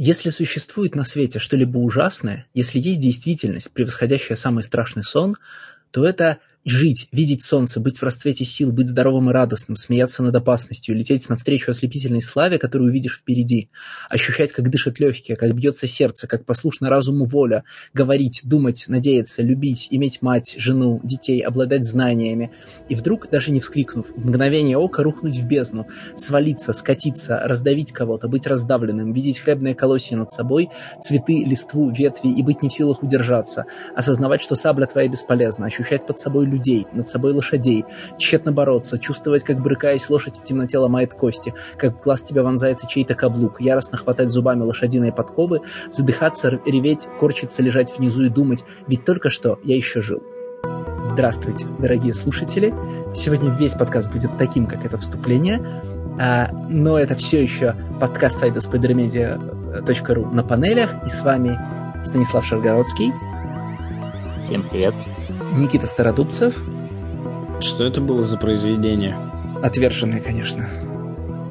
Если существует на свете что-либо ужасное, если есть действительность, превосходящая самый страшный сон, то это Жить, видеть солнце, быть в расцвете сил, быть здоровым и радостным, смеяться над опасностью, лететь навстречу ослепительной славе, которую увидишь впереди, ощущать, как дышат легкие, как бьется сердце, как послушно разуму воля, говорить, думать, надеяться, любить, иметь мать, жену, детей, обладать знаниями, и вдруг, даже не вскрикнув, в мгновение ока рухнуть в бездну, свалиться, скатиться, раздавить кого-то, быть раздавленным, видеть хлебные колосья над собой, цветы, листву, ветви и быть не в силах удержаться, осознавать, что сабля твоя бесполезна, ощущать под собой людей, над собой лошадей, тщетно бороться, чувствовать, как, брыкаясь, лошадь в темноте ломает кости, как в глаз тебя вонзается чей-то каблук, яростно хватать зубами лошадиные подковы, задыхаться, реветь, корчиться, лежать внизу и думать, ведь только что я еще жил. Здравствуйте, дорогие слушатели. Сегодня весь подкаст будет таким, как это вступление, а, но это все еще подкаст сайта spidermedia.ru на панелях, и с вами Станислав Шаргородский. Всем привет. Никита Стародубцев. Что это было за произведение? Отверженное, конечно.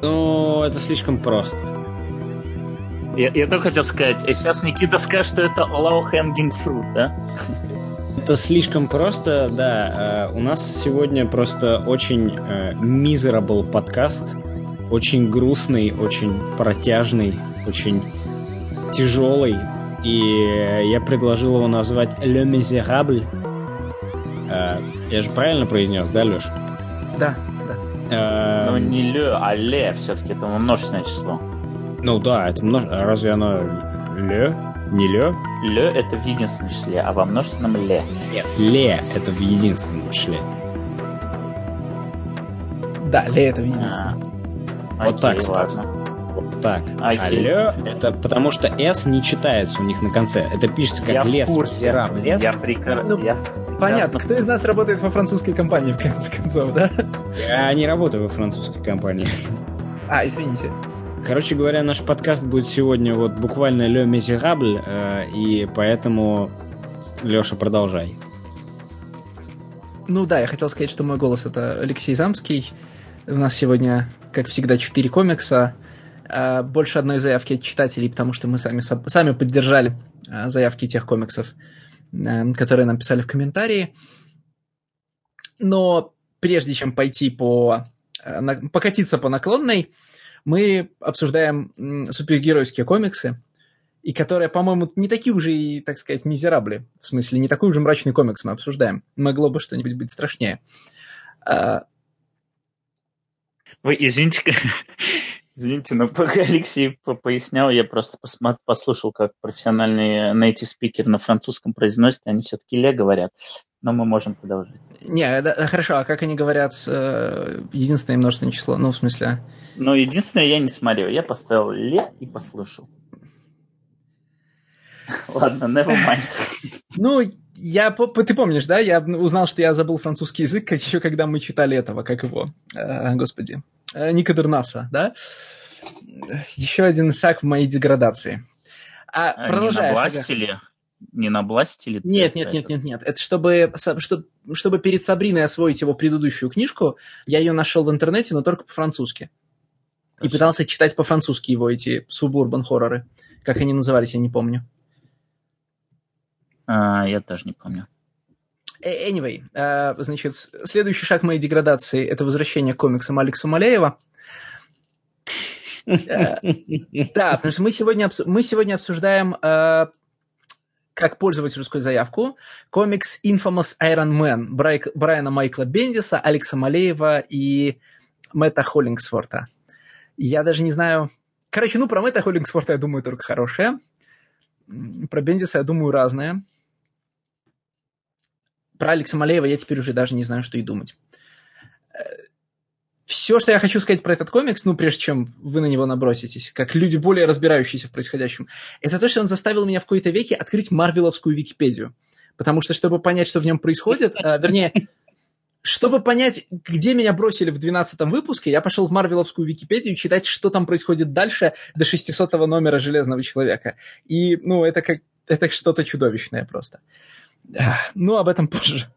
Ну, это слишком просто. Я, я только хотел сказать, сейчас Никита скажет, что это low hanging fruit, да? Это слишком просто, да. Э, у нас сегодня просто очень э, miserable подкаст. Очень грустный, очень протяжный, очень тяжелый. И я предложил его назвать Le Miserable. Э, я же правильно произнес, да, Леш? Да, да. Э, ну, не ле, а ле, все-таки это множественное число. Ну да, это множ... Разве оно ле? Не ле? Ле это в единственном числе, а во множественном ле. Нет, ле это в единственном числе. Да, ле это в единственном. А, вот окей, так, кстати. Ладно так. Алло, это потому что S не читается у них на конце. Это пишется как я лес. В курсе. Лес. Я, прикр... ну, я Понятно, кто из нас работает во французской компании, в конце концов, да? Я не работаю во французской компании. А, извините. Короче говоря, наш подкаст будет сегодня вот буквально Le Miserable, э, и поэтому, Леша, продолжай. Ну да, я хотел сказать, что мой голос это Алексей Замский. У нас сегодня, как всегда, четыре комикса. А, больше одной заявки от читателей, потому что мы сами, сами поддержали а, заявки тех комиксов, а, которые нам писали в комментарии. Но прежде чем пойти по покатиться по наклонной, мы обсуждаем супергеройские комиксы, и которые, по-моему, не такие уже и, так сказать, мизерабли. В смысле, не такой уже мрачный комикс мы обсуждаем. Могло бы что-нибудь быть страшнее. Вы извините, Извините, но пока Алексей пояснял, я просто послушал, как профессиональный native спикер на французском произносит, они все-таки ле говорят, но мы можем продолжить. Не, да, хорошо, а как они говорят э, единственное множественное число? Ну, в смысле... Ну, единственное, я не смотрел, я поставил ле и послушал. Ладно, never mind. Ну, я, ты помнишь, да? Я узнал, что я забыл французский язык, еще когда мы читали этого, как его, э, господи, Э, Ника Дурнаса, да? Еще один шаг в моей деградации. А, а продолжая. Не набластили? Не набластили? Нет, нет, нет, нет, нет. Это чтобы, чтобы, чтобы перед Сабриной освоить его предыдущую книжку, я ее нашел в интернете, но только по-французски. И пытался читать по-французски его эти субурбан хорроры. Как они назывались, я не помню. А, я тоже не помню. Э, anyway, uh, значит, следующий шаг моей деградации – это возвращение к комиксам Алекса Малеева. Э, да, потому что мы сегодня, мы сегодня обсуждаем как пользовательскую заявку комикс Infamous Iron Man Брайана Майкла Бендиса, Алекса Малеева и Мэтта Холлингсворта. Я даже не знаю... Короче, ну, про Мэтта Холлингсворта я думаю только хорошее. Про Бендиса я думаю разное. Про Алекса Малеева я теперь уже даже не знаю, что и думать. Э, Все, что я хочу сказать про этот комикс, ну, прежде чем вы на него наброситесь, как люди более разбирающиеся в происходящем, это то, что он заставил меня в какой-то веке открыть Марвеловскую Википедию. Потому что, чтобы понять, что в нем происходит, э, вернее, чтобы понять, где меня бросили в 12 выпуске, я пошел в Марвеловскую Википедию читать, что там происходит дальше до 600 номера Железного Человека. И, ну, это как это что-то чудовищное просто. Ну, об этом позже.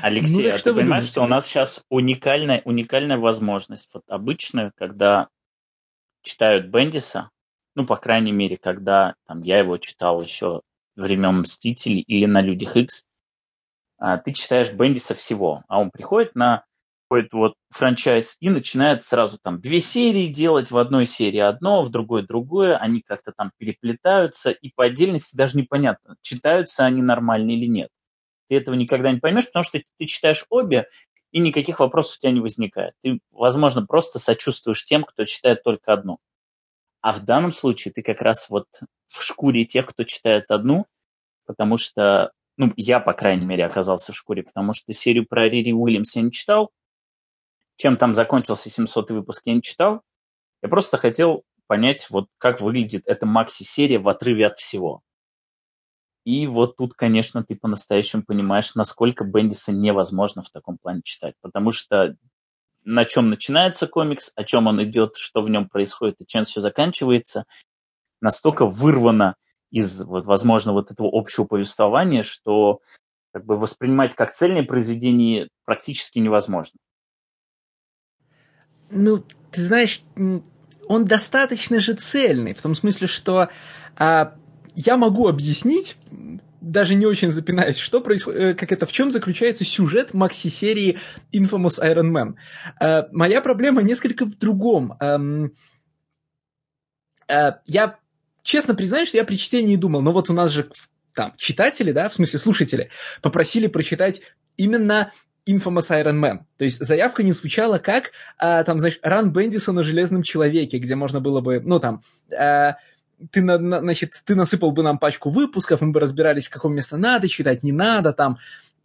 Алексей, ну, а ты понимаешь, что у нас сейчас уникальная, уникальная возможность. Вот обычно, когда читают Бендиса, ну, по крайней мере, когда там, я его читал еще времен Мстителей или на Людях Икс, а, ты читаешь Бендиса всего, а он приходит на какой-то вот франчайз и начинает сразу там две серии делать, в одной серии одно, в другой другое, они как-то там переплетаются, и по отдельности даже непонятно, читаются они нормально или нет. Ты этого никогда не поймешь, потому что ты читаешь обе, и никаких вопросов у тебя не возникает. Ты, возможно, просто сочувствуешь тем, кто читает только одну. А в данном случае ты как раз вот в шкуре тех, кто читает одну, потому что, ну, я, по крайней мере, оказался в шкуре, потому что серию про Рири Уильямс я не читал, чем там закончился 700 выпуск, я не читал. Я просто хотел понять, вот как выглядит эта макси-серия в отрыве от всего. И вот тут, конечно, ты по-настоящему понимаешь, насколько Бендиса невозможно в таком плане читать. Потому что на чем начинается комикс, о чем он идет, что в нем происходит и чем все заканчивается, настолько вырвано из, вот, возможно, вот этого общего повествования, что как бы воспринимать как цельное произведение практически невозможно. Ну, ты знаешь, он достаточно же цельный, в том смысле, что а, я могу объяснить, даже не очень запинаясь, что происходит, э, как это, в чем заключается сюжет макси-серии Infamous Iron Man. А, моя проблема несколько в другом. А, а, я честно признаюсь, что я при чтении думал, но вот у нас же там читатели, да, в смысле слушатели, попросили прочитать именно Infamous Iron Man. То есть заявка не звучала как, а, там, знаешь, ран Бендиса на Железном Человеке, где можно было бы, ну, там, а, ты, на, на, значит, ты насыпал бы нам пачку выпусков, мы бы разбирались, в каком место надо читать, не надо, там,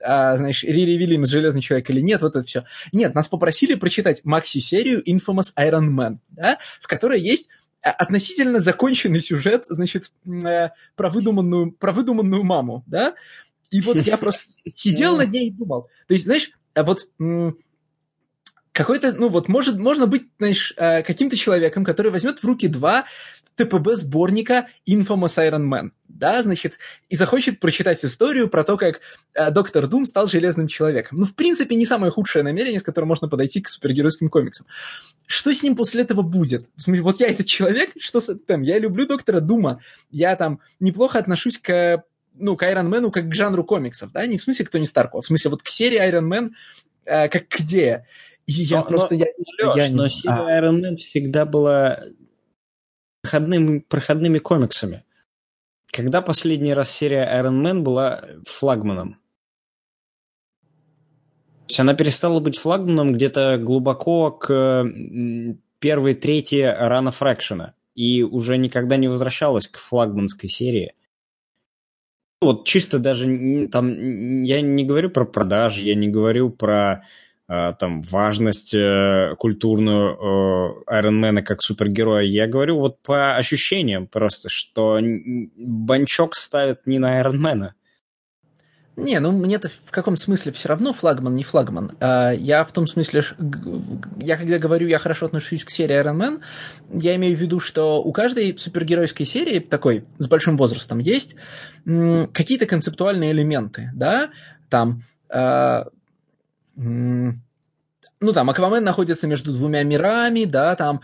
а, знаешь, Рири Вильямс, Железный Человек или нет, вот это все. Нет, нас попросили прочитать макси-серию Infamous Iron Man, да, в которой есть а, относительно законченный сюжет, значит, э, про выдуманную, про выдуманную маму, да, и вот я просто сидел над ней и думал. То есть, знаешь, а вот какой-то, ну вот, может, можно быть, знаешь, э, каким-то человеком, который возьмет в руки два ТПБ сборника Infamous Iron Man, да, значит, и захочет прочитать историю про то, как э, Доктор Дум стал Железным Человеком. Ну, в принципе, не самое худшее намерение, с которым можно подойти к супергеройским комиксам. Что с ним после этого будет? В смысле, вот я этот человек, что с этим? Я люблю Доктора Дума, я там неплохо отношусь к ну, к Iron Man как к жанру комиксов, да, не в смысле к Тони Старку, а в смысле вот к серии Iron Man э, как к идее. И я но, просто... Но, я, Леш, я но серия а... Iron Man всегда была проходным, проходными комиксами. Когда последний раз серия Iron Man была флагманом? То есть она перестала быть флагманом где-то глубоко к первой трети рана Фрэкшена и уже никогда не возвращалась к флагманской серии вот чисто даже там я не говорю про продажи, я не говорю про э, там важность э, культурную э, Iron как супергероя. Я говорю вот по ощущениям просто, что банчок ставит не на Iron не, ну мне-то в каком смысле все равно флагман, не флагман. А, я в том смысле, я когда говорю, я хорошо отношусь к серии Iron Man, я имею в виду, что у каждой супергеройской серии, такой, с большим возрастом, есть какие-то концептуальные элементы, да, там, а, ну, там, Аквамен находится между двумя мирами, да, там,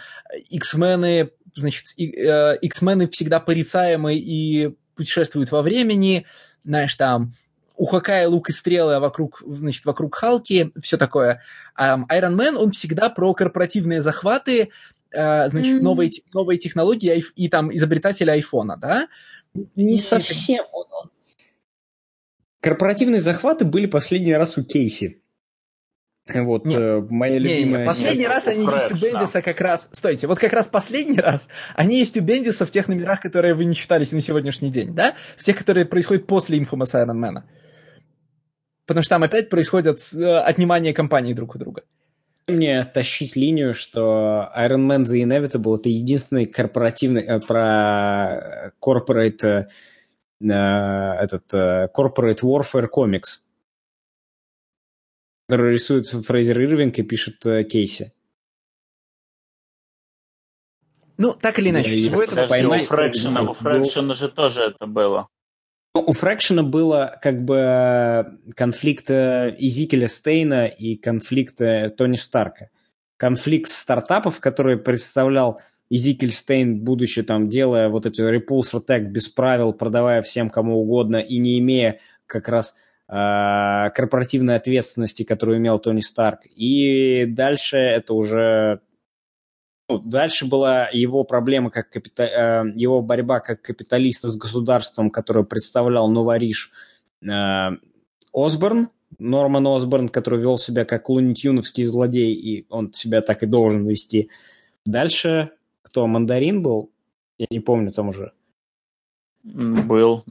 X-мены, значит, э, X-мены всегда порицаемы и путешествуют во времени, знаешь, там, у Хокая лук и стрелы, а вокруг, значит, вокруг Халки, все такое. Um, Iron Man, он всегда про корпоративные захваты, uh, значит, mm-hmm. новые, новые технологии и, и там изобретателя айфона, да? Не и, совсем. Корпоративные захваты были последний раз у Кейси. Вот, нет, э, моя любимая... Не, не, последний раз они Фреш, есть у Бендиса да. как раз... Стойте, вот как раз последний раз они есть у Бендиса в тех номерах, которые вы не читались на сегодняшний день, да? В тех, которые происходят после Infamous Iron Man. Потому что там опять происходят э, отнимания компаний друг у друга. Мне тащить линию, что Iron Man The Inevitable это единственный корпоративный э, про corporate э, э, этот э, corporate warfare комикс, который рисует Фрейзер Ирвинг и пишет э, Кейси. Ну, так или иначе, всего этого поймать... У Фрэкшена, у Фрэкшена же тоже это было. Ну, у Фрэкшена было как бы конфликт э, Изикеля Стейна и конфликт э, Тони Старка. Конфликт стартапов, который представлял Изикель Стейн, будучи там, делая вот эти Repulsor Tag без правил, продавая всем кому угодно и не имея как раз э, корпоративной ответственности, которую имел Тони Старк. И дальше это уже ну, дальше была его проблема как капита... Э, его борьба как капиталиста с государством, которое представлял Новориш э, Осборн, Норман Осборн, который вел себя как лунитюновский злодей, и он себя так и должен вести. Дальше кто, Мандарин был? Я не помню там уже. Был.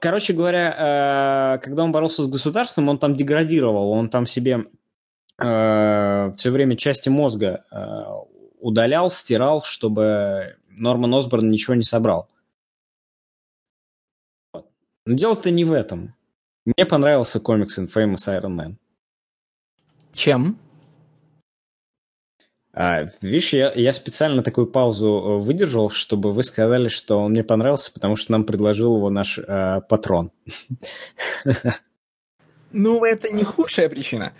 Короче говоря, э, когда он боролся с государством, он там деградировал, он там себе все время части мозга удалял, стирал, чтобы Норман Осборн ничего не собрал. Но дело-то не в этом. Мне понравился комикс Infamous Iron Man. Чем? А, видишь, я, я специально такую паузу э, выдержал, чтобы вы сказали, что он мне понравился, потому что нам предложил его наш э, патрон. Ну, это не худшая причина.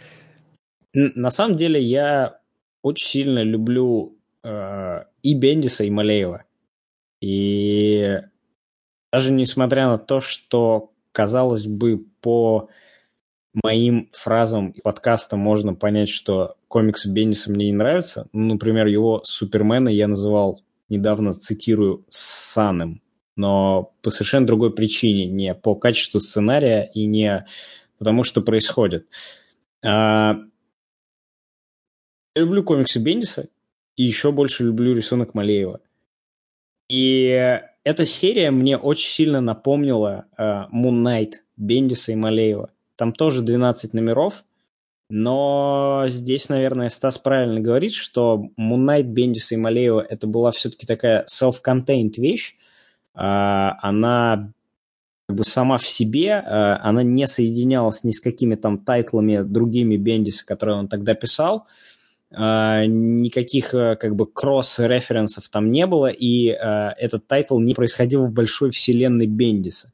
На самом деле, я очень сильно люблю э, и Бендиса, и Малеева. И даже несмотря на то, что, казалось бы, по моим фразам и подкастам можно понять, что комиксы Бендиса мне не нравятся. Ну, например, его Супермена я называл недавно, цитирую, «саным», но по совершенно другой причине, не по качеству сценария и не потому, что происходит. А, люблю комиксы Бендиса, и еще больше люблю рисунок Малеева. И эта серия мне очень сильно напомнила uh, Moon Knight Бендиса и Малеева. Там тоже 12 номеров, но здесь, наверное, Стас правильно говорит, что Moon Knight Бендиса и Малеева это была все-таки такая self-contained вещь. Э, она как бы сама в себе, э, она не соединялась ни с какими там тайтлами другими Бендиса, которые он тогда писал. Никаких э, как бы кросс-референсов там не было, и э, этот тайтл не происходил в большой вселенной Бендиса.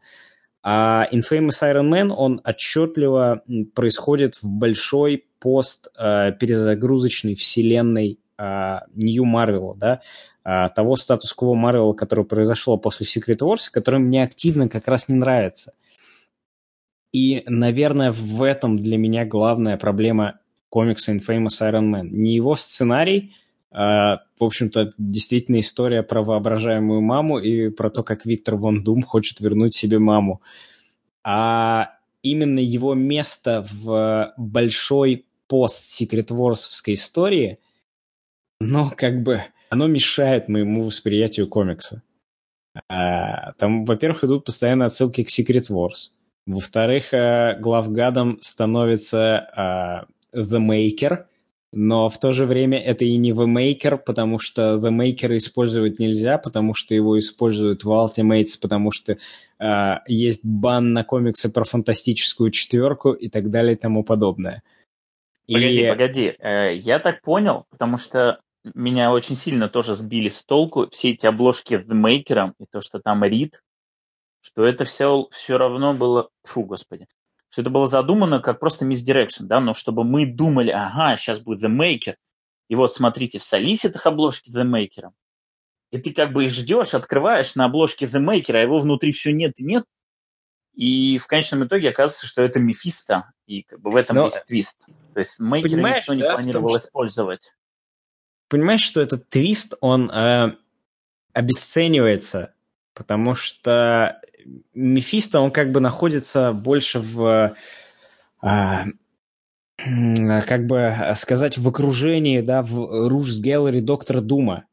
А Infamous Iron Man, он отчетливо происходит в большой пост-перезагрузочной вселенной New Marvel, да, того статус-кво Marvel, который произошло после Secret Wars, который мне активно как раз не нравится. И, наверное, в этом для меня главная проблема комикса Infamous Iron Man. Не его сценарий, а, в общем-то, действительно история про воображаемую маму и про то, как Виктор Вон Дум хочет вернуть себе маму. А именно его место в большой пост-Secret Wars'овской истории, но как бы оно мешает моему восприятию комикса. А, там, во-первых, идут постоянно отсылки к Secret Wars. Во-вторых, а, главгадом становится а, The Maker, но в то же время это и не The Maker, потому что The Maker использовать нельзя, потому что его используют в Ultimates, потому что э, есть бан на комиксы про фантастическую четверку и так далее и тому подобное. Погоди, и... погоди. Э, я так понял, потому что меня очень сильно тоже сбили с толку все эти обложки The Maker и то, что там Рид, что это все, все равно было... Фу, господи что это было задумано как просто misdirection, да, но чтобы мы думали, ага, сейчас будет The Maker, и вот смотрите, в солиситах обложки The Maker, и ты как бы и ждешь, открываешь на обложке The Maker, а его внутри все нет и нет, и в конечном итоге оказывается, что это Мефисто, и как бы в этом но, есть твист. То есть Мейкера никто не да, планировал том, использовать. Понимаешь, что этот твист, он э, обесценивается, потому что Мефисто, он как бы находится больше в... А, как бы сказать, в окружении, да, в Руж Gallery Доктора Дума.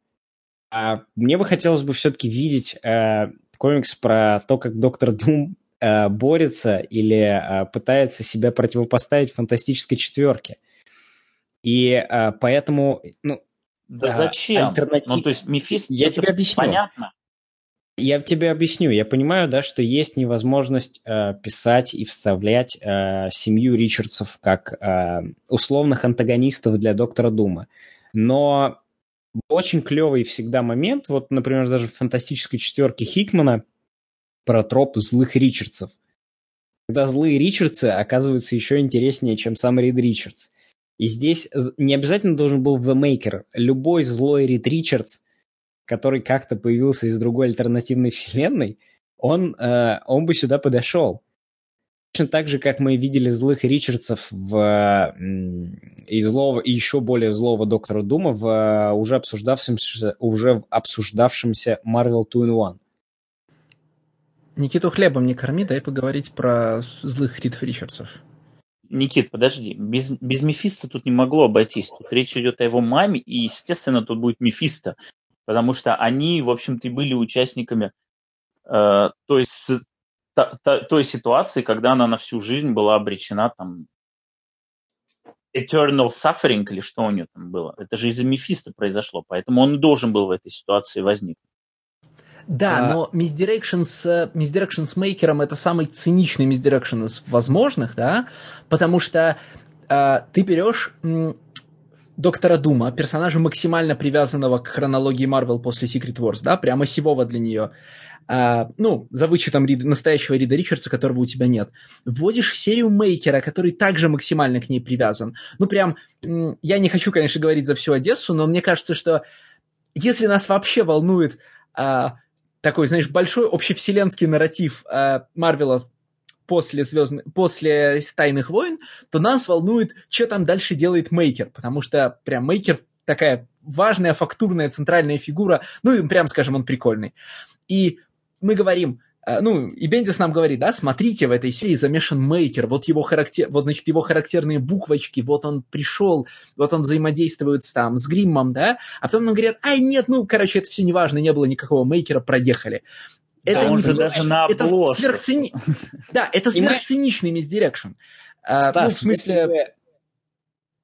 А мне бы хотелось бы все-таки видеть э, комикс про то, как Доктор Дум э, борется или э, пытается себя противопоставить фантастической четверке. И э, поэтому, ну, да зачем? Альтернатив... Ну, то есть Мефисто, я тебе объясню. Понятно. Я тебе объясню. Я понимаю, да, что есть невозможность э, писать и вставлять э, семью Ричардсов как э, условных антагонистов для Доктора Дума. Но очень клевый всегда момент, вот, например, даже в фантастической четверке Хикмана про троп злых Ричардсов. Когда злые Ричардсы оказываются еще интереснее, чем сам Рид Ричардс. И здесь э, не обязательно должен был The Maker. Любой злой Рид Ричардс – который как-то появился из другой альтернативной вселенной, он, э, он бы сюда подошел. Точно так же, как мы видели злых Ричардсов в, и злого, и еще более злого Доктора Дума в э, уже обсуждавшемся, уже в обсуждавшемся Marvel 2 in 1. Никиту хлебом не корми, дай поговорить про злых Рид Ричардсов. Никит, подожди, без, без Мефиста тут не могло обойтись. Тут речь идет о его маме, и, естественно, тут будет Мефисто, потому что они, в общем-то, были участниками э, той, та, та, той ситуации, когда она на всю жизнь была обречена там eternal suffering или что у нее там было. Это же из-за Мефиста произошло, поэтому он должен был в этой ситуации возникнуть. Да, а... но Misdirection с, Misdirection с мейкером это самый циничный Misdirection из возможных, да, потому что э, ты берешь Доктора Дума, персонажа максимально привязанного к хронологии Марвел после Secret Wars, да, прямо сивого для нее, а, ну, за вычетом Рида, настоящего Рида Ричардса, которого у тебя нет, вводишь серию Мейкера, который также максимально к ней привязан. Ну, прям, я не хочу, конечно, говорить за всю Одессу, но мне кажется, что если нас вообще волнует а, такой, знаешь, большой общевселенский нарратив э, Марвела после, звездных, после «Тайных войн», то нас волнует, что там дальше делает Мейкер, потому что прям Мейкер такая важная, фактурная, центральная фигура, ну, и прям, скажем, он прикольный. И мы говорим, Э, ну, и Бендис нам говорит, да, смотрите, в этой серии замешан мейкер, вот его характер, вот, значит, его характерные буквочки, вот он пришел, вот он взаимодействует с, там, с Гриммом, да, а потом нам говорят, ай, нет, ну, короче, это все неважно, не было никакого мейкера, проехали. Это да, он же даже на обложке. Это сверхцини... Да, это сверхциничный misdirection. Стас, ну, в смысле...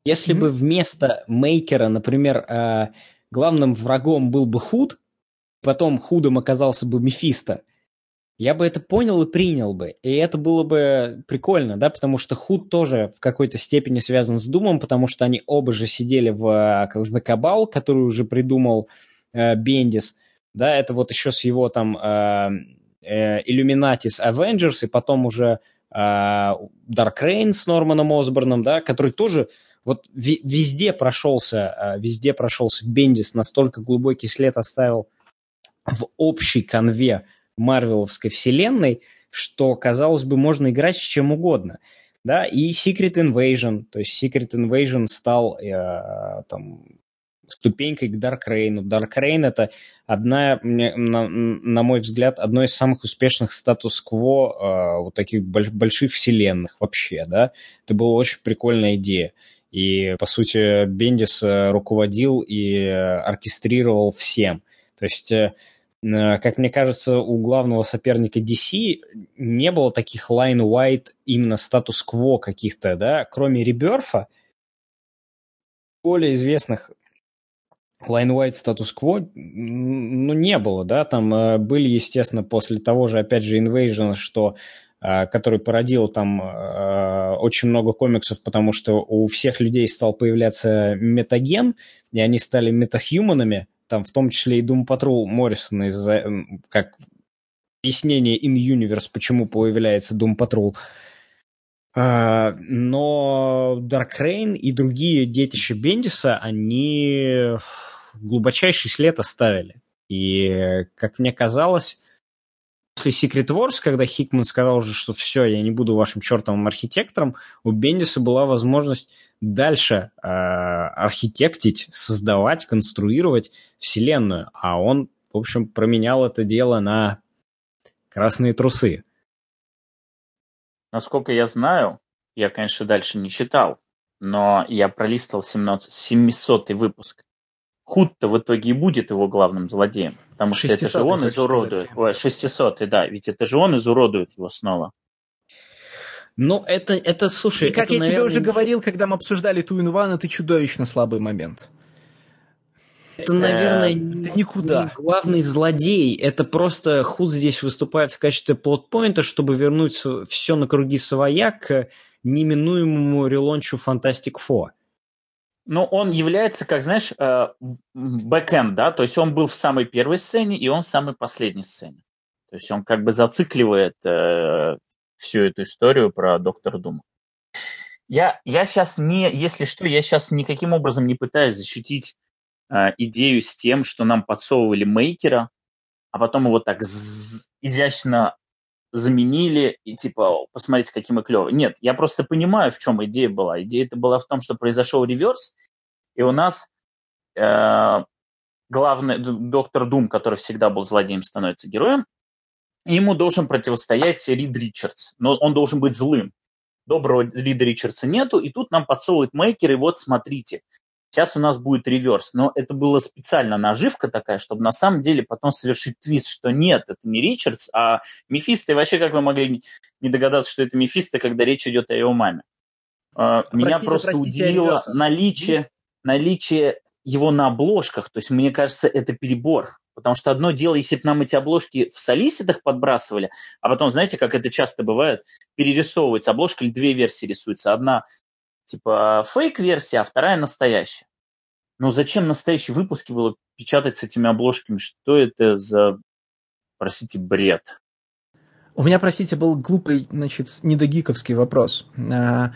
Если бы, вместо мейкера, например, э, главным врагом был бы Худ, потом Худом оказался бы Мефисто, я бы это понял и принял бы. И это было бы прикольно, да, потому что Худ тоже в какой-то степени связан с Думом, потому что они оба же сидели в The Cabal, который уже придумал э, Бендис, да, это вот еще с его там э, э, Illuminatis Avengers, и потом уже э, Dark Reign с Норманом Осборном, да, который тоже вот везде прошелся, э, везде прошелся Бендис, настолько глубокий след оставил в общей конве марвеловской вселенной, что, казалось бы, можно играть с чем угодно. Да, и Secret Invasion, то есть Secret Invasion стал э, там, ступенькой к. Dark Reign это одна, на, мой взгляд, одно из самых успешных статус-кво э, вот таких больших вселенных вообще, да. Это была очень прикольная идея. И, по сути, Бендис э, руководил и оркестрировал всем. То есть э, как мне кажется, у главного соперника DC не было таких line-wide именно статус-кво каких-то, да, кроме Реберфа, более известных line-wide статус-кво, ну, не было, да, там э, были, естественно, после того же, опять же, Invasion, что э, который породил там очень много комиксов, потому что у всех людей стал появляться метаген, и они стали метахьюманами, там в том числе и Doom Patrol Моррисона из-за как объяснение in universe, почему появляется Doom Patrol. А, но Dark Reign и другие детища Бендиса, они глубочайший след оставили. И, как мне казалось, после Secret Wars, когда Хикман сказал уже, что все, я не буду вашим чертовым архитектором, у Бендиса была возможность дальше э, архитектить, создавать, конструировать вселенную. А он, в общем, променял это дело на красные трусы. Насколько я знаю, я, конечно, дальше не читал, но я пролистал 700 выпуск. Худ-то в итоге и будет его главным злодеем, потому что это же он изуродует. Ой, 600 да, ведь это же он изуродует его снова. Ну, это, это слушай... И как это, я наверное... тебе уже говорил, когда мы обсуждали Ту Инван, это чудовищно слабый момент. Это, наверное, это никуда. главный злодей. Это просто Худ здесь выступает в качестве плотпоинта, чтобы вернуть все на круги своя к неминуемому релончу Fantastic Four. Ну, он является, как знаешь, э, бэкэнд, да, то есть он был в самой первой сцене, и он в самой последней сцене. То есть он как бы зацикливает э, всю эту историю про доктора Дума. Я, я сейчас не, если что, я сейчас никаким образом не пытаюсь защитить э, идею с тем, что нам подсовывали мейкера, а потом его так изящно заменили и типа, посмотрите, какие мы клевые. Нет, я просто понимаю, в чем идея была. Идея это была в том, что произошел реверс, и у нас э, главный доктор Дум, который всегда был злодеем, становится героем, и ему должен противостоять Рид Ричардс, но он должен быть злым. Доброго Рида Ричардса нету, и тут нам подсовывают мейкер, и вот смотрите, сейчас у нас будет реверс. Но это была специально наживка такая, чтобы на самом деле потом совершить твист, что нет, это не Ричардс, а Мефисто. И вообще, как вы могли не догадаться, что это Мефисто, когда речь идет о его маме? А, меня простите, просто простите, удивило наличие, наличие его на обложках. То есть, мне кажется, это перебор. Потому что одно дело, если бы нам эти обложки в солиситах подбрасывали, а потом, знаете, как это часто бывает, перерисовывается обложка или две версии рисуются. Одна типа фейк-версия, а вторая настоящая. Но зачем настоящие выпуски было печатать с этими обложками? Что это за, простите, бред? У меня, простите, был глупый, значит, недогиковский вопрос. А,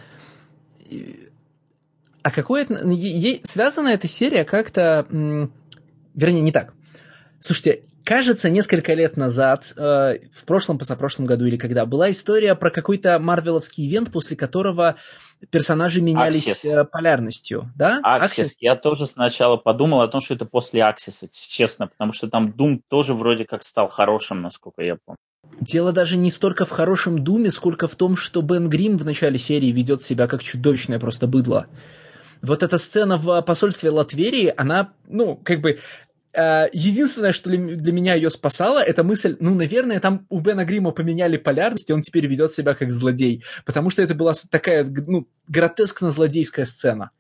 а какое это... Связана эта серия как-то... Вернее, не так. Слушайте, кажется, несколько лет назад, э, в прошлом, позапрошлом году или когда, была история про какой-то марвеловский ивент, после которого персонажи менялись Access. Э, полярностью, да? Access. Access. Я тоже сначала подумал о том, что это после Access, честно, потому что там Doom тоже вроде как стал хорошим, насколько я помню. Дело даже не столько в хорошем Думе, сколько в том, что Бен Грим в начале серии ведет себя как чудовищное просто быдло. Вот эта сцена в посольстве Латверии, она, ну, как бы, единственное, что для меня ее спасало, это мысль, ну, наверное, там у Бена Грима поменяли полярность, и он теперь ведет себя как злодей. Потому что это была такая, ну, гротескно-злодейская сцена.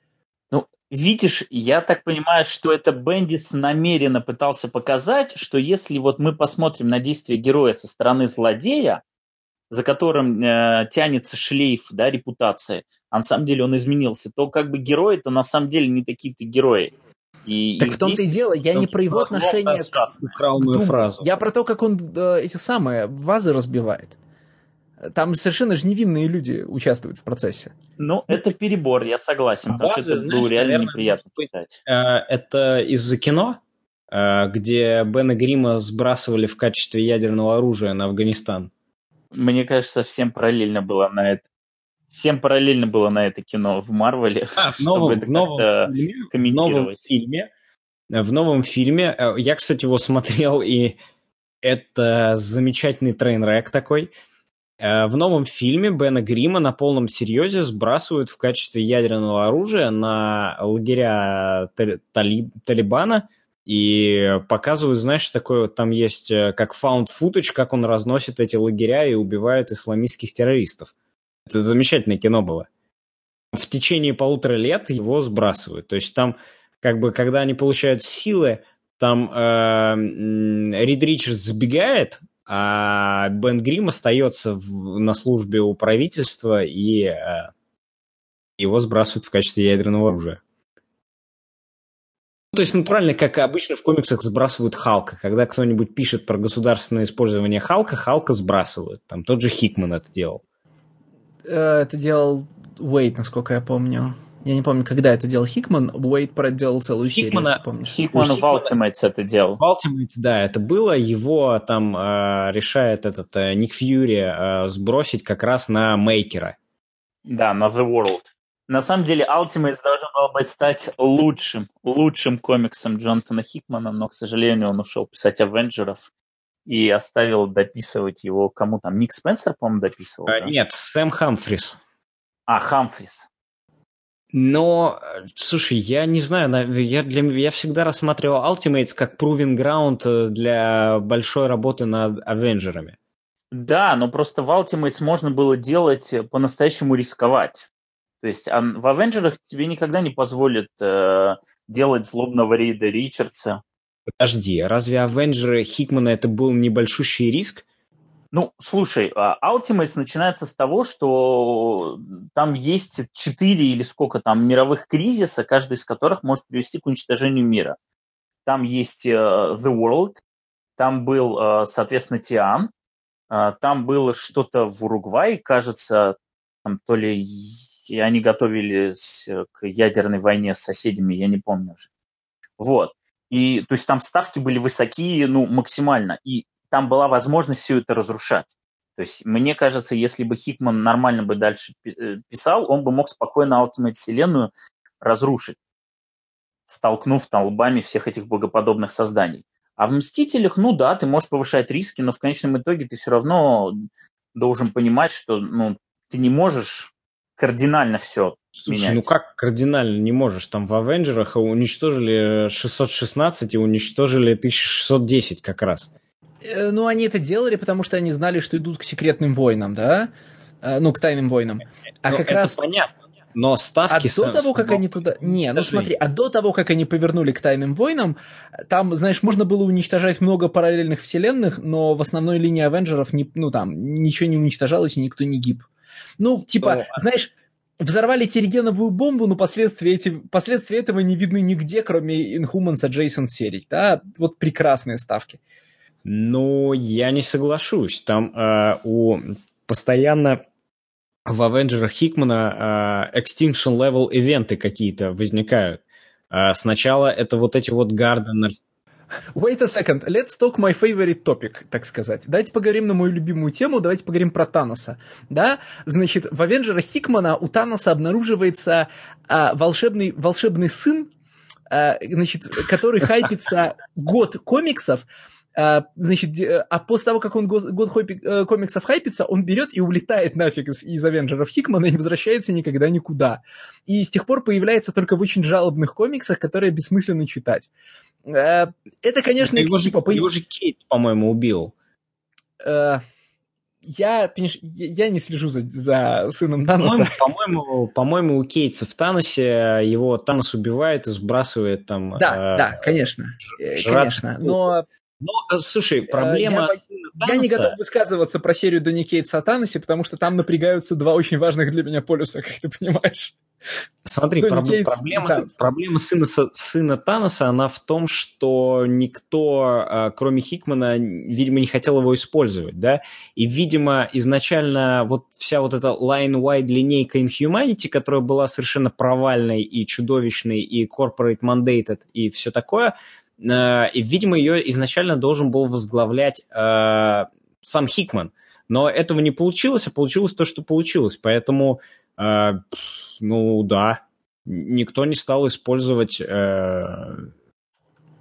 Ну, видишь, я так понимаю, что это Бендис намеренно пытался показать, что если вот мы посмотрим на действия героя со стороны злодея, за которым э, тянется шлейф да, репутации, а на самом деле он изменился, то как бы герои это на самом деле не такие-то герои. И так в том-то и дело, я не про его отношение украл мою к фразу. Я про то, как он э, эти самые вазы разбивает. Там совершенно же невинные люди участвуют в процессе. Ну, это перебор, я согласен, потому Вазы, что это знаешь, было реально наверное, неприятно читать. Э, это из-за кино, э, где Бена Грима сбрасывали в качестве ядерного оружия на Афганистан. Мне кажется, всем параллельно было на это всем параллельно было на это кино в Марвеле, а, в новом, чтобы это в новом фильме, комментировать. В новом фильме, в новом фильме, э, я, кстати, его смотрел, и это замечательный трейн-рек такой. Э, в новом фильме Бена Грима на полном серьезе сбрасывают в качестве ядерного оружия на лагеря Талиб, Талибана и показывают, знаешь, такое вот там есть э, как found footage, как он разносит эти лагеря и убивает исламистских террористов. Это замечательное кино было. В течение полутора лет его сбрасывают. То есть там, как бы, когда они получают силы, там э, Рид Ричардс сбегает, а Бен Грим остается в, на службе у правительства, и э, его сбрасывают в качестве ядерного оружия. То есть натурально, как обычно в комиксах сбрасывают Халка. Когда кто-нибудь пишет про государственное использование Халка, Халка сбрасывают. Там тот же Хикман это делал. Э, это делал Уэйт, насколько я помню. Я не помню, когда это делал Хикман. Уэйт проделал целую Хикмана, серию, помнишь. Хикман в Ultimates это делал. В Ultimates, да, это было. Его там э, решает этот э, Ник Фьюри э, сбросить как раз на Мейкера. Да, на The World. На самом деле, Ultimates должен был быть стать лучшим, лучшим комиксом Джонатана Хикмана, но, к сожалению, он ушел писать Авенджеров и оставил дописывать его кому там? Ник Спенсер, по-моему, дописывал? А, да? Нет, Сэм Хамфрис. А, Хамфрис. Но, слушай, я не знаю, я, для, я всегда рассматривал Ultimates как proving ground э, для большой работы над Авенджерами. Да, но просто в Ultimates можно было делать, э, по-настоящему рисковать. То есть в Авенджерах тебе никогда не позволят э, делать злобного Рейда Ричардса, Подожди, разве Авенджеры Хикмана это был небольшущий риск? Ну, слушай, а, Ultimates начинается с того, что там есть четыре или сколько там мировых кризиса, каждый из которых может привести к уничтожению мира. Там есть uh, The World, там был, uh, соответственно, Тиан, uh, там было что-то в Уругвае, кажется, там то ли они готовились к ядерной войне с соседями, я не помню уже. Вот. И, то есть там ставки были высокие, ну, максимально. И там была возможность все это разрушать. То есть, мне кажется, если бы Хикман нормально бы дальше э, писал, он бы мог спокойно Ultimate вселенную разрушить, столкнув там лбами всех этих богоподобных созданий. А в «Мстителях», ну да, ты можешь повышать риски, но в конечном итоге ты все равно должен понимать, что ну, ты не можешь кардинально все Слушай, менять. ну как кардинально не можешь? Там в «Авенджерах» уничтожили 616 и уничтожили 1610 как раз. Э, ну, они это делали, потому что они знали, что идут к секретным войнам, да? Э, ну, к тайным войнам. А ну, как раз... понятно. Но ставки... А до того, как они туда... Не, ну смотри, а до того, как они повернули к Тайным Войнам, там, знаешь, можно было уничтожать много параллельных вселенных, но в основной линии Авенджеров, не, ну там, ничего не уничтожалось и никто не гиб. Ну, типа, то... знаешь, взорвали тергеновую бомбу, но последствия, эти, последствия этого не видны нигде, кроме Inhumans Adjacent серий. Да, вот прекрасные ставки. Ну, я не соглашусь. Там э, у постоянно в Авенджерах Хикмана э, Extinction Level ивенты какие-то возникают. Э, сначала это вот эти вот Gardeners. Wait a second, let's talk my favorite topic, так сказать. Давайте поговорим на мою любимую тему, давайте поговорим про Таноса. Да, значит, в Авенджерах Хикмана у Таноса обнаруживается а, волшебный, волшебный сын, а, значит, который хайпится год комиксов, а, значит, а после того, как он год, год э, комиксов хайпится, он берет и улетает нафиг из, из Авенджеров Хикмана и не возвращается никогда никуда. И с тех пор появляется только в очень жалобных комиксах, которые бессмысленно читать. А, это, конечно... Его же, типа, его же Кейт, по-моему, убил. А, я, понимаешь, я не слежу за, за сыном Таноса. По-моему, по-моему, у Кейтса в Таносе его Танос убивает и сбрасывает там... Да, э, да, конечно. Конечно, но но, э, слушай, э, проблема... Я, я не готов высказываться про серию Донни Кейтса о Таносе, потому что там напрягаются два очень важных для меня полюса, как ты понимаешь. Смотри, проб- проблема, проблема сына, сына Таноса, она в том, что никто, э, кроме Хикмана, видимо, не хотел его использовать, да, и, видимо, изначально вот вся вот эта line-wide линейка Inhumanity, которая была совершенно провальной и чудовищной, и corporate mandated, и все такое, и, видимо, ее изначально должен был возглавлять э, сам Хикман. Но этого не получилось, а получилось то, что получилось. Поэтому, э, ну да, никто не стал использовать... Э...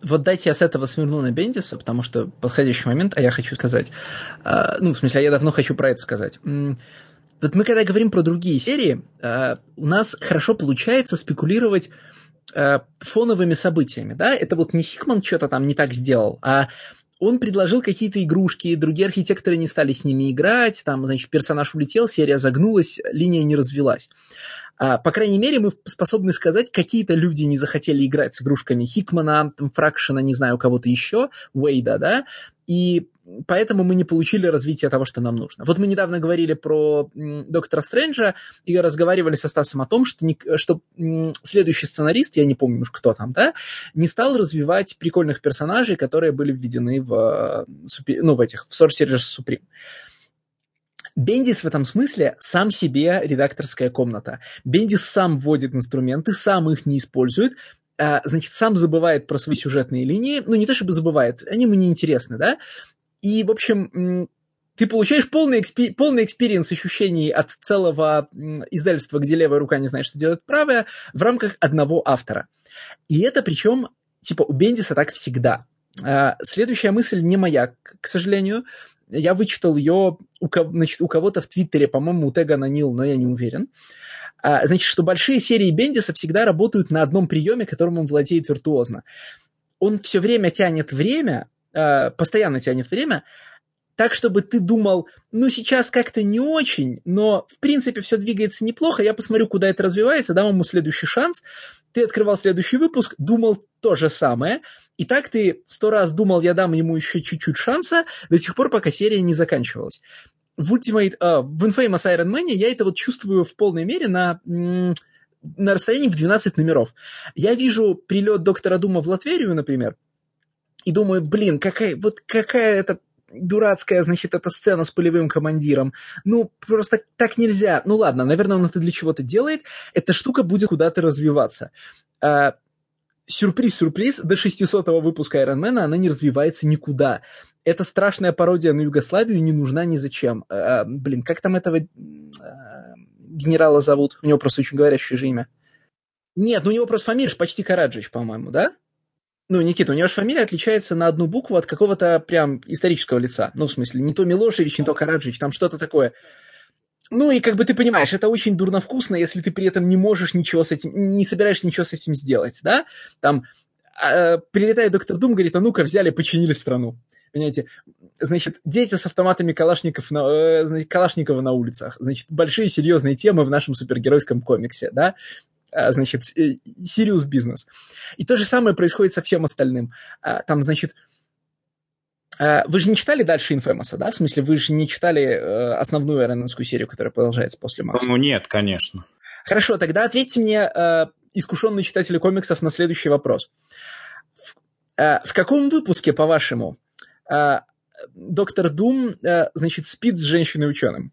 Вот дайте я с этого сверну на Бендиса, потому что подходящий момент, а я хочу сказать... Э, ну, в смысле, я давно хочу про это сказать. Вот мы когда говорим про другие серии, э, у нас хорошо получается спекулировать э, фоновыми событиями, да, это вот не Хикман что-то там не так сделал, а он предложил какие-то игрушки, другие архитекторы не стали с ними играть, там, значит, персонаж улетел, серия загнулась, линия не развелась. А, по крайней мере, мы способны сказать, какие-то люди не захотели играть с игрушками Хикмана, там, Фракшена, не знаю, кого-то еще, Уэйда, да, и поэтому мы не получили развития того, что нам нужно. Вот мы недавно говорили про Доктора Стрэнджа и разговаривали со Стасом о том, что, не, что следующий сценарист, я не помню уж кто там, да, не стал развивать прикольных персонажей, которые были введены в, ну, в этих, в Sorcerer's Supreme. Бендис в этом смысле сам себе редакторская комната. Бендис сам вводит инструменты, сам их не использует, значит, сам забывает про свои сюжетные линии, ну, не то чтобы забывает, они ему не интересны, да, и, в общем, ты получаешь полный, expe- полный experience ощущений от целого издательства, где левая рука не знает, что делает правая, в рамках одного автора. И это причем, типа, у Бендиса так всегда. А, следующая мысль не моя, к сожалению. Я вычитал ее у, значит, у кого-то в Твиттере, по-моему, у Теган О'Нил, но я не уверен. А, значит, что большие серии Бендиса всегда работают на одном приеме, которым он владеет виртуозно. Он все время тянет время, э, постоянно тянет время, так, чтобы ты думал, ну, сейчас как-то не очень, но, в принципе, все двигается неплохо, я посмотрю, куда это развивается, дам ему следующий шанс. Ты открывал следующий выпуск, думал то же самое, и так ты сто раз думал, я дам ему еще чуть-чуть шанса, до тех пор, пока серия не заканчивалась. В Ultimate, uh, в Infamous Iron Man я это вот чувствую в полной мере на на расстоянии в 12 номеров. Я вижу прилет доктора Дума в Латверию, например, и думаю, блин, какая, вот какая это дурацкая, значит, эта сцена с полевым командиром. Ну, просто так нельзя. Ну ладно, наверное, он это для чего-то делает. Эта штука будет куда-то развиваться. А, сюрприз-сюрприз, до 600-го выпуска Iron Man она не развивается никуда. Эта страшная пародия на Югославию не нужна ни зачем. А, блин, как там этого а, генерала зовут? У него просто очень говорящее же имя. Нет, ну у него просто фамилия почти Караджич, по-моему, да? Ну, Никита, у него же фамилия отличается на одну букву от какого-то прям исторического лица. Ну, в смысле, не то Милошевич, не то Караджич, там что-то такое. Ну и как бы ты понимаешь, это очень дурновкусно, если ты при этом не можешь ничего с этим, не собираешься ничего с этим сделать, да? Там э, прилетает доктор Дум, говорит, а ну-ка взяли, починили страну. Понимаете? Значит, дети с автоматами Калашников на, э, Калашникова на улицах. Значит, большие серьезные темы в нашем супергеройском комиксе, да? А, значит, Сириус бизнес. И то же самое происходит со всем остальным. А, там, значит, Э, вы же не читали дальше Инфемоса, да? В смысле, вы же не читали э, основную иронскую серию, которая продолжается после Макса? Ну, нет, конечно. Хорошо, тогда ответьте мне, э, искушенные читатели комиксов, на следующий вопрос. В, э, каком выпуске, по-вашему, э, доктор Дум, э, значит, спит с женщиной-ученым?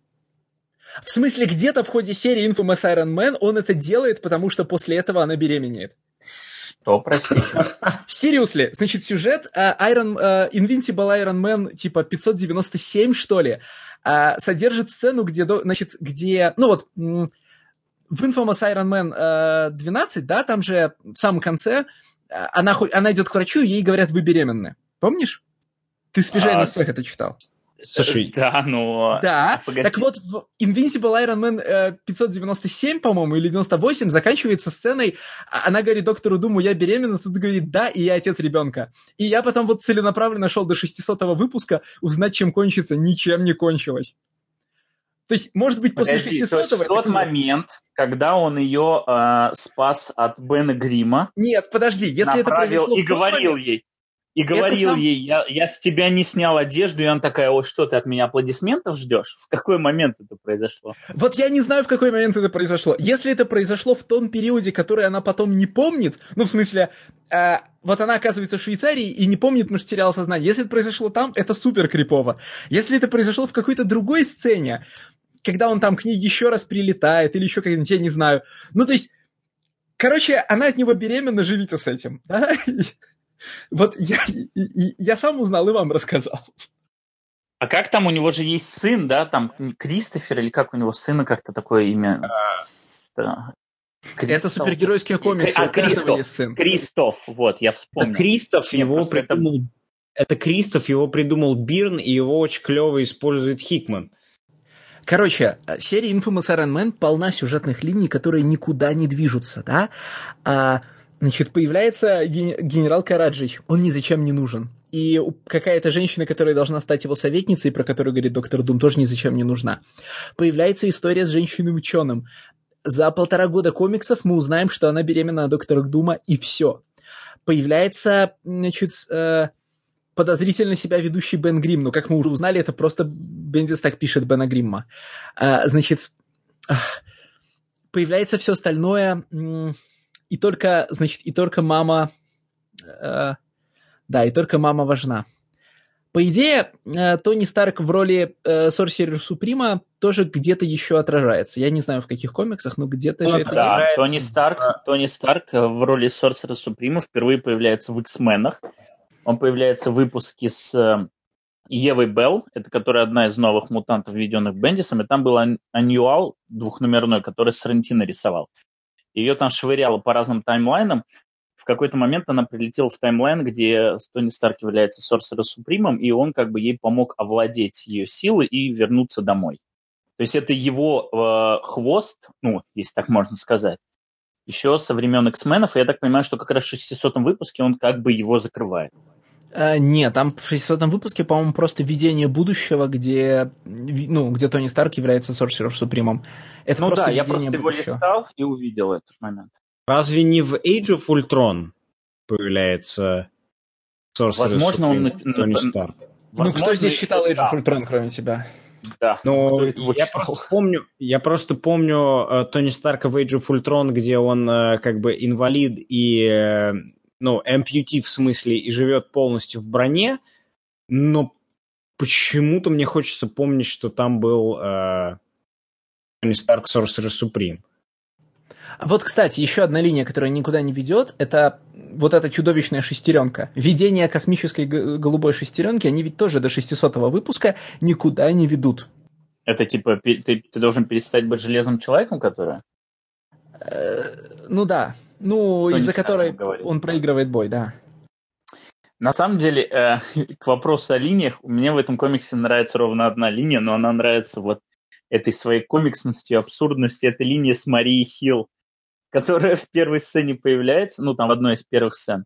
В смысле, где-то в ходе серии Infamous Iron Man он это делает, потому что после этого она беременеет. Что, простите? Seriously, значит, сюжет uh, Iron, uh, Invincible Iron Man типа 597, что ли, uh, содержит сцену, где, значит, где, ну вот, в Infamous Iron Man uh, 12, да, там же в самом конце она, она идет к врачу, ей говорят, вы беременны. Помнишь? Ты свежее а... на всех это читал. Слушай, да, ну... Да, погоди. так вот в Invincible Iron Man 597, э, по-моему, или 98 заканчивается сценой, а, она говорит доктору Думу, я беременна, тут говорит, да, и я отец ребенка. И я потом вот целенаправленно шел до 600 выпуска узнать, чем кончится, ничем не кончилось. То есть, может быть, после Подожди, 600 то есть в тот момент, когда он ее э, спас от Бена Грима, нет, подожди, если это произошло и говорил момент, ей, и говорил сам... ей, я, я с тебя не снял одежду, и она такая, о, что ты от меня аплодисментов ждешь? В какой момент это произошло? Вот я не знаю, в какой момент это произошло. Если это произошло в том периоде, который она потом не помнит, ну, в смысле, э, вот она оказывается в Швейцарии и не помнит, потому что теряла сознание. Если это произошло там, это супер крипово. Если это произошло в какой-то другой сцене, когда он там к ней еще раз прилетает, или еще как-нибудь, я не знаю. Ну, то есть, короче, она от него беременна, живите с этим, да? Вот я, я сам узнал и вам рассказал. А как там у него же есть сын, да, там Кристофер или как у него сына как-то такое имя? А... Это супергеройские комиксы. А, Кристоф, сын. Кристоф, вот, я вспомнил. Это Кристоф, его придумал... Это... это Кристоф, его придумал Бирн, и его очень клево использует Хикман. Короче, серия Infamous Iron Man полна сюжетных линий, которые никуда не движутся, да? А, Значит, появляется генерал Караджич, он ни зачем не нужен. И какая-то женщина, которая должна стать его советницей, про которую говорит доктор Дум, тоже ни зачем не нужна. Появляется история с женщиной-ученым. За полтора года комиксов мы узнаем, что она беременна от доктора Дума, и все. Появляется, значит, э, подозрительно себя ведущий Бен Грим. Но, как мы уже узнали, это просто Бендис так пишет Бена Гримма. А, значит, появляется все остальное и только, значит, и только мама, э, да, и только мама важна. По идее, э, Тони Старк в роли э, Сорсерер Суприма тоже где-то еще отражается. Я не знаю, в каких комиксах, но где-то ну, же это Да, Тони Старк, Тони Старк в роли Сорсера Суприма впервые появляется в X-менах. Он появляется в выпуске с э, Евой Белл, это которая одна из новых мутантов, введенных Бендисом, и там был аннуал двухнумерной, который Сарантино рисовал. Ее там швыряло по разным таймлайнам. В какой-то момент она прилетела в таймлайн, где Тони Старк является Сорсера Супримом, и он как бы ей помог овладеть ее силой и вернуться домой. То есть это его э, хвост, ну, если так можно сказать, еще со времен X-менов, и я так понимаю, что как раз в 600 выпуске он как бы его закрывает. А, нет, там в 600 выпуске, по-моему, просто видение будущего, где, ну, где Тони Старк является Sorcerer Супримом. Это ну просто да, я просто будущего. его листал и увидел этот момент. Разве не в Age of Ultron появляется Sorcerer Возможно, Supreme, он... Тони Старк? ну, кто здесь читал Age of Ultron, кроме тебя? Да, ну, я просто помню, я просто помню э, Тони Старка в Age of Ultron, где он э, как бы инвалид и э, ну, ампьюти в смысле, и живет полностью в броне, но почему-то мне хочется помнить, что там был э, Тони Старк Sorcerer Supreme. Вот, кстати, еще одна линия, которая никуда не ведет, это вот эта чудовищная шестеренка. Видение космической голубой шестеренки, они ведь тоже до 600 выпуска никуда не ведут. Это типа ты, ты должен перестать быть железным человеком, который? Э, ну да. Ну, из-за которой он проигрывает бой, да. На самом деле, э, к вопросу о линиях, мне в этом комиксе нравится ровно одна линия, но она нравится вот этой своей комиксностью, абсурдностью. Это линия с Марией Хилл, которая в первой сцене появляется, ну, там в одной из первых сцен.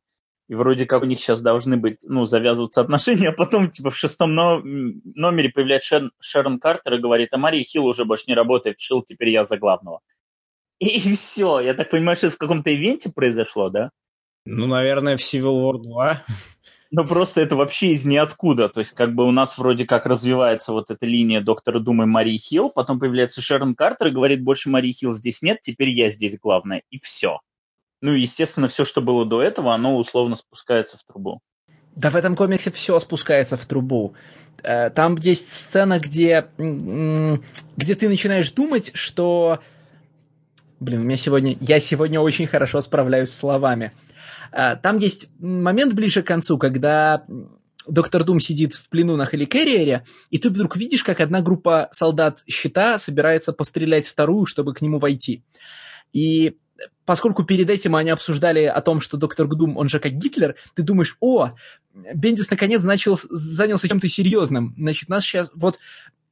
И вроде как у них сейчас должны быть, ну, завязываться отношения, а потом, типа, в шестом номере появляется Шер... Шерон Картер и говорит, а Мария Хилл уже больше не работает, Шил, теперь я за главного. И, и все. Я так понимаю, что это в каком-то ивенте произошло, да? Ну, наверное, в Civil War 2. Ну, просто это вообще из ниоткуда. То есть, как бы у нас вроде как развивается вот эта линия доктора Думы Марии Хилл, потом появляется Шерон Картер и говорит, больше Марии Хилл здесь нет, теперь я здесь главная. И все. Ну, естественно, все, что было до этого, оно условно спускается в трубу. Да в этом комиксе все спускается в трубу. Э, там есть сцена, где, где ты начинаешь думать, что... Блин, у меня сегодня... Я сегодня очень хорошо справляюсь с словами. А, там есть момент ближе к концу, когда доктор Дум сидит в плену на Хеликерриере, и ты вдруг видишь, как одна группа солдат щита собирается пострелять вторую, чтобы к нему войти. И поскольку перед этим они обсуждали о том, что доктор Дум, он же как Гитлер, ты думаешь, о, Бендис наконец начал, занялся чем-то серьезным. Значит, нас сейчас, вот,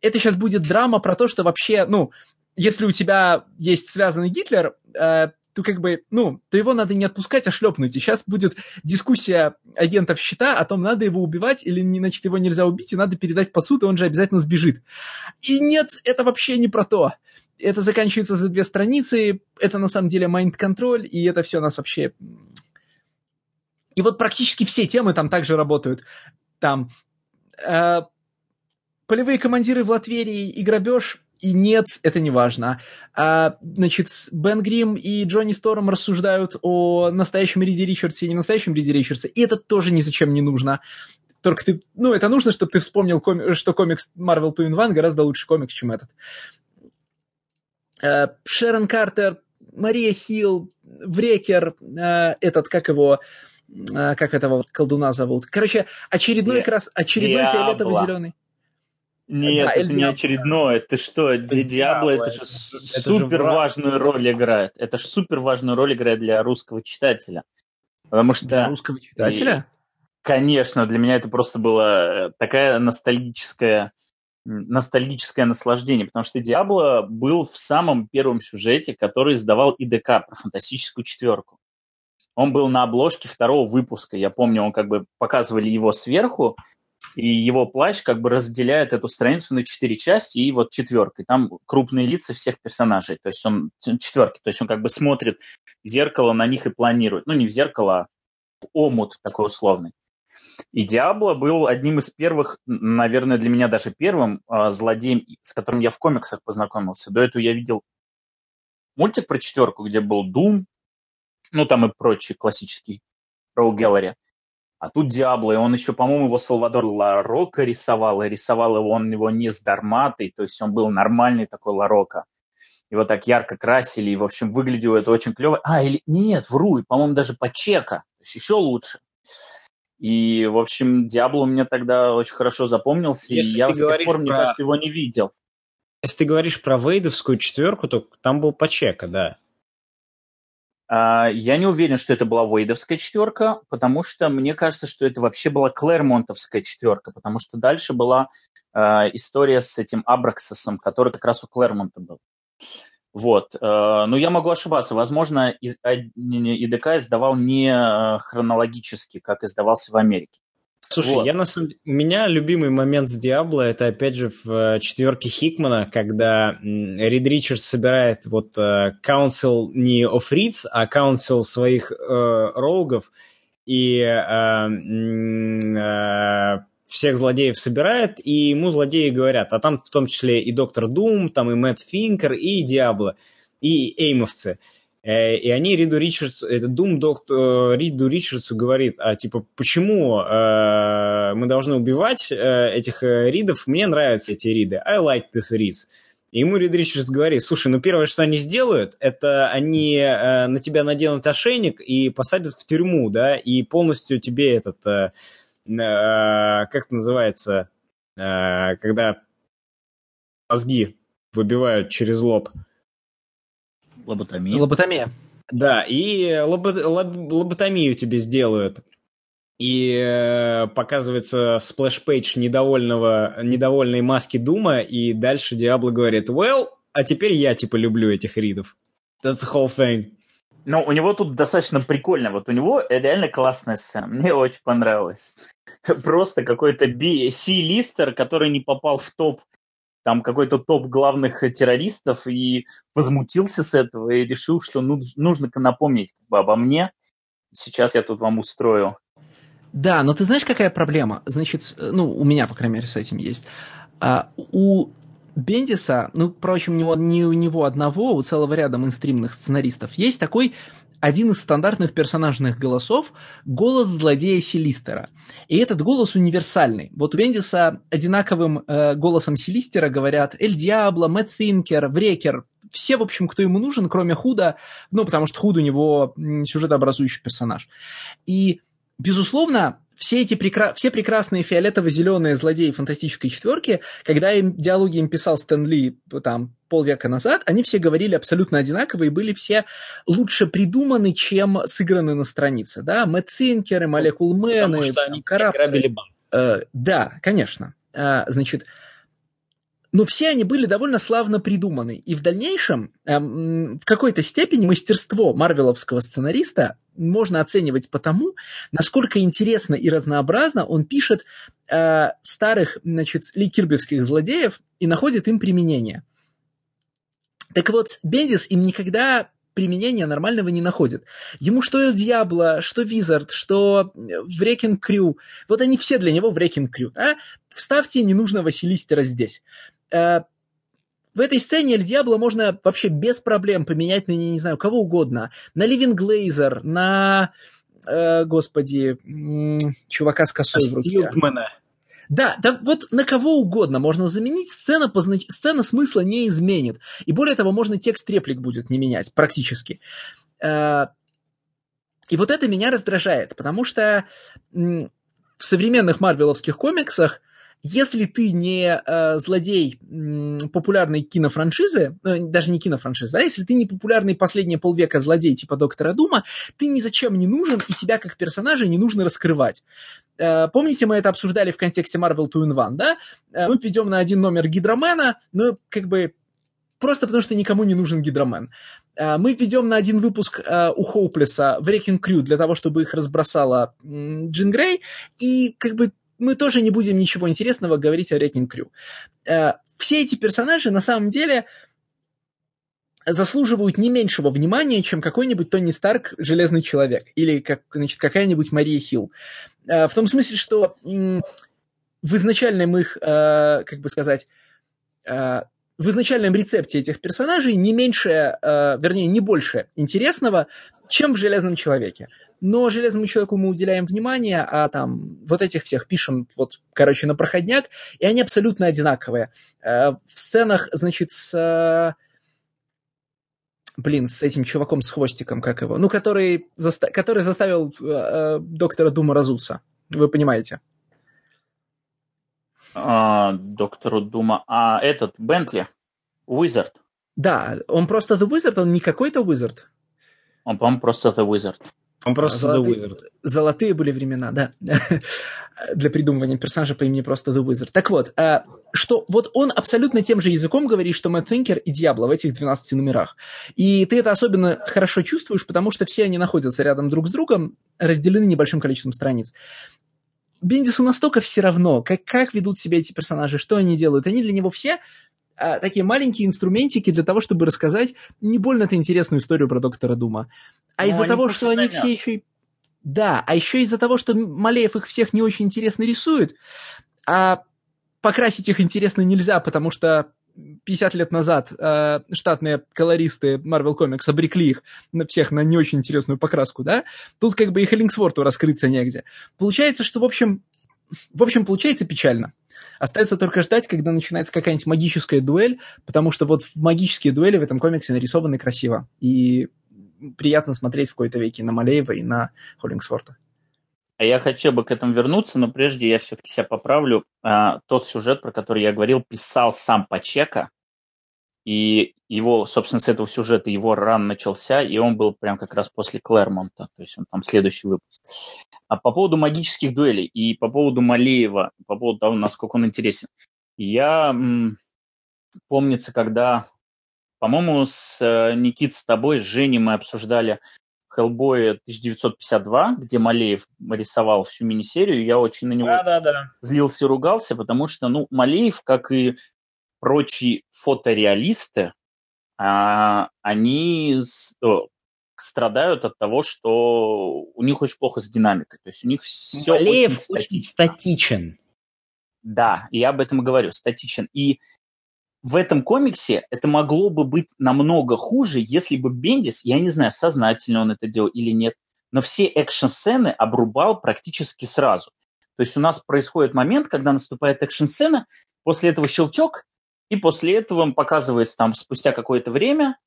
это сейчас будет драма про то, что вообще, ну, если у тебя есть связанный Гитлер, э, то как бы, ну, то его надо не отпускать, а шлепнуть. И сейчас будет дискуссия агентов щита о том, надо его убивать или, значит, его нельзя убить, и надо передать по суду, он же обязательно сбежит. И нет, это вообще не про то. Это заканчивается за две страницы, это на самом деле майнд-контроль, и это все нас вообще... И вот практически все темы там также работают. Там э, полевые командиры в Латверии и грабеж и нет, это не важно. А, значит, Бен Грим и Джонни Сторм рассуждают о настоящем Риди Ричардсе и не настоящем Риди Ричардсе, и это тоже ни зачем не нужно. Только ты, ну, это нужно, чтобы ты вспомнил, коми, что комикс Marvel 2 in One гораздо лучше комикс, чем этот. А, Шерон Картер, Мария Хилл, Врекер, а, этот, как его, а, как этого колдуна зовут. Короче, очередной Ди- крас, очередной фиолетово-зеленый. Нет, да, это не очередное. Ты что, это Диабло, это же это супер же важную роль играет. Это же супер важную роль играет для русского читателя. Потому что... Для русского читателя? И, конечно, для меня это просто было э, такая ностальгическая ностальгическое наслаждение, потому что Диабло был в самом первом сюжете, который издавал ИДК про фантастическую четверку. Он был на обложке второго выпуска. Я помню, он как бы показывали его сверху, и его плащ как бы разделяет эту страницу на четыре части и вот четверкой. Там крупные лица всех персонажей, то есть он четверки, то есть он как бы смотрит в зеркало на них и планирует. Ну, не в зеркало, а в омут такой условный. И Диабло был одним из первых, наверное, для меня даже первым э, злодеем, с которым я в комиксах познакомился. До этого я видел мультик про четверку, где был Дум, ну там и прочие классические Роу Геллери. А тут Диабло, и он еще, по-моему, его Салвадор Ларока рисовал, и рисовал его он его не с Дарматой, то есть он был нормальный такой Ларока. Его так ярко красили, и, в общем, выглядело это очень клево. А, или нет, вру, по-моему, даже Пачека, то есть еще лучше. И, в общем, Диабло мне тогда очень хорошо запомнился, Если и я с тех пор, про... мне кажется, его не видел. Если ты говоришь про вейдовскую четверку, то там был Пачека, да. А, я не уверен, что это была Вейдовская четверка, потому что мне кажется, что это вообще была Клэрмонтовская четверка, потому что дальше была э, история с этим Абраксосом, который как раз у Клэрмонта был. Вот. Э, но я могу ошибаться. Возможно, ИДК издавал не хронологически, как издавался в Америке. Слушай, вот. я на самом деле... У меня любимый момент с Диабло это опять же в э, четверке Хикмана, когда Рид Ричардс собирает вот э, Council не of Reeds, а Council своих э, роугов и э, э, всех злодеев собирает, и ему злодеи говорят, а там в том числе и Доктор Дум, там и Мэтт Финкер, и Диабло, и Эймовцы. Э, и они Риду Ричардсу, это Дум доктор, Риду Ричардсу говорит, а типа, почему э, мы должны убивать э, этих э, Ридов? Мне нравятся эти Риды. I like this Rids. И ему Рид Ричардс говорит, слушай, ну первое, что они сделают, это они э, на тебя наденут ошейник и посадят в тюрьму, да, и полностью тебе этот, э, э, как это называется, э, когда мозги выбивают через лоб. Лоботомия. Лоботомия. Да, и лобо- лоб- лоботомию тебе сделают. И э, показывается splash page недовольного, недовольной маски Дума, и дальше Диабло говорит, well, а теперь я типа люблю этих Ридов. That's the whole thing. Но у него тут достаточно прикольно. Вот у него реально классная сцена. Мне очень понравилось. Просто какой-то си-листер, который не попал в топ там какой-то топ главных террористов и возмутился с этого и решил, что ну, нужно напомнить как бы, обо мне. Сейчас я тут вам устрою. Да, но ты знаешь, какая проблема? Значит, ну, у меня, по крайней мере, с этим есть. А, у Бендиса, ну, впрочем, не у него одного, у целого ряда мейнстримных сценаристов, есть такой один из стандартных персонажных голосов – голос злодея Селистера. И этот голос универсальный. Вот у Бендиса одинаковым э, голосом Селистера говорят Эль Диабло, Мэтт Финкер, Врекер, все, в общем, кто ему нужен, кроме Худа, ну, потому что Худ у него сюжетообразующий персонаж. И, безусловно, все эти прекра... все прекрасные фиолетово-зеленые злодеи фантастической четверки, когда им диалоги им писал Стэн Ли там полвека назад, они все говорили абсолютно одинаково и были все лучше придуманы, чем сыграны на странице. Да? Мэтт Финкеры, Молекул Мэны, Потому что они грабили банк. Э, да, конечно. Э, значит, но все они были довольно славно придуманы. И в дальнейшем эм, в какой-то степени мастерство марвеловского сценариста можно оценивать по тому, насколько интересно и разнообразно он пишет э, старых, значит, Ли Кирбевских злодеев и находит им применение. Так вот, Бендис им никогда применения нормального не находит. Ему что Эль Диабло, что Визард, что Врекин Крю, вот они все для него Врекин Крю. А? Вставьте ненужного Селистера здесь. Э, в этой сцене Эль Диабло можно вообще без проблем поменять на, не знаю, кого угодно. На Ливин Глейзер, на, э, господи, чувака с косой в руке. Стилтмана. Да, да, вот на кого угодно можно заменить, сцена, познач... сцена смысла не изменит. И более того, можно текст реплик будет не менять практически. Э, и вот это меня раздражает, потому что в современных марвеловских комиксах если ты не э, злодей э, популярной кинофраншизы, э, даже не кинофраншизы, да, если ты не популярный последние полвека злодей типа Доктора Дума, ты ни зачем не нужен, и тебя как персонажа не нужно раскрывать. Э, помните, мы это обсуждали в контексте Marvel 2 in 1, да? Э, мы ведем на один номер Гидромена, но как бы просто потому что никому не нужен Гидромен. Э, мы ведем на один выпуск uh, у Хоуплеса Wrecking Crew для того, чтобы их разбросала Джин Грей, и как бы мы тоже не будем ничего интересного говорить о Wrecking Crew. Э, все эти персонажи на самом деле заслуживают не меньшего внимания, чем какой-нибудь Тони Старк Железный Человек или как, значит, какая-нибудь Мария Хилл. Э, в том смысле, что в изначальном их, э, как бы сказать, в изначальном рецепте этих персонажей не меньше, вернее, не больше интересного, чем в Железном Человеке но Железному Человеку мы уделяем внимание, а там вот этих всех пишем, вот, короче, на проходняк, и они абсолютно одинаковые. Э, в сценах, значит, с... Блин, с этим чуваком с хвостиком, как его? Ну, который, заста... который заставил э, э, доктора Дума разуться. Вы понимаете? А, доктору Дума. А этот, Бентли, Уизард. Да, он просто The Wizard, он не какой-то Wizard. Он, по-моему, просто The Wizard. Он просто золотые, The Wizard. Золотые были времена, да. Для придумывания персонажа по имени просто The Wizard. Так вот, э, что вот он абсолютно тем же языком говорит, что Мэтт Финкер и Диабло в этих 12 номерах. И ты это особенно хорошо чувствуешь, потому что все они находятся рядом друг с другом, разделены небольшим количеством страниц. Бендису настолько все равно, как, как ведут себя эти персонажи, что они делают. Они для него все а, такие маленькие инструментики для того, чтобы рассказать не больно-то интересную историю про доктора Дума. А из-за того, что они все еще... И... Да, а еще из-за того, что Малеев их всех не очень интересно рисует, а покрасить их интересно нельзя, потому что 50 лет назад э, штатные колористы Marvel Comics обрекли их на всех на не очень интересную покраску, да? Тут как бы и Хеллингсворту раскрыться негде. Получается, что, в общем, в общем, получается печально. Остается только ждать, когда начинается какая-нибудь магическая дуэль, потому что вот магические дуэли в этом комиксе нарисованы красиво. И приятно смотреть в какой-то веке на Малеева и на Холлингсворта. А я хотел бы к этому вернуться, но прежде я все-таки себя поправлю. А, тот сюжет, про который я говорил, писал сам Пачека, и его, собственно, с этого сюжета его ран начался, и он был прям как раз после Клэрмонта, то есть он там следующий выпуск. А по поводу магических дуэлей и по поводу Малеева, по поводу того, насколько он интересен. Я, м, помнится, когда, по-моему, с э, Никит, с тобой, с Женей мы обсуждали Хеллбоя 1952, где Малеев рисовал всю мини-серию, я очень на него да, да, да. злился и ругался, потому что, ну, Малеев, как и прочие фотореалисты, а, они страдают от того, что у них очень плохо с динамикой. То есть у них все Малеев очень статично. очень статичен. Да, я об этом и говорю, статичен. И в этом комиксе это могло бы быть намного хуже, если бы Бендис, я не знаю, сознательно он это делал или нет, но все экшн-сцены обрубал практически сразу. То есть у нас происходит момент, когда наступает экшн-сцена, после этого щелчок, и после этого показывается там спустя какое-то время,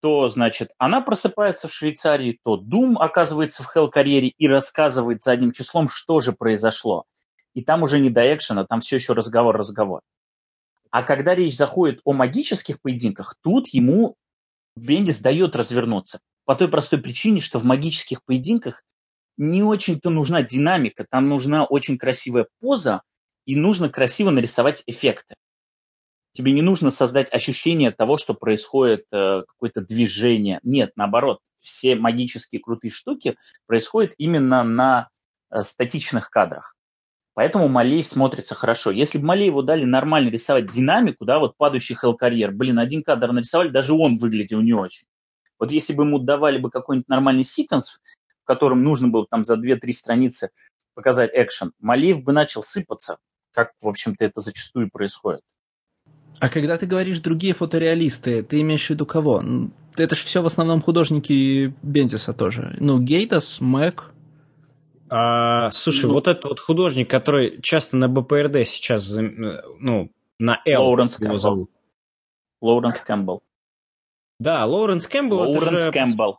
то, значит, она просыпается в Швейцарии, то Дум оказывается в Хелл-карьере и рассказывает задним числом, что же произошло. И там уже не до экшена, там все еще разговор-разговор. А когда речь заходит о магических поединках, тут ему Бендис дает развернуться. По той простой причине, что в магических поединках не очень-то нужна динамика, там нужна очень красивая поза и нужно красиво нарисовать эффекты. Тебе не нужно создать ощущение того, что происходит э, какое-то движение. Нет, наоборот, все магические крутые штуки происходят именно на э, статичных кадрах. Поэтому Малей смотрится хорошо. Если бы Малееву дали нормально рисовать динамику, да, вот падающий хелл-карьер, блин, один кадр нарисовали, даже он выглядел не очень. Вот если бы ему давали бы какой-нибудь нормальный секвенс, в котором нужно было там за 2-3 страницы показать экшен, Малеев бы начал сыпаться, как, в общем-то, это зачастую происходит. А когда ты говоришь другие фотореалисты, ты имеешь в виду кого? Это же все в основном художники Бендиса тоже. Ну, Гейдос, Мэк. А, слушай, ну, вот этот вот художник, который часто на BPRD сейчас, ну, на Л Лоуренс Кэмпбелл. Зовут. Лоуренс Кэмпбелл. Да, Лоуренс Кэмпбелл. Лоуренс же... Кэмпбелл.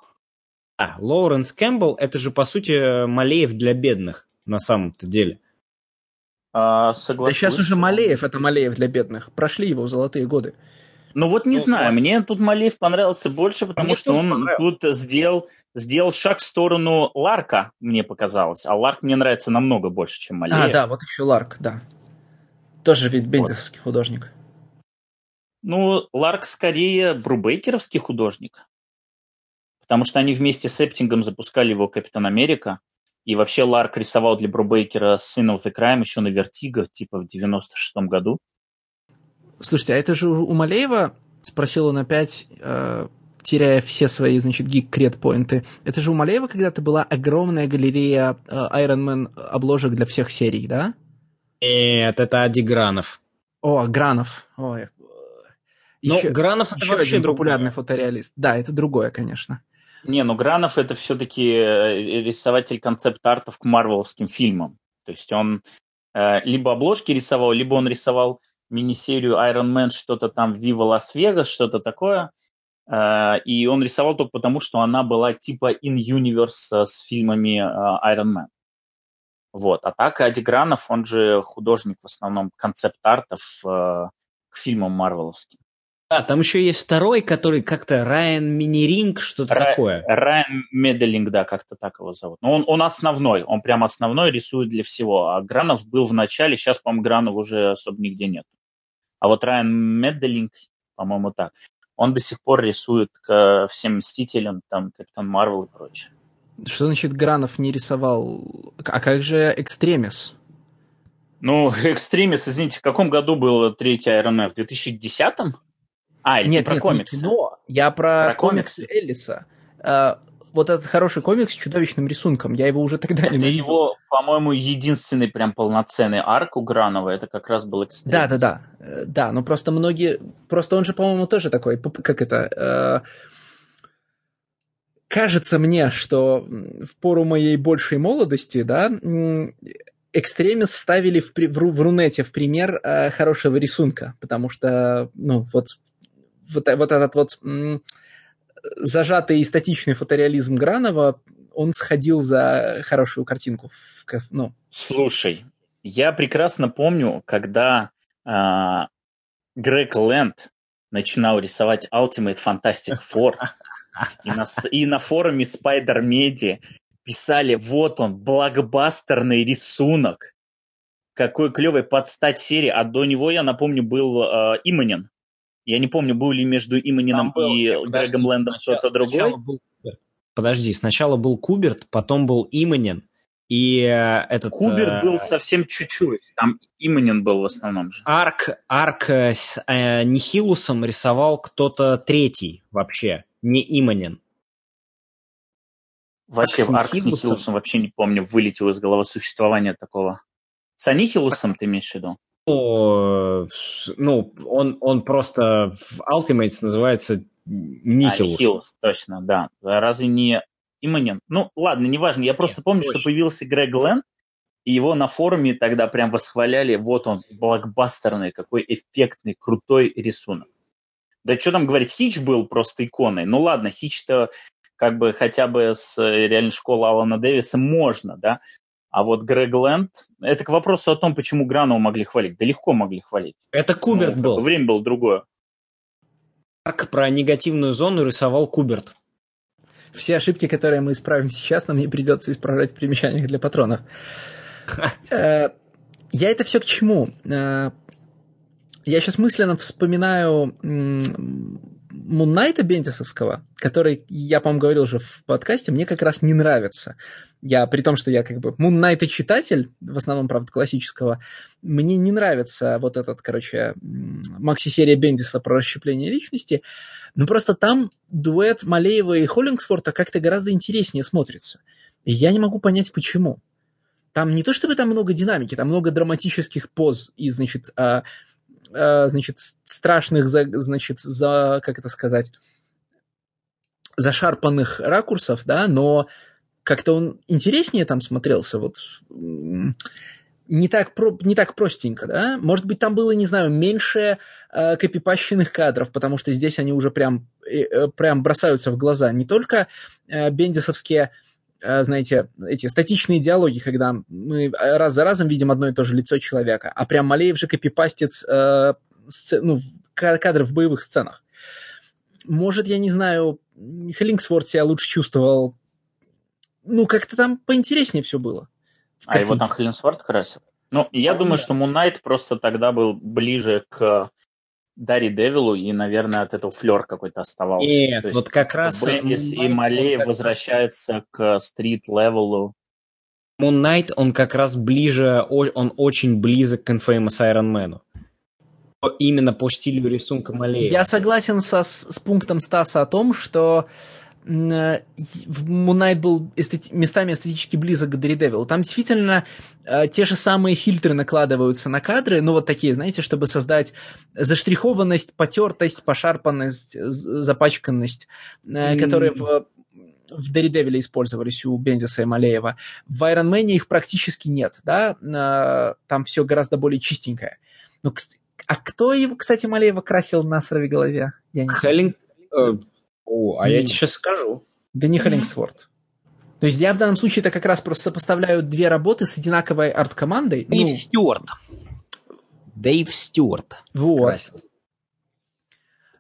А, Лоуренс Кэмпбелл это же, по сути, Малеев для бедных, на самом-то деле. А, да сейчас уже Малеев, это Малеев для бедных. Прошли его золотые годы. Ну вот не ну, знаю, мне тут Малеев понравился больше, потому что он тут сделал, сделал шаг в сторону Ларка, мне показалось. А Ларк мне нравится намного больше, чем Малеев. А, да, вот еще Ларк, да. Тоже ведь бендисовский вот. художник. Ну, Ларк скорее брубейкеровский художник. Потому что они вместе с Эптингом запускали его Капитан Америка. И вообще Ларк рисовал для Брубейкера Sin of the Crime еще на Вертиго, типа в 96-м году. Слушайте, а это же у Малеева, спросил он опять, э, теряя все свои, значит, гик-кред-поинты, это же у Малеева когда-то была огромная галерея э, Iron Man обложек для всех серий, да? Нет, это Ади Гранов. О, Гранов. Ой. Еще, ну, Гранов это еще вообще один популярный фотореалист. Да, это другое, конечно. Не, ну Гранов это все-таки э, рисователь концепт-артов к марвеловским фильмам. То есть он э, либо обложки рисовал, либо он рисовал мини-серию Iron Man, что-то там Viva Лас-Вегас, что-то такое. Э, и он рисовал только потому, что она была типа in-universe с фильмами э, Iron Man. Вот. А так Ади Гранов, он же художник в основном концепт-артов э, к фильмам марвеловским. Да, там еще есть второй, который как-то Райан Миниринг, что-то Ра- такое. Райан Меделинг, да, как-то так его зовут. Но он, он основной, он прям основной рисует для всего. А Гранов был в начале, сейчас, по-моему, Гранов уже особо нигде нет. А вот Райан Меделинг, по-моему, так. Он до сих пор рисует к всем Мстителям, там, Капитан Марвел и прочее. Что значит Гранов не рисовал? А как же Экстремис? Ну, Экстремис, извините, в каком году был третий Man? В 2010-м? А, или нет, про нет, комиксы? Не кино. Я про, про комиксы Эллиса. А, вот этот хороший комикс с чудовищным рисунком. Я его уже тогда не его, по-моему, единственный прям полноценный арк у Гранова. Это как раз был экстрим. Да, да, да. Э, да, но просто многие... Просто он же, по-моему, тоже такой... Как это... Э... Кажется мне, что в пору моей большей молодости, да, экстремис ставили в, в, в Рунете в пример э, хорошего рисунка, потому что, ну, вот, вот, вот этот вот зажатый и статичный фотореализм Гранова, он сходил за хорошую картинку. Ну. Слушай, я прекрасно помню, когда э, Грег Лэнд начинал рисовать Ultimate Fantastic Four, и на, и на форуме Spider Media писали, вот он, блокбастерный рисунок, какой клевый под стать серии, а до него, я напомню, был э, Иманин. Я не помню, был ли между Иманином и подожди, Грегом Лэндом кто-то другой. Был, подожди, сначала был Куберт, потом был Иманин, и э, этот... Куберт э, был совсем чуть-чуть, там Иманин был в основном же. Арк, арк э, с э, Нихилусом рисовал кто-то третий вообще, не Иманин. Вообще, Арк, Арк с Нихилусом вообще не помню, вылетел из головы существования такого. С Анихилусом ты имеешь в виду? Ну, он, он просто в Ultimates называется Нихилус. А, Нихилус, точно, да. Разве не Иманин? Ну, ладно, неважно. Я просто Нет, помню, точно. что появился Грег Лен, и его на форуме тогда прям восхваляли. Вот он, блокбастерный, какой эффектный, крутой рисунок. Да что там говорить, Хич был просто иконой. Ну ладно, Хич-то как бы хотя бы с э, реальной школы Алана Дэвиса можно, да, а вот Грег Лэнд, это к вопросу о том, почему Гранова могли хвалить. Да легко могли хвалить. Это Куберт ну, был. Время было другое. Арк про негативную зону рисовал Куберт. Все ошибки, которые мы исправим сейчас, нам не придется исправлять в примечаниях для патронов. Э, я это все к чему? Э, я сейчас мысленно вспоминаю Муннайта Бендисовского, который, я, по-моему, говорил уже в подкасте, мне как раз не нравится. Я, при том, что я как бы Муннайта читатель, в основном, правда, классического, мне не нравится вот этот, короче, макси-серия Бендиса про расщепление личности, но просто там дуэт Малеева и Холлингсворта как-то гораздо интереснее смотрится. И я не могу понять, почему. Там не то чтобы там много динамики, там много драматических поз и, значит, а, значит, страшных, значит, за, как это сказать, зашарпанных ракурсов, да, но как-то он интереснее там смотрелся, вот не так, про, не так простенько, да? Может быть, там было, не знаю, меньше э, копипащенных кадров, потому что здесь они уже прям, э, э прям бросаются в глаза. Не только э, бендисовские Э, знаете, эти статичные диалоги, когда мы раз за разом видим одно и то же лицо человека, а прям Малеев же копипастит э, сцен, ну, кадры в боевых сценах. Может, я не знаю, Хеллингсворт себя лучше чувствовал. Ну, как-то там поинтереснее все было. А его там Хеллингсворт красил? Ну, я а, думаю, да. что Мунайт просто тогда был ближе к Дарри Девилу, и, наверное, от этого флер какой-то оставался. Нет, То вот как раз... Бендис и Малеев возвращаются к стрит-левелу. Moon Knight, он как раз ближе, он очень близок к Infamous Iron Man. Именно по стилю рисунка Малеева. Я согласен со, с пунктом Стаса о том, что Мунайт был эстети- местами эстетически близок к Daredevil. Там действительно э, те же самые фильтры накладываются на кадры, ну вот такие, знаете, чтобы создать заштрихованность, потертость, пошарпанность, запачканность, э, mm. которые в в Daredevil использовались у Бендиса и Малеева. В Iron Man их практически нет, да, э, там все гораздо более чистенькое. Ну, а кто его, кстати, Малеева красил на сорви голове? Я не Хеллинг, э, о, а не, я тебе сейчас скажу. Да не Холлингсворт. То есть я в данном случае это как раз просто сопоставляю две работы с одинаковой арт-командой. Дэйв ну, Стюарт. Дэйв Стюарт. Вот. Красил.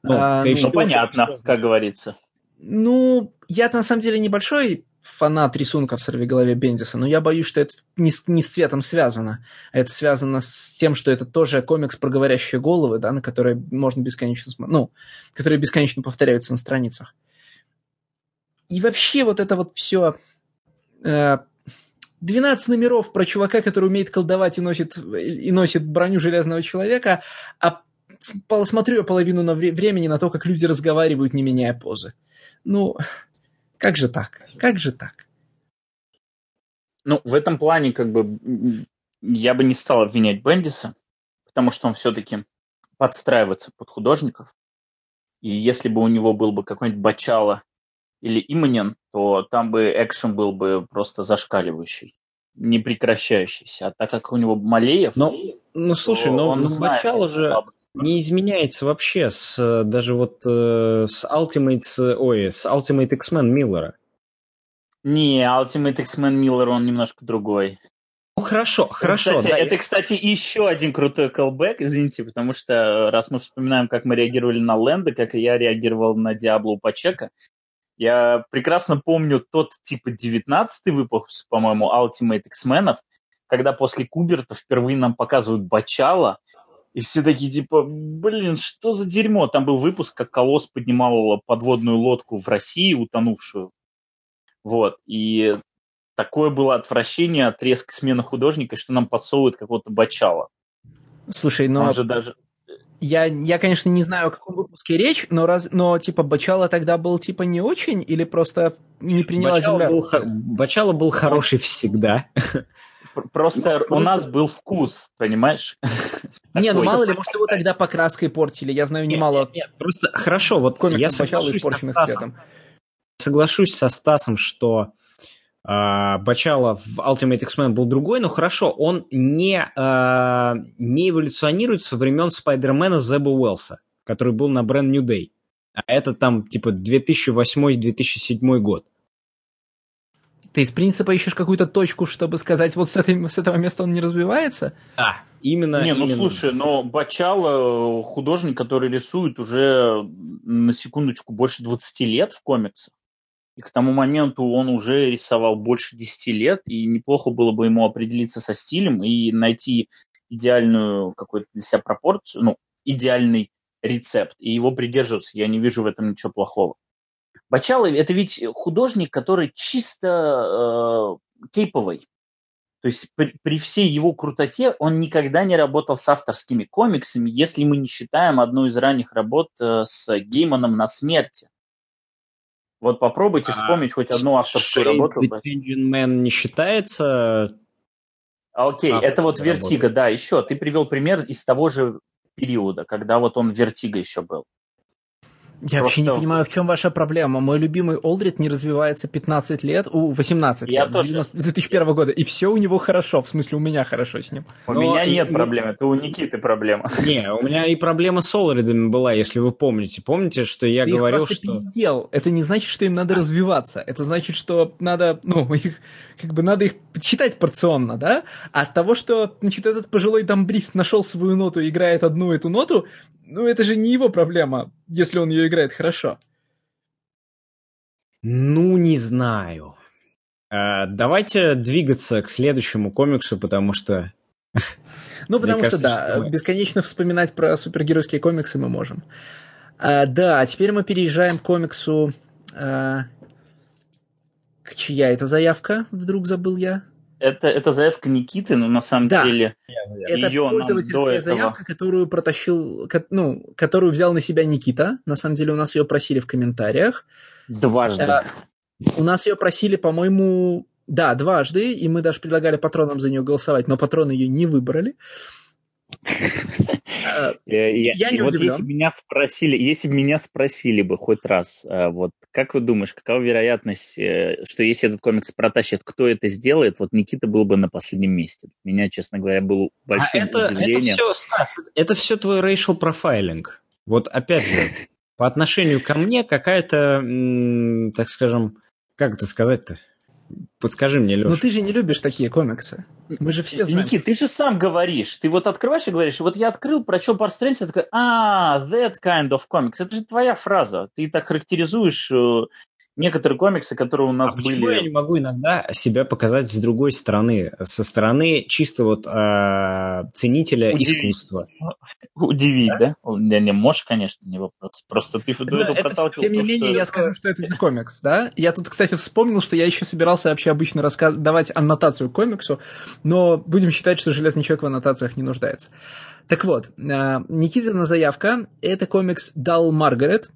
Ну, а, ну, ну понятно, как говорится. Ну, я на самом деле небольшой фанат рисунков в голове Бендиса, но я боюсь, что это не с, не с цветом связано. Это связано с тем, что это тоже комикс про говорящие головы, да, на которые можно бесконечно, ну, которые бесконечно повторяются на страницах. И вообще вот это вот все... Э, 12 номеров про чувака, который умеет колдовать и носит, и носит броню Железного Человека, а смотрю я половину на вре- времени на то, как люди разговаривают, не меняя позы. Ну, как же так? Как же так? Ну, в этом плане, как бы, я бы не стал обвинять Бендиса, потому что он все-таки подстраивается под художников. И если бы у него был бы какой-нибудь Бачало или Иманин, то там бы экшен был бы просто зашкаливающий. не прекращающийся. А так как у него Малеев... Но, ну, слушай, но, он но знает, Бачало же слабо. Не изменяется вообще с э, даже вот э, с Ultimate, ой, с Ultimate X-Men Миллера. Не, Ultimate X-Men Миллер, он немножко другой. Ну, хорошо, хорошо. Кстати, да, это, кстати, еще один крутой колбэк, извините, потому что э, раз мы вспоминаем, как мы реагировали на Лэнда, как и я реагировал на Диабло у Пачека, я прекрасно помню тот, типа, 19-й выпуск, по-моему, Ultimate X-Men, когда после Куберта впервые нам показывают Бачала, и все такие, типа, блин, что за дерьмо? Там был выпуск, как Колосс поднимал подводную лодку в России, утонувшую. Вот, и такое было отвращение от резкой смены художника, что нам подсовывают какого-то Бачала. Слушай, но Он же даже... я, я, конечно, не знаю, о каком выпуске речь, но, раз, но типа Бачало тогда был типа не очень или просто не приняла Бачало земля? был, Бачало был хороший всегда. Пр- Просто у нас был вкус, понимаешь? Не, ну мало ли, может, его тогда покраской портили. Я знаю немало Нет, нет, просто хорошо, вот я соглашусь, со испорченных Стасом, соглашусь со Стасом, что а, Бачало в Ultimate X-Men был другой, но хорошо, он не, а, не эволюционирует со времен Спайдермена Зеба Уэллса, который был на Brand New Day. А это там типа 2008-2007 год. Ты из принципа ищешь какую-то точку, чтобы сказать, вот с, этой, с этого места он не развивается? Да, именно. Не, ну именно. слушай, но Бачало художник, который рисует уже на секундочку больше 20 лет в комиксах. И к тому моменту он уже рисовал больше 10 лет, и неплохо было бы ему определиться со стилем и найти идеальную какую-то для себя пропорцию, ну, идеальный рецепт, и его придерживаться. Я не вижу в этом ничего плохого. Бачало это ведь художник, который чисто э, кейповый. То есть при, при всей его крутоте он никогда не работал с авторскими комиксами, если мы не считаем одну из ранних работ э, с Гейманом на смерти. Вот попробуйте А, вспомнить хоть одну авторскую Shade работу. Man не считается. А, Окей, авторской это вот. Вертига, да, еще. Ты привел пример из того же периода, когда вот он Вертига еще был. Я вообще не Просто понимаю, в чем ваша проблема. Мой любимый Олдрид не развивается 15 лет, у 18 Я лет, тоже. с 90 с 2001 года, и все у него хорошо, в смысле у меня хорошо с ним. У Но меня и- нет и- проблем, это у Никиты проблема. Не, у меня и проблема с Олридами была, если вы помните. Помните, что я Ты их говорил, просто что... переел. Это не значит, что им надо развиваться. Это значит, что надо, ну, их, как бы надо их считать порционно, да? А от того, что, значит, этот пожилой дамбрист нашел свою ноту и играет одну эту ноту, ну, это же не его проблема, если он ее играет хорошо. Ну, не знаю. А, давайте двигаться к следующему комиксу, потому что... Ну, потому кажется, что, да, что мы- бесконечно вспоминать про супергеройские комиксы мы можем. А, да, теперь мы переезжаем к комиксу... а, к чья это заявка? Вдруг забыл я. Это, это заявка Никиты, но на самом Да. деле Это ее пользовательская этого... заявка, которую протащил, ну, которую взял на себя Никита. На самом деле у нас ее просили в комментариях. Дважды. Э, У нас ее просили, по-моему, да, дважды, и мы даже предлагали патронам за нее голосовать, но патроны ее не выбрали. Э, Я, Я и не вот удивлен. если бы меня спросили, если бы меня спросили бы хоть раз, э, вот как вы думаешь, какова вероятность, э, что если этот комикс протащит, кто это сделает, вот Никита был бы на последнем месте. Меня, честно говоря, было А большим это, это удивлением. все, Стас, это все твой racial profiling. Вот опять же, по отношению ко мне какая-то, так скажем, как это сказать-то? Подскажи мне, Леша. Но ты же не любишь такие комиксы. Мы же все знаем. Никит, ты же сам говоришь, ты вот открываешь и говоришь, вот я открыл, прочел Power Strange, я такой, а, that kind of comics. Это же твоя фраза. Ты так характеризуешь э, некоторые комиксы, которые у нас а почему были. я не могу иногда себя показать с другой стороны, со стороны чисто вот а, ценителя Удивить. искусства? Удивить, да? Не, не, можешь, конечно, не вопрос. Просто ты до этого это- проталкивал Тем не менее, что- я скажу, что это за комикс, да? Я тут, кстати, вспомнил, что я еще собирался вообще обычно рассказ... давать аннотацию к комиксу, но будем считать, что Железный Человек в аннотациях не нуждается. Так вот, э, Никитина заявка – это комикс «Дал Маргарет»,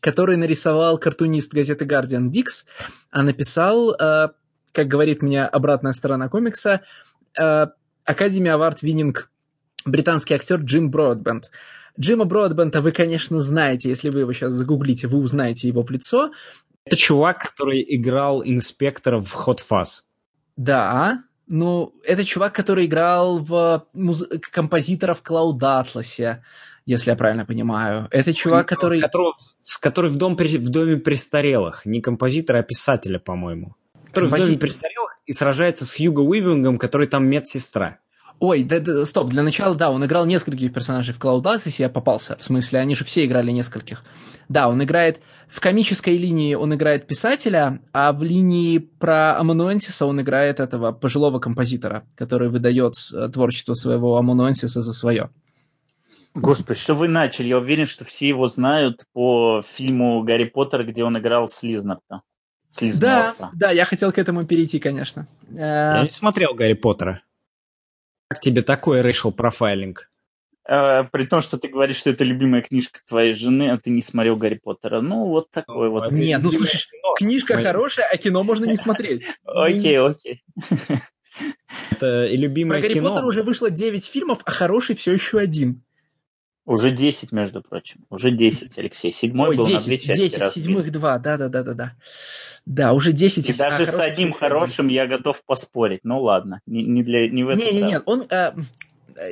который нарисовал картунист газеты «Гардиан» Дикс, а написал, э, как говорит мне обратная сторона комикса, э, Академия Авард Виннинг британский актер Джим Бродбенд. Джима Бродбента вы, конечно, знаете, если вы его сейчас загуглите, вы узнаете его в лицо. Это чувак, который играл инспектора в Hot Fuzz. Да, Ну, это чувак, который играл в муз... композитора в Cloud Atlas, если я правильно понимаю. Это чувак, который... Который, который в, дом, в доме престарелых. Не композитора, а писателя, по-моему. Который Композитор. в доме престарелых и сражается с Хьюго Уивингом, который там медсестра. Ой, да, да, стоп, для начала, да, он играл нескольких персонажей в Cloud Atlas, я попался. В смысле, они же все играли нескольких. Да, он играет в комической линии, он играет писателя, а в линии про Амануэнсиса он играет этого пожилого композитора, который выдает э, творчество своего Амануэнсиса за свое. Господи, что вы начали? Я уверен, что все его знают по фильму Гарри Поттер, где он играл Слизнарта. Да, да, я хотел к этому перейти, конечно. Я не смотрел Гарри Поттера. Как тебе такой racial профайлинг? Э, при том, что ты говоришь, что это любимая книжка твоей жены, а ты не смотрел Гарри Поттера. Ну, вот такой ну, вот. Нет, ну слушай, книжка Мы... хорошая, а кино можно не смотреть. Окей, окей. Это и любимое Про Гарри Поттера уже вышло 9 фильмов, а хороший все еще один. Уже 10, между прочим. Уже 10, Алексей. Седьмой Ой, был 10, на две части 10, разбит. седьмых два, да-да-да-да-да. Да, уже 10. И даже а с одним хорошим я готов поспорить. Ну ладно, не, не, для, не в этом Не, не, нет, он... Э,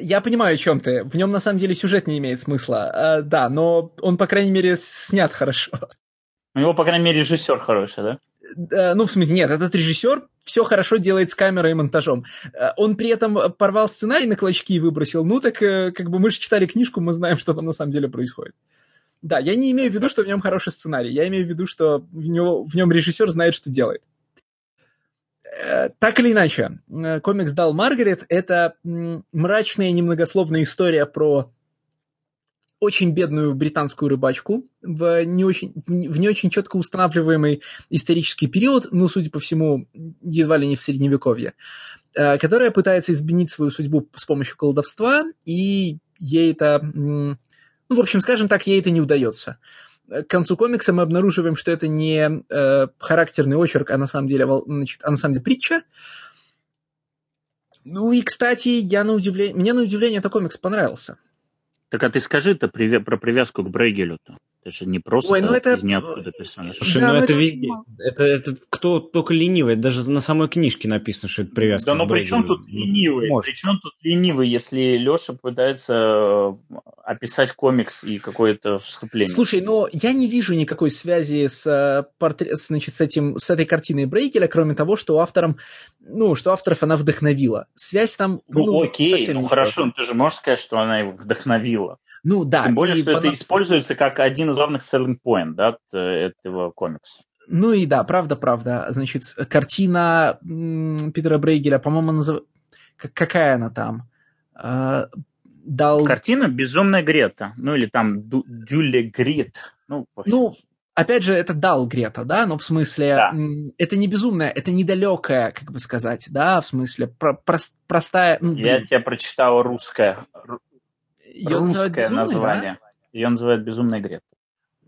я понимаю, о чем ты. В нем на самом деле сюжет не имеет смысла. Э, да, но он, по крайней мере, снят хорошо. У него, по крайней мере, режиссер хороший, да? Э, ну, в смысле, нет, этот режиссер все хорошо делает с камерой и монтажом. Э, он при этом порвал сценарий на клочки и выбросил. Ну, так э, как бы мы же читали книжку, мы знаем, что там на самом деле происходит. Да, я не имею в виду, что в нем хороший сценарий. Я имею в виду, что в, него, в нем режиссер знает, что делает. Так или иначе, комикс «Дал Маргарет» — это мрачная немногословная история про очень бедную британскую рыбачку в не очень, в не очень четко устанавливаемый исторический период, ну, судя по всему, едва ли не в Средневековье, э, которая пытается изменить свою судьбу с помощью колдовства, и ей это, ну, в общем, скажем так, ей это не удается. К концу комикса мы обнаруживаем, что это не э, характерный очерк, а на самом деле, значит, а на самом деле притча. Ну и, кстати, я на удивление, мне на удивление этот комикс понравился. Так а ты скажи-то про привязку к Брейгелю-то. Это же не просто Ой, ну это... из ниоткуда персонаж. Слушай, да, ну это, везде. Это, это кто только ленивый. Даже на самой книжке написано, что это привязка Да, но при чем тут ленивый? Может. При чем тут ленивый, если Леша пытается э, описать комикс и какое-то вступление? Слушай, но я не вижу никакой связи с, э, портрет, значит, с, этим, с этой картиной Брейгеля, кроме того, что автором, ну, что авторов она вдохновила. Связь там... Ну, ну окей, ну хорошо, но ты же можешь сказать, что она его вдохновила. Ну да. Тем более, что по... это используется как один из главных selling point да, этого комикса. Ну и да, правда, правда. Значит, картина Питера Брейгеля, по-моему, назов... какая она там? А, дал... Картина «Безумная Грета», ну или там «Дюле Грет». Ну, ну, опять же, это дал Грета, да, но в смысле, да. это не безумная, это недалекая, как бы сказать, да, в смысле, про про простая... Ну, Я тебе прочитал русское, ее русское название. Да? Ее называют «Безумная Грета».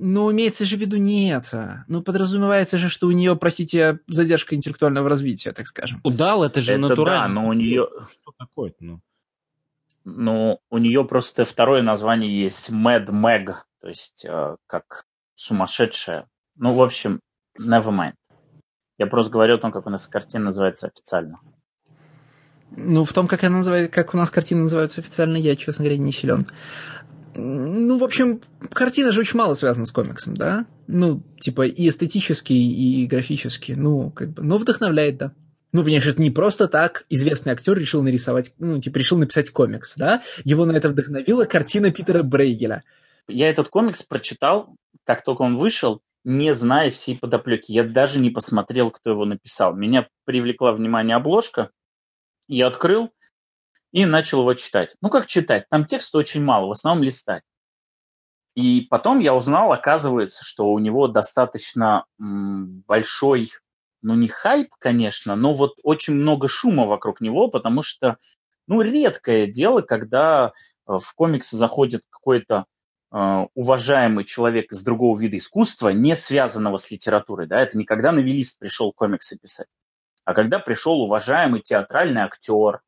Ну, имеется же в виду не это. Ну, подразумевается же, что у нее, простите, задержка интеллектуального развития, так скажем. Удал, это же это натурально. Да, но у нее... Что такое ну? Ну, у нее просто второе название есть Mad Meg, то есть э, как сумасшедшая. Ну, в общем, never mind. Я просто говорю о том, как у нас картина называется официально. Ну, в том, как, она называет, как у нас картины называются официально, я, честно говоря, не силен. Ну, в общем, картина же очень мало связана с комиксом, да? Ну, типа и эстетически, и графически. Ну, как бы, но вдохновляет, да. Ну, понимаешь, это не просто так известный актер решил нарисовать, ну, типа, решил написать комикс, да? Его на это вдохновила картина Питера Брейгеля. Я этот комикс прочитал, как только он вышел, не зная всей подоплеки. Я даже не посмотрел, кто его написал. Меня привлекла внимание обложка, я открыл и начал его читать. Ну, как читать? Там текста очень мало, в основном листать. И потом я узнал, оказывается, что у него достаточно большой, ну не хайп, конечно, но вот очень много шума вокруг него, потому что, ну, редкое дело, когда э, в комиксы заходит какой-то э, уважаемый человек из другого вида искусства, не связанного с литературой, да, это никогда новелист пришел комиксы писать. А когда пришел уважаемый театральный актер,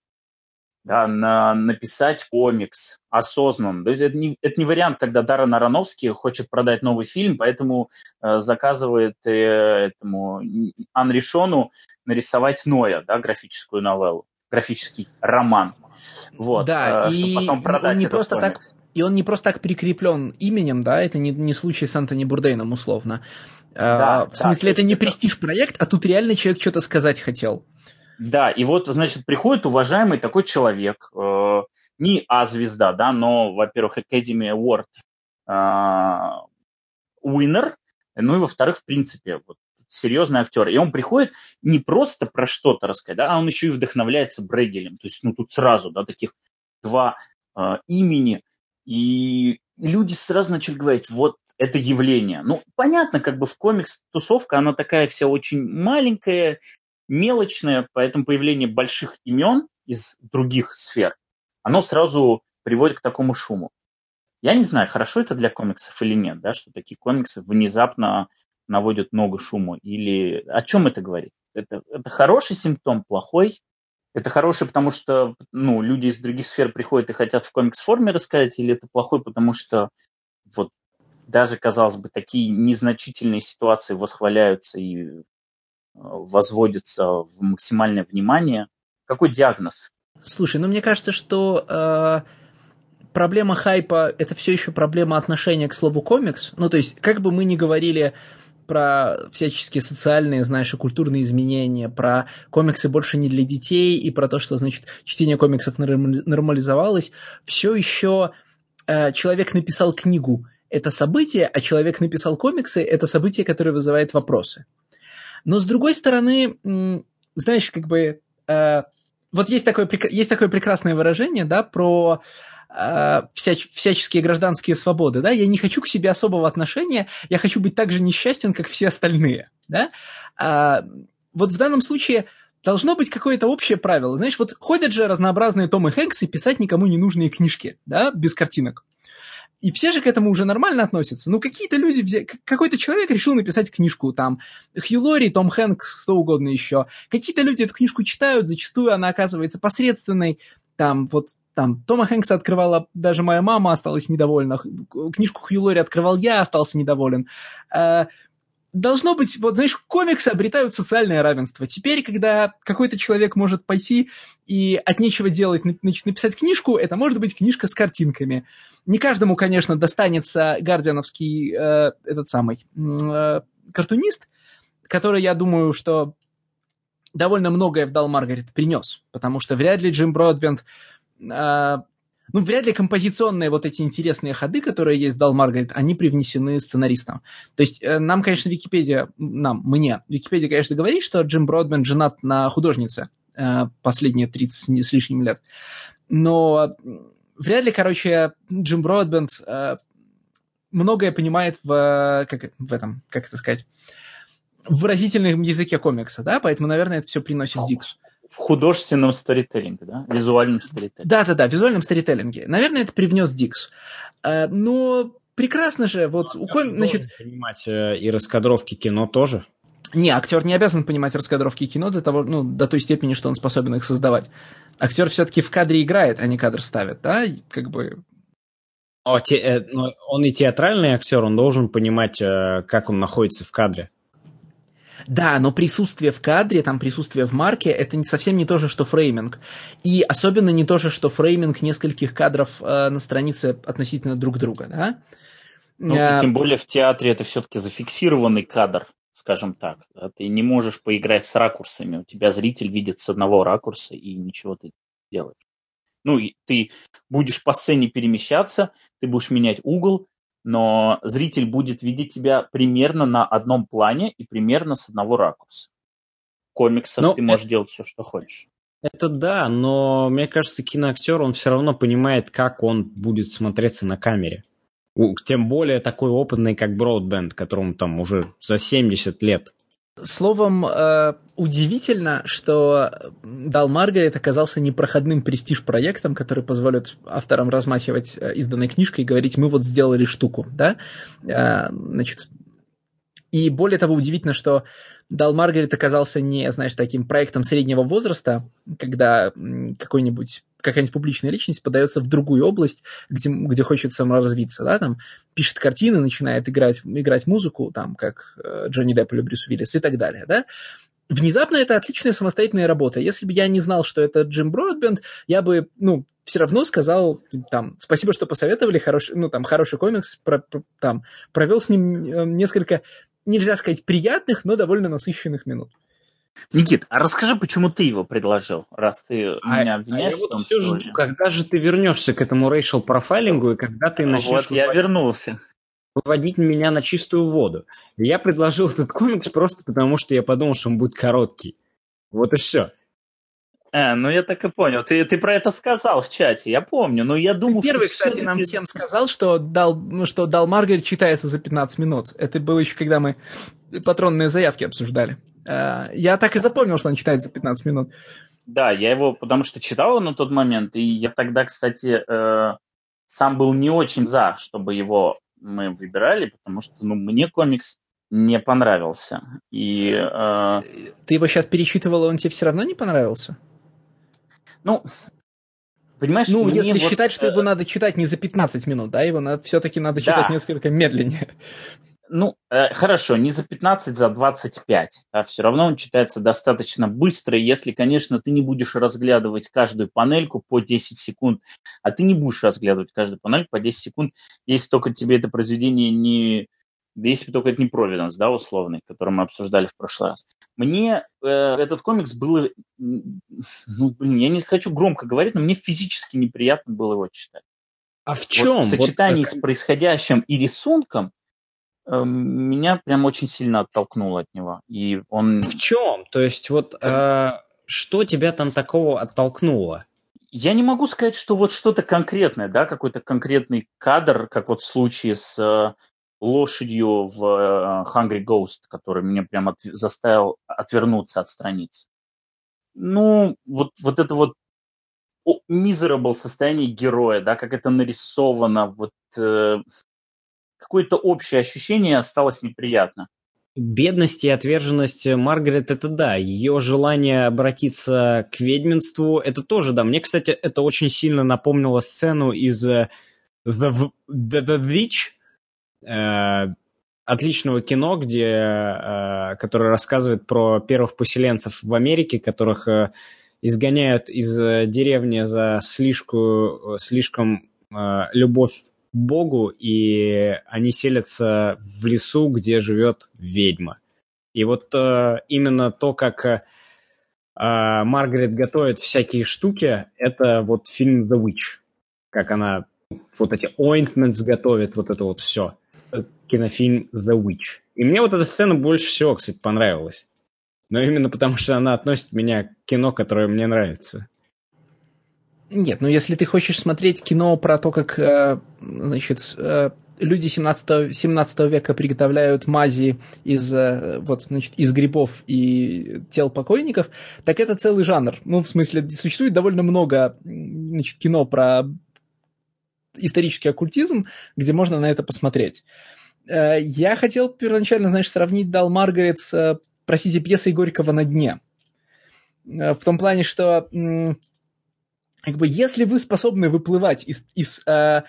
да, на, написать комикс осознанно. Это не, это не вариант, когда Даррен Аронофский хочет продать новый фильм, поэтому э, заказывает э, этому Анришону нарисовать Ноя, да, графическую новеллу. графический роман. Вот, да, э, и потом продать он не просто комикс. так и он не просто так прикреплен именем, да, это не, не случай с Антони Бурдейном, условно. Да, в смысле, да, это не престиж-проект, а тут реально человек что-то сказать хотел. Да, и вот, значит, приходит уважаемый такой человек, э, не А-звезда, да, но, во-первых, Academy Award э, winner, ну и, во-вторых, в принципе, вот, серьезный актер. И он приходит не просто про что-то рассказать, да, а он еще и вдохновляется Брейгелем. То есть, ну, тут сразу, да, таких два э, имени. И люди сразу начали говорить, вот это явление. Ну, понятно, как бы в комикс тусовка, она такая вся очень маленькая, мелочная, поэтому появление больших имен из других сфер, оно сразу приводит к такому шуму. Я не знаю, хорошо это для комиксов или нет, да, что такие комиксы внезапно наводят много шума, или о чем это говорит? Это, это хороший симптом, плохой? Это хороший, потому что ну, люди из других сфер приходят и хотят в комикс-форме рассказать, или это плохой, потому что вот даже, казалось бы, такие незначительные ситуации восхваляются и э, возводятся в максимальное внимание. Какой диагноз? Слушай, ну мне кажется, что э, проблема хайпа это все еще проблема отношения к слову комикс. Ну, то есть, как бы мы ни говорили про всяческие социальные, знаешь, и культурные изменения, про комиксы больше не для детей и про то, что, значит, чтение комиксов нормализовалось, все еще э, человек написал книгу, это событие, а человек написал комиксы, это событие, которое вызывает вопросы. Но с другой стороны, знаешь, как бы э, вот есть такое, есть такое прекрасное выражение, да, про э, всяч, всяческие гражданские свободы, да, я не хочу к себе особого отношения, я хочу быть так же несчастен, как все остальные, да. А, вот в данном случае должно быть какое-то общее правило. Знаешь, вот ходят же разнообразные Томы Хэнксы писать никому не нужные книжки, да, без картинок. И все же к этому уже нормально относятся. Ну, какие-то люди, какой-то человек решил написать книжку, там, Хью Лори, Том Хэнкс, кто угодно еще. Какие-то люди эту книжку читают, зачастую она оказывается посредственной. Там, вот, там, Тома Хэнкса открывала даже моя мама, осталась недовольна. Книжку Хью Лори открывал я, остался недоволен. Должно быть, вот знаешь, комиксы обретают социальное равенство. Теперь, когда какой-то человек может пойти и от нечего делать, значит, написать книжку, это может быть книжка с картинками. Не каждому, конечно, достанется гардиановский э, этот самый э, картунист, который, я думаю, что довольно многое в Дал Маргарет принес, потому что вряд ли Джим Бродбенд э, ну, вряд ли композиционные вот эти интересные ходы, которые есть Дал Маргарет, они привнесены сценаристом. То есть э, нам, конечно, Википедия, нам, мне, Википедия, конечно, говорит, что Джим Бродмен женат на художнице э, последние 30 с лишним лет. Но вряд ли, короче, Джим Бродбенд э, многое понимает в, как, в этом, как это сказать, в выразительном языке комикса, да, поэтому, наверное, это все приносит Дикс в художественном сторителлинге, да? Визуальном сторителлинге. Да-да-да, в визуальном сторителлинге. Наверное, это привнес Дикс. Э, но прекрасно же, вот у ком, значит... понимать э, и раскадровки кино тоже. Не, актер не обязан понимать раскадровки кино до того, ну, до той степени, что он способен их создавать. Актер все-таки в кадре играет, а не кадр ставит, да, как бы. Но, те, э, но он и театральный актер, он должен понимать, как он находится в кадре. Да, но присутствие в кадре, там присутствие в марке, это не, совсем не то же, что фрейминг. И особенно не то же, что фрейминг нескольких кадров э, на странице относительно друг друга, да? Ну, а... тем более в театре это все-таки зафиксированный кадр, скажем так. Да? Ты не можешь поиграть с ракурсами. У тебя зритель видит с одного ракурса, и ничего ты делаешь. Ну, и ты будешь по сцене перемещаться, ты будешь менять угол, но зритель будет видеть тебя примерно на одном плане и примерно с одного ракурса. В комиксах но ты можешь это... делать все, что хочешь. Это да, но мне кажется, киноактер, он все равно понимает, как он будет смотреться на камере. Тем более такой опытный, как Бродбенд, которому там уже за 70 лет. Словом, э, удивительно, что Дал Маргарет оказался непроходным престиж-проектом, который позволит авторам размахивать э, изданной книжкой и говорить, мы вот сделали штуку, да? Э, значит, и более того, удивительно, что Дал Маргарет оказался не, знаешь, таким проектом среднего возраста, когда какой-нибудь какая-нибудь публичная личность подается в другую область, где, где хочет саморазвиться, да, там, пишет картины, начинает играть, играть музыку, там, как э, Джонни Депп или Брюс Уиллис и так далее, да. внезапно это отличная самостоятельная работа. Если бы я не знал, что это Джим Бродбенд, я бы, ну, все равно сказал, там, спасибо, что посоветовали, хороший, ну, там, хороший комикс, про, про, там, провел с ним э, несколько, нельзя сказать, приятных, но довольно насыщенных минут. Никит, а расскажи, почему ты его предложил, раз ты а, меня обвиняешь а я в том, вот все жду, когда же ты вернешься к этому racial профайлингу, и когда ты начнешь... Вот я вернулся выводить меня на чистую воду. Я предложил этот комикс просто потому, что я подумал, что он будет короткий. Вот и все. А, ну я так и понял. Ты, ты про это сказал в чате, я помню. Но я думал, Первый, что кстати, нам всем сказал, что дал, ну, что дал Маргарет читается за 15 минут. Это было еще, когда мы патронные заявки обсуждали. А, я так и запомнил, что он читается за 15 минут. Да, я его, потому что читал на тот момент, и я тогда, кстати, э, сам был не очень за, чтобы его мы выбирали, потому что ну, мне комикс не понравился. И, э... Ты его сейчас перечитывал, и он тебе все равно не понравился? Ну, понимаешь, Ну, если вот, считать, что его э, надо читать не за 15 минут, да, его надо, все-таки надо читать да. несколько медленнее. Ну, э, хорошо, не за 15, за 25. А все равно он читается достаточно быстро, если, конечно, ты не будешь разглядывать каждую панельку по 10 секунд, а ты не будешь разглядывать каждую панельку по 10 секунд, если только тебе это произведение не... Да если только это не Провиденс, да, условный, который мы обсуждали в прошлый раз. Мне э, этот комикс было... Ну, блин, я не хочу громко говорить, но мне физически неприятно было его читать. А в чем? Вот в сочетании вот с происходящим и рисунком меня прям очень сильно оттолкнуло от него. И он... В чем? То есть вот э, что тебя там такого оттолкнуло? Я не могу сказать, что вот что-то конкретное, да, какой-то конкретный кадр, как вот в случае с э, лошадью в э, Hungry Ghost, который меня прям от, заставил отвернуться от страниц. Ну, вот, вот это вот miserable состояние героя, да, как это нарисовано, вот э, какое-то общее ощущение осталось неприятно. Бедность и отверженность Маргарет, это да. Ее желание обратиться к ведьминству, это тоже да. Мне, кстати, это очень сильно напомнило сцену из э, The, The, The Witch, э, отличного кино, где, э, которое рассказывает про первых поселенцев в Америке, которых э, изгоняют из э, деревни за слишком, слишком э, любовь богу, и они селятся в лесу, где живет ведьма. И вот э, именно то, как э, Маргарет готовит всякие штуки, это вот фильм The Witch. Как она вот эти ointments готовит, вот это вот все. Кинофильм The Witch. И мне вот эта сцена больше всего, кстати, понравилась. Но именно потому, что она относит меня к кино, которое мне нравится. Нет, ну если ты хочешь смотреть кино про то, как, э, значит, э, люди 17, 17 века приготовляют мази из, э, вот, значит, из грибов и тел покойников, так это целый жанр. Ну, в смысле, существует довольно много значит, кино про исторический оккультизм, где можно на это посмотреть. Я хотел первоначально, знаешь, сравнить Дал Маргарет с, простите, пьесой Горького «На дне». В том плане, что как бы, если вы способны выплывать из, из, э,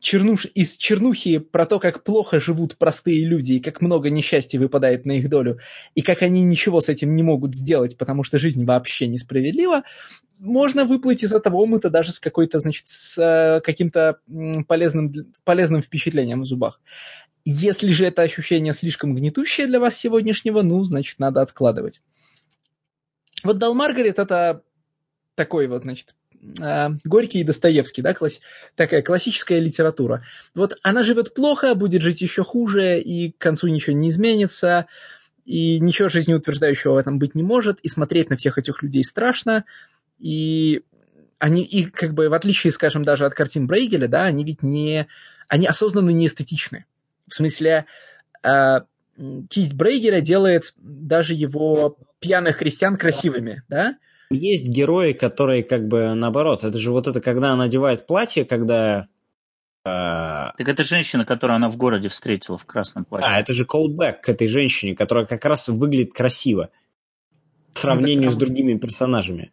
чернуш, из чернухи про то, как плохо живут простые люди, и как много несчастья выпадает на их долю, и как они ничего с этим не могут сделать, потому что жизнь вообще несправедлива, можно выплыть из этого омыта даже с какой-то, значит, с э, каким-то полезным, полезным впечатлением в зубах. Если же это ощущение слишком гнетущее для вас сегодняшнего, ну, значит, надо откладывать. Вот Дал Маргарет это такой вот, значит, а, Горький и Достоевский, да, класс, такая классическая литература. Вот она живет плохо, будет жить еще хуже, и к концу ничего не изменится, и ничего жизнеутверждающего в этом быть не может, и смотреть на всех этих людей страшно, и они, и как бы в отличие, скажем, даже от картин Брейгеля, да, они ведь не, они осознанно не эстетичны. В смысле, э, кисть Брейгеля делает даже его пьяных крестьян красивыми, да, есть герои, которые как бы наоборот. Это же вот это, когда она надевает платье, когда... Э... Так это женщина, которую она в городе встретила в красном платье. А, это же callback к этой женщине, которая как раз выглядит красиво. В сравнении ну, так, с другими персонажами.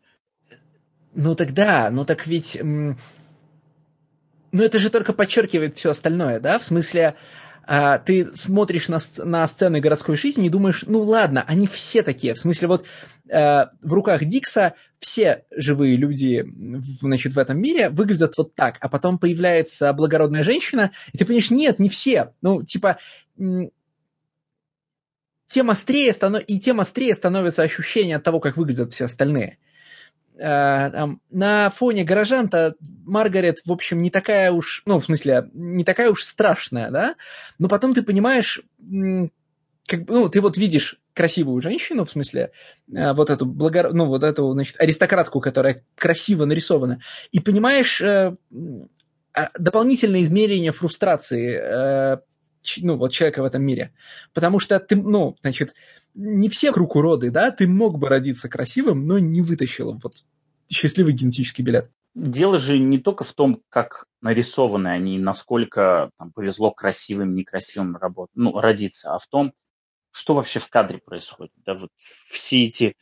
Ну тогда, ну так ведь... Ну это же только подчеркивает все остальное, да? В смысле, а, ты смотришь на, на сцены городской жизни и думаешь, ну ладно, они все такие. В смысле, вот э, в руках Дикса все живые люди значит, в этом мире выглядят вот так, а потом появляется благородная женщина, и ты понимаешь, нет, не все. Ну, типа, тем острее, станов... и тем острее становится ощущение от того, как выглядят все остальные. Э, на фоне горожан-то Маргарет, в общем, не такая уж, ну, в смысле, не такая уж страшная, да, но потом ты понимаешь, как, ну, ты вот видишь красивую женщину, в смысле, э, вот эту благо... ну, вот эту, значит, аристократку, которая красиво нарисована, и понимаешь э, а, дополнительное измерение фрустрации ну, вот человека в этом мире. Потому что ты, ну, значит, не все круг уроды, да, ты мог бы родиться красивым, но не вытащил вот счастливый генетический билет. Дело же не только в том, как нарисованы они, насколько там, повезло красивым, некрасивым работ, ну, родиться, а в том, что вообще в кадре происходит. Да, вот все эти...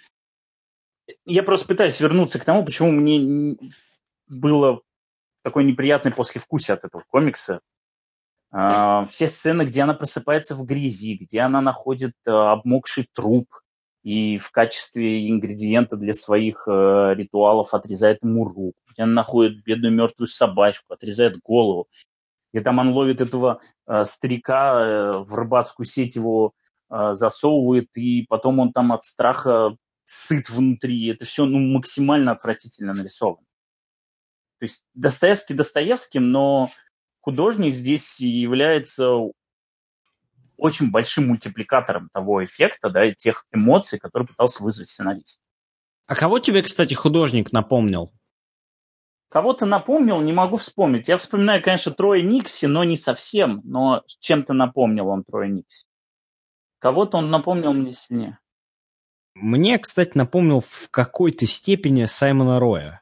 Я просто пытаюсь вернуться к тому, почему мне было такое неприятное послевкусие от этого комикса, все сцены, где она просыпается в грязи, где она находит э, обмокший труп и в качестве ингредиента для своих э, ритуалов отрезает ему руку, где она находит бедную мертвую собачку, отрезает голову, где там он ловит этого э, старика, в рыбацкую сеть его засовывает, и потом он там от страха сыт внутри. Это все ну, максимально отвратительно нарисовано. То есть Достоевский Достоевским, но художник здесь является очень большим мультипликатором того эффекта, да, и тех эмоций, которые пытался вызвать сценарист. А кого тебе, кстати, художник напомнил? Кого-то напомнил, не могу вспомнить. Я вспоминаю, конечно, Троя Никси, но не совсем. Но чем-то напомнил он Троя Никси. Кого-то он напомнил мне сильнее. Мне, кстати, напомнил в какой-то степени Саймона Роя.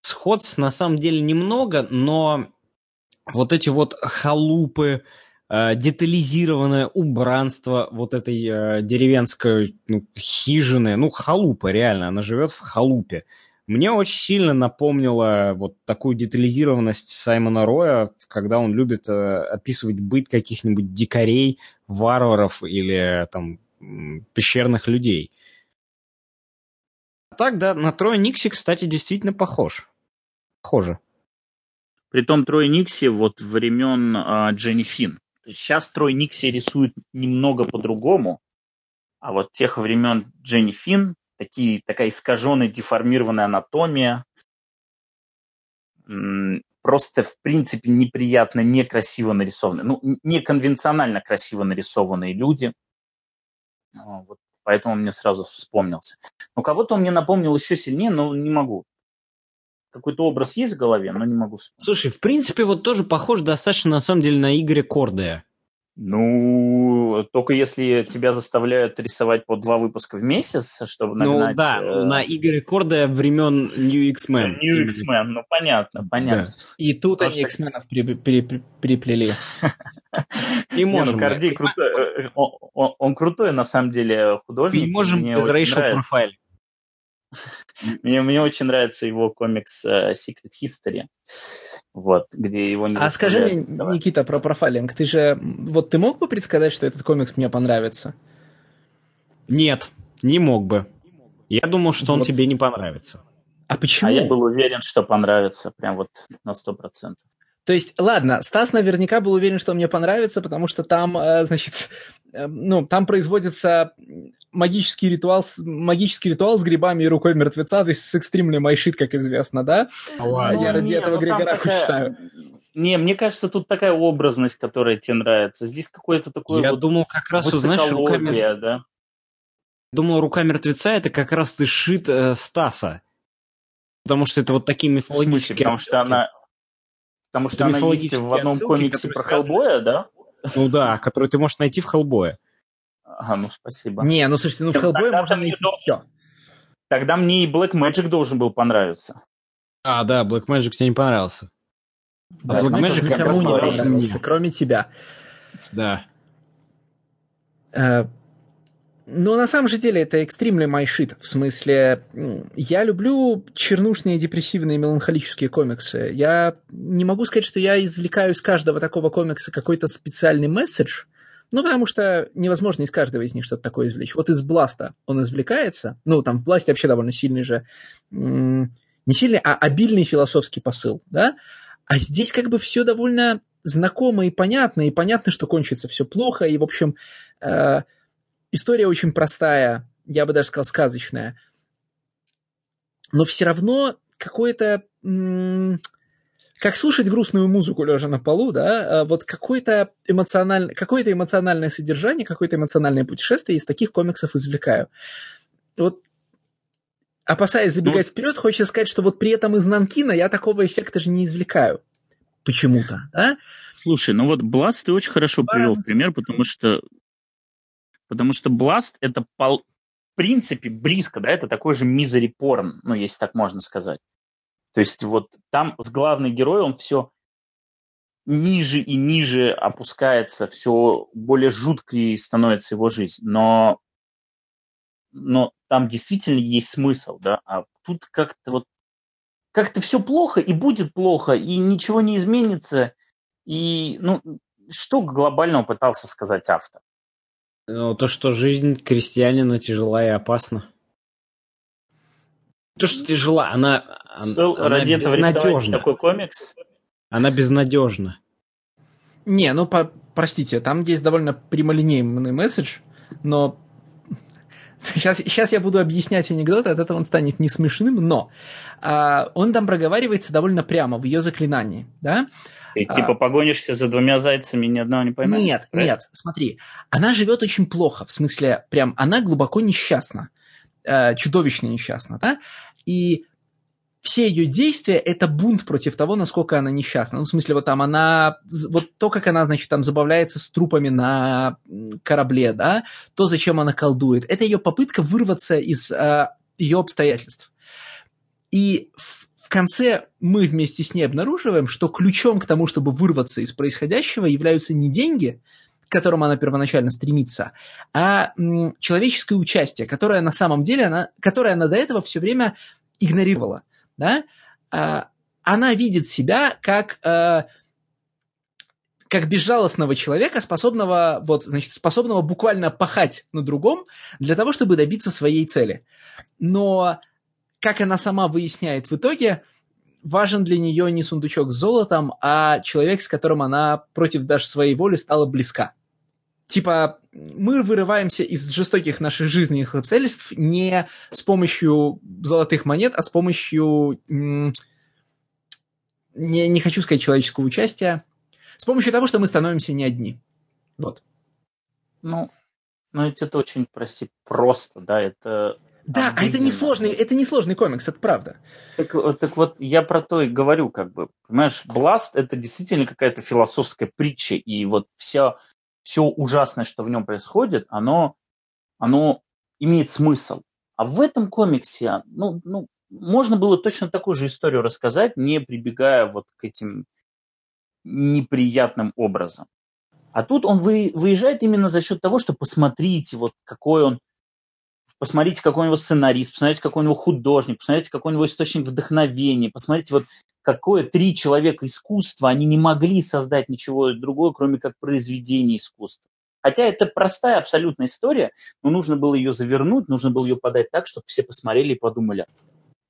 Сходств на самом деле немного, но вот эти вот халупы, э, детализированное убранство вот этой э, деревенской ну, хижины, ну, халупа, реально, она живет в халупе. Мне очень сильно напомнило вот такую детализированность Саймона Роя, когда он любит э, описывать быт каких-нибудь дикарей, варваров или там пещерных людей. Так, да, на Троя Никси, кстати, действительно похож. Похоже. Притом Трой Никси вот времен а, Дженни Фин. Сейчас Трой Никси рисует немного по-другому, а вот тех времен Дженни Фин, такие, такая искаженная, деформированная анатомия, просто в принципе неприятно, некрасиво нарисованные, ну, неконвенционально красиво нарисованные люди. А, вот, поэтому мне сразу вспомнился. Но кого-то он мне напомнил еще сильнее, но не могу какой-то образ есть в голове, но не могу вспомнить. Слушай, в принципе, вот тоже похож достаточно, на самом деле, на Игоря Кордея. Ну, только если тебя заставляют рисовать по два выпуска в месяц, чтобы ну нагнать... Ну да, э... на Игоря Кордея времен New X-Men. New X-Men, ну понятно, понятно. Да. И тут Потому они что... X-менов при, при, при, приплели. Не можем. ну Кордей крутой, э, он крутой на самом деле художник. Не можем без Racial Profile. Мне, мне очень нравится его комикс uh, Secret History, вот, где его не А скажи мне, рисовать. Никита, про профайлинг. Ты же, вот ты мог бы предсказать, что этот комикс мне понравится? Нет, не мог бы. Я думал, что вот. он тебе не понравится. А почему? А я был уверен, что понравится, прям вот на сто процентов. То есть, ладно, Стас наверняка был уверен, что мне понравится, потому что там, э, значит, э, ну, там производится магический ритуал, магический ритуал с грибами и рукой мертвеца, то есть с My Shit, как известно, да? Ну, Я ради не, этого ну, Григора такая... читаю. Не, мне кажется, тут такая образность, которая тебе нравится. Здесь какое-то такое Я вот думал, как раз, знаешь, руками... да? Думал, рука мертвеца это как раз ты шит э, Стаса. Потому что это вот такие мифологические... Потому что она, Потому что она есть в одном комиксе про Хеллбоя, да? Ну да, который ты можешь найти в Хеллбое. Ага, ну спасибо. Не, ну слушайте, ну в Хеллбое можно найти должен... все. Тогда мне и Black Magic должен был понравиться. А, да, Black Magic тебе не понравился. Да, Black Magic никому не понравился, кроме тебя. Да. Э, но на самом же деле это extremely my shit. В смысле, я люблю чернушные, депрессивные, меланхолические комиксы. Я не могу сказать, что я извлекаю из каждого такого комикса какой-то специальный месседж, ну, потому что невозможно из каждого из них что-то такое извлечь. Вот из Бласта он извлекается. Ну, там в Бласте вообще довольно сильный же... Не сильный, а обильный философский посыл, да? А здесь как бы все довольно знакомо и понятно, и понятно, что кончится все плохо, и, в общем, э, история очень простая, я бы даже сказал, сказочная. Но все равно какое-то... Как слушать грустную музыку, лежа на полу, да, а вот какое-то эмоциональное, какое-то эмоциональное содержание, какое-то эмоциональное путешествие из таких комиксов извлекаю. Вот опасаясь забегать ну, вперед, хочется сказать, что вот при этом из Нанкина я такого эффекта же не извлекаю почему-то, да? Слушай, ну вот Blast ты очень хорошо привел в пример, потому что Потому что Blast это пол, в принципе близко, да, это такой же мизери порн, ну, если так можно сказать. То есть вот там с главный герой, он все ниже и ниже опускается, все более жуткой становится его жизнь. Но, но там действительно есть смысл, да, а тут как-то вот как-то все плохо и будет плохо, и ничего не изменится. И, ну, что глобального пытался сказать автор? Ну, то, что жизнь крестьянина тяжела и опасна. То, что тяжела, она, она ради безнадежна. такой комикс? Она безнадежна. Не, ну, по простите, там есть довольно прямолинейный месседж, но сейчас, сейчас я буду объяснять анекдот, от этого он станет не смешным, но а, он там проговаривается довольно прямо в ее заклинании, да, ты а... типа погонишься за двумя зайцами, ни одного не поймаешь? Нет, правильно? нет, смотри. Она живет очень плохо, в смысле, прям она глубоко несчастна, э, чудовищно несчастна, да? И все ее действия – это бунт против того, насколько она несчастна. Ну, в смысле, вот там она, вот то, как она, значит, там забавляется с трупами на корабле, да, то, зачем она колдует, это ее попытка вырваться из э, ее обстоятельств. И в в конце мы вместе с ней обнаруживаем, что ключом к тому, чтобы вырваться из происходящего, являются не деньги, к которым она первоначально стремится, а человеческое участие, которое на самом деле она, которое она до этого все время игнорировала. Да? А, она видит себя как а, как безжалостного человека, способного, вот, значит, способного буквально пахать на другом для того, чтобы добиться своей цели. Но как она сама выясняет в итоге, важен для нее не сундучок с золотом, а человек, с которым она против даже своей воли стала близка. Типа, мы вырываемся из жестоких наших жизненных обстоятельств не с помощью золотых монет, а с помощью, не, не хочу сказать человеческого участия, с помощью того, что мы становимся не одни. Вот. Ну, ну это очень, прости, просто, да, это да, а это не сложный, это не сложный комикс, это правда. Так, так вот, я про то и говорю, как бы, понимаешь, Бласт это действительно какая-то философская притча, и вот все, все ужасное, что в нем происходит, оно, оно имеет смысл. А в этом комиксе, ну, ну, можно было точно такую же историю рассказать, не прибегая вот к этим неприятным образом. А тут он вы, выезжает именно за счет того, что посмотрите, вот какой он посмотрите, какой у него сценарист, посмотрите, какой у него художник, посмотрите, какой у него источник вдохновения, посмотрите, вот какое три человека искусства, они не могли создать ничего другое, кроме как произведение искусства. Хотя это простая абсолютная история, но нужно было ее завернуть, нужно было ее подать так, чтобы все посмотрели и подумали,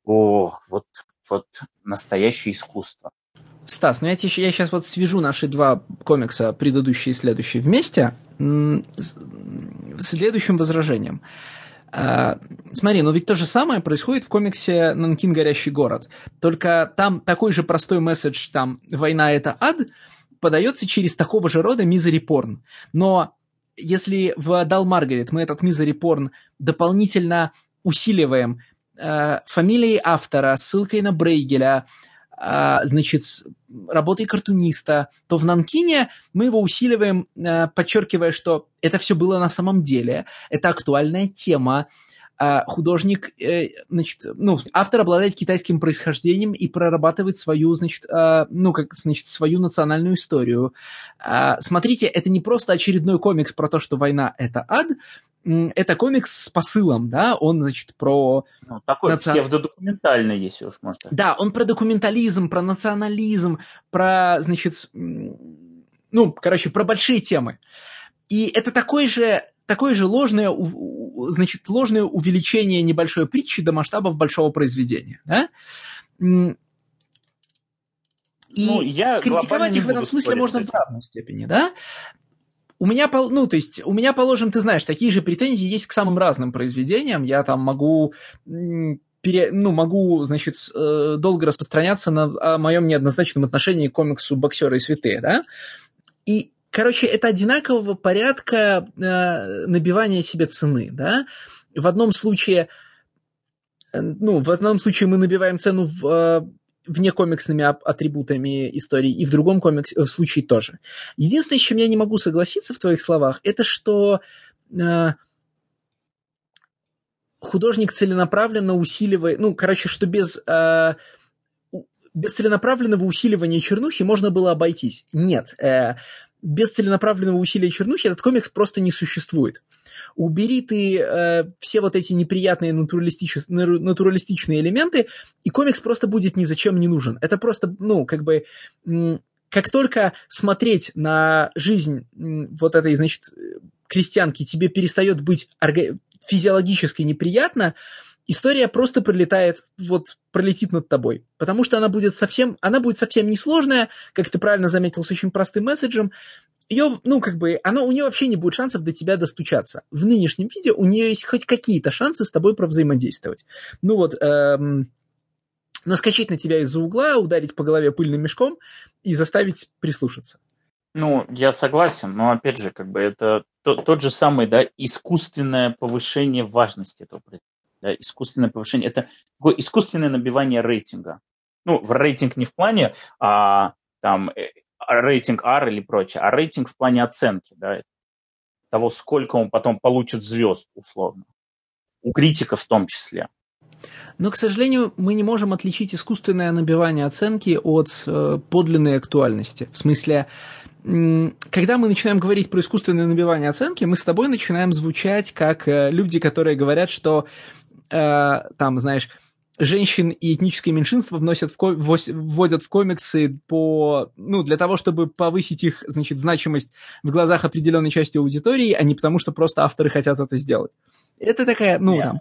ох, вот, вот настоящее искусство. Стас, ну я, тебе, я сейчас вот свяжу наши два комикса, предыдущие и следующие, вместе с следующим возражением. А, смотри, ну ведь то же самое происходит в комиксе «Нанкин. Горящий город». Только там такой же простой месседж, там «Война – это ад», подается через такого же рода мизери порн. Но если в «Дал Маргарет» мы этот мизери порн дополнительно усиливаем э, фамилией автора, ссылкой на Брейгеля, значит, работой картуниста, то в Нанкине мы его усиливаем, а, подчеркивая, что это все было на самом деле, это актуальная тема, а художник, э, значит, ну, автор обладает китайским происхождением и прорабатывает свою, значит, а, ну, как, значит, свою национальную историю. А, смотрите, это не просто очередной комикс про то, что война — это ад, это комикс с посылом, да, он, значит, про... Ну, такой наци... псевдодокументальный, если уж можно. Да, он про документализм, про национализм, про, значит, ну, короче, про большие темы. И это такой же, такое же ложное, значит, ложное увеличение небольшой притчи до масштабов большого произведения, да? И ну, я критиковать их в этом смысле можно в равной степени, да? У меня, ну, то есть, у меня, положим, ты знаешь, такие же претензии есть к самым разным произведениям. Я там могу пере, ну, могу, значит, э, долго распространяться на о моем неоднозначном отношении к комиксу «Боксеры и святые», да? И, короче, это одинакового порядка э, набивания себе цены, да? В одном случае, э, ну, в одном случае мы набиваем цену в, э, вне комиксными атрибутами истории, и в другом комикс, в случае тоже. Единственное, с чем я не могу согласиться в твоих словах, это что э, художник целенаправленно усиливает, ну, короче, что без, э, без целенаправленного усиливания чернухи можно было обойтись. Нет, э, без целенаправленного усилия чернухи этот комикс просто не существует. Убери ты э, все вот эти неприятные натуралистич... натуралистичные элементы, и комикс просто будет ни зачем не нужен. Это просто, ну, как бы как только смотреть на жизнь вот этой, значит, крестьянки тебе перестает быть орга физиологически неприятно, история просто пролетает, вот пролетит над тобой. Потому что она будет совсем, она будет совсем несложная, как ты правильно заметил, с очень простым месседжем. Ее, ну, как бы, она, у нее вообще не будет шансов до тебя достучаться. В нынешнем виде у нее есть хоть какие-то шансы с тобой провзаимодействовать. Ну вот, эм, наскочить на тебя из-за угла, ударить по голове пыльным мешком и заставить прислушаться. Ну, я согласен, но опять же, как бы это тот, тот же самый, да, искусственное повышение важности этого да, искусственное повышение. Это такое искусственное набивание рейтинга. Ну, рейтинг не в плане а, там э, рейтинг R или прочее, а рейтинг в плане оценки, да, того, сколько он потом получит звезд, условно. У критиков в том числе. Но, к сожалению, мы не можем отличить искусственное набивание оценки от э, подлинной актуальности. В смысле, когда мы начинаем говорить про искусственное набивание оценки, мы с тобой начинаем звучать как э, люди, которые говорят, что э, там, знаешь, женщин и этнические меньшинства вносят в, вводят в комиксы по, ну, для того, чтобы повысить их, значит, значимость в глазах определенной части аудитории, а не потому, что просто авторы хотят это сделать. Это такая, ну, я, там,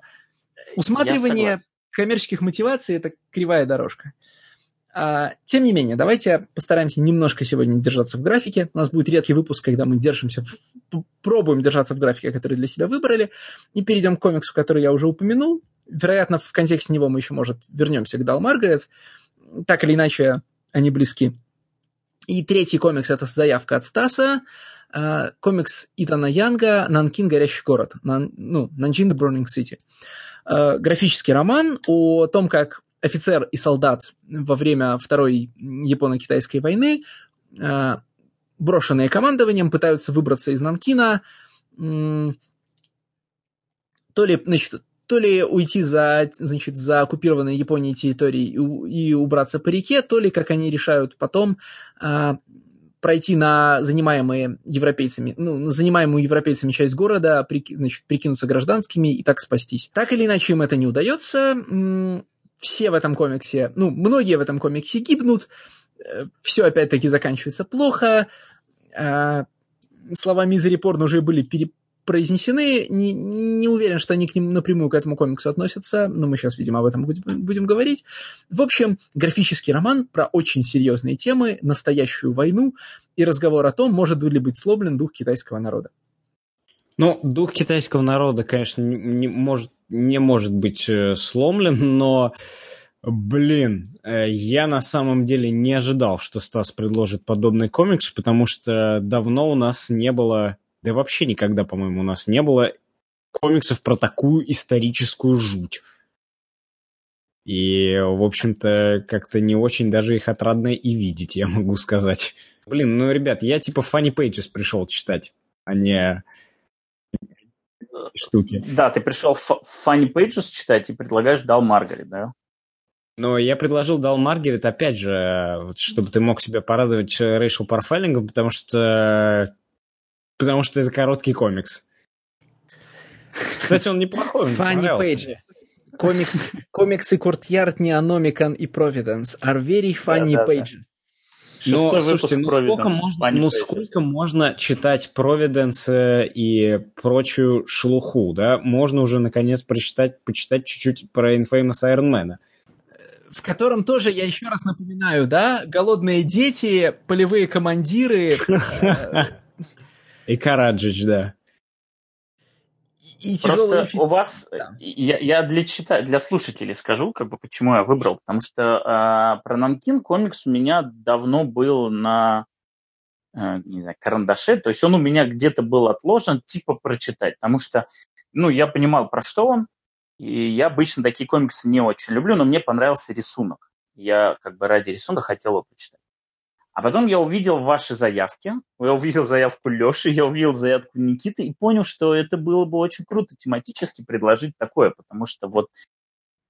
усматривание коммерческих мотиваций – это кривая дорожка. А, тем не менее, давайте постараемся немножко сегодня держаться в графике. У нас будет редкий выпуск, когда мы держимся, в, пробуем держаться в графике, который для себя выбрали, и перейдем к комиксу, который я уже упомянул. Вероятно, в контексте него мы еще, может, вернемся к Дал Маргарет. Так или иначе, они близки. И третий комикс – это заявка от Стаса. Uh, комикс Итана Янга «Нанкин. Горящий город». Нан, ну, «Нанджин. Burning City». Графический роман о том, как офицер и солдат во время Второй Японо-Китайской войны, uh, брошенные командованием, пытаются выбраться из Нанкина, то ли, значит, то ли уйти за, значит, за оккупированные Японией территории и, и убраться по реке, то ли, как они решают потом, а, пройти на занимаемые европейцами, ну, на занимаемую европейцами часть города, значит, прикинуться гражданскими и так спастись. Так или иначе им это не удается. Все в этом комиксе, ну, многие в этом комиксе гибнут, э, все опять-таки заканчивается плохо, а, слова Мизери Порн уже были произнесены. Не, не уверен, что они к ним напрямую к этому комиксу относятся, но мы сейчас, видимо, об этом будем, будем говорить. В общем, графический роман про очень серьезные темы, настоящую войну и разговор о том, может ли быть сломлен дух китайского народа. Ну, дух китайского народа, конечно, не может, не может быть э, сломлен, но, блин, э, я на самом деле не ожидал, что Стас предложит подобный комикс, потому что давно у нас не было да вообще никогда, по-моему, у нас не было комиксов про такую историческую жуть. И, в общем-то, как-то не очень даже их отрадно и видеть, я могу сказать. Блин, ну, ребят, я типа Funny Pages пришел читать, а не штуки. Да, ты пришел в Funny Pages читать и предлагаешь Дал Маргарет, да? Но я предложил Дал Маргарет, опять же, чтобы ты мог себя порадовать racial профайлингом, потому что потому что это короткий комикс. Кстати, он неплохой. Funny Page. Комикс, комиксы Courtyard, Neonomicon и Providence are very funny да, да, Но, ну, слушайте, ну сколько, можно, ну сколько можно читать Providence э, и прочую шелуху, да? Можно уже, наконец, прочитать, почитать чуть-чуть про Infamous Iron Man. В котором тоже, я еще раз напоминаю, да, голодные дети, полевые командиры. И Караджич, да и Просто у вас, да. я, я для, чита, для слушателей скажу, как бы почему я выбрал, потому что э, про Нанкин комикс у меня давно был на, э, не знаю, карандаше, то есть он у меня где-то был отложен, типа прочитать, потому что, ну, я понимал, про что он, и я обычно такие комиксы не очень люблю, но мне понравился рисунок. Я как бы ради рисунка хотел его почитать. А потом я увидел ваши заявки, я увидел заявку Леши, я увидел заявку Никиты и понял, что это было бы очень круто тематически предложить такое, потому что вот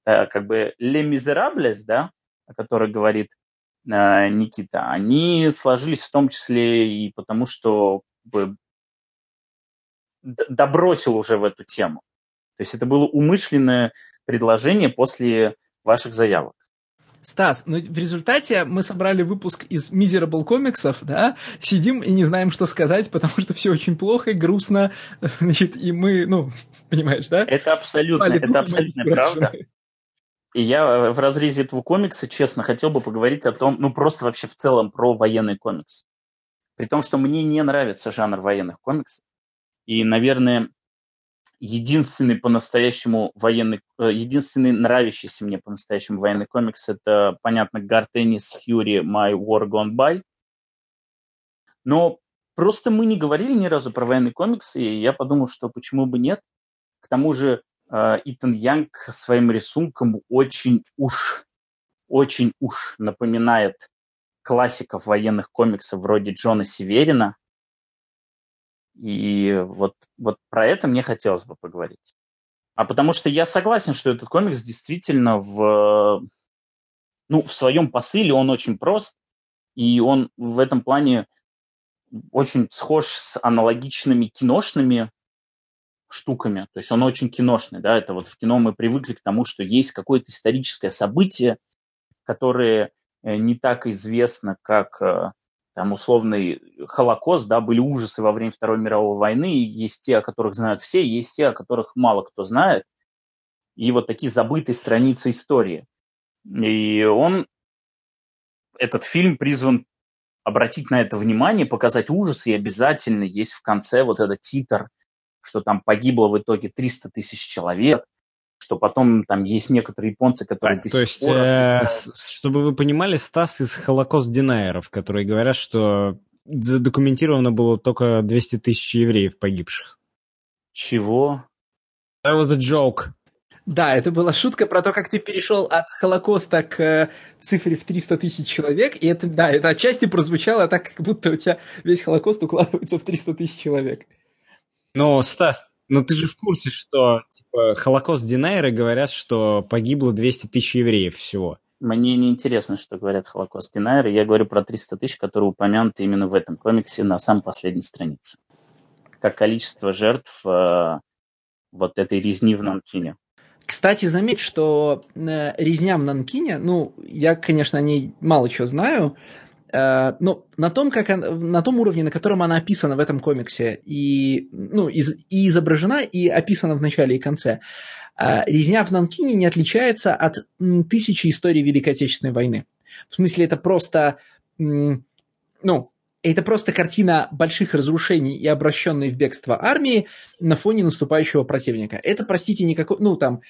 э, как бы «Les Miserables», да, о которой говорит э, Никита, они сложились в том числе и потому, что как бы, добросил уже в эту тему. То есть это было умышленное предложение после ваших заявок. Стас, ну в результате мы собрали выпуск из Miserable комиксов, да, сидим и не знаем, что сказать, потому что все очень плохо и грустно, значит, и мы, ну, понимаешь, да? Это абсолютно, Пали это абсолютно правда. И я э, в разрезе этого комикса, честно, хотел бы поговорить о том, ну, просто вообще в целом про военный комикс. При том, что мне не нравится жанр военных комиксов. И, наверное, единственный по-настоящему военный, э, единственный нравящийся мне по-настоящему военный комикс это, понятно, Гартенис Фьюри My War Gone By. Но просто мы не говорили ни разу про военный комикс, и я подумал, что почему бы нет. К тому же э, Итан Янг своим рисунком очень уж, очень уж напоминает классиков военных комиксов вроде Джона Северина, и вот, вот про это мне хотелось бы поговорить. А потому что я согласен, что этот комикс действительно в, ну, в своем посыле он очень прост, и он в этом плане очень схож с аналогичными киношными штуками. То есть он очень киношный, да, это вот в кино мы привыкли к тому, что есть какое-то историческое событие, которое э, не так известно, как э, там условный Холокост, да, были ужасы во время Второй мировой войны, есть те, о которых знают все, есть те, о которых мало кто знает, и вот такие забытые страницы истории. И он, этот фильм призван обратить на это внимание, показать ужасы, и обязательно есть в конце вот этот титр, что там погибло в итоге 300 тысяч человек, что потом там есть некоторые японцы, которые так, до сих то есть, Э, чтобы вы понимали, Стас из Холокост Динайеров, которые говорят, что задокументировано было только 200 тысяч евреев погибших. Чего? That was a joke. Да, это была шутка про то, как ты перешел от Холокоста к э, цифре в 300 тысяч человек, и это, да, это отчасти прозвучало так, как будто у тебя весь Холокост укладывается в 300 тысяч человек. Но, Стас, но ты же в курсе, что типа Холокост Динайеры говорят, что погибло 200 тысяч евреев всего. Мне не интересно, что говорят Холокост Динайеры. Я говорю про 300 тысяч, которые упомянуты именно в этом комиксе на самой последней странице. Как количество жертв э, вот этой резни в Нанкине. Кстати, заметь, что э, резня в Нанкине, ну, я, конечно, о ней мало чего знаю, Э, но на том, как она, на том уровне, на котором она описана в этом комиксе, и, ну, из, и изображена, и описана в начале и конце, э, резня в Нанкине не отличается от тысячи историй Великой Отечественной войны. В смысле, это просто, ну, это просто картина больших разрушений и обращенной в бегство армии на фоне наступающего противника. Это, простите, никакой, ну, там,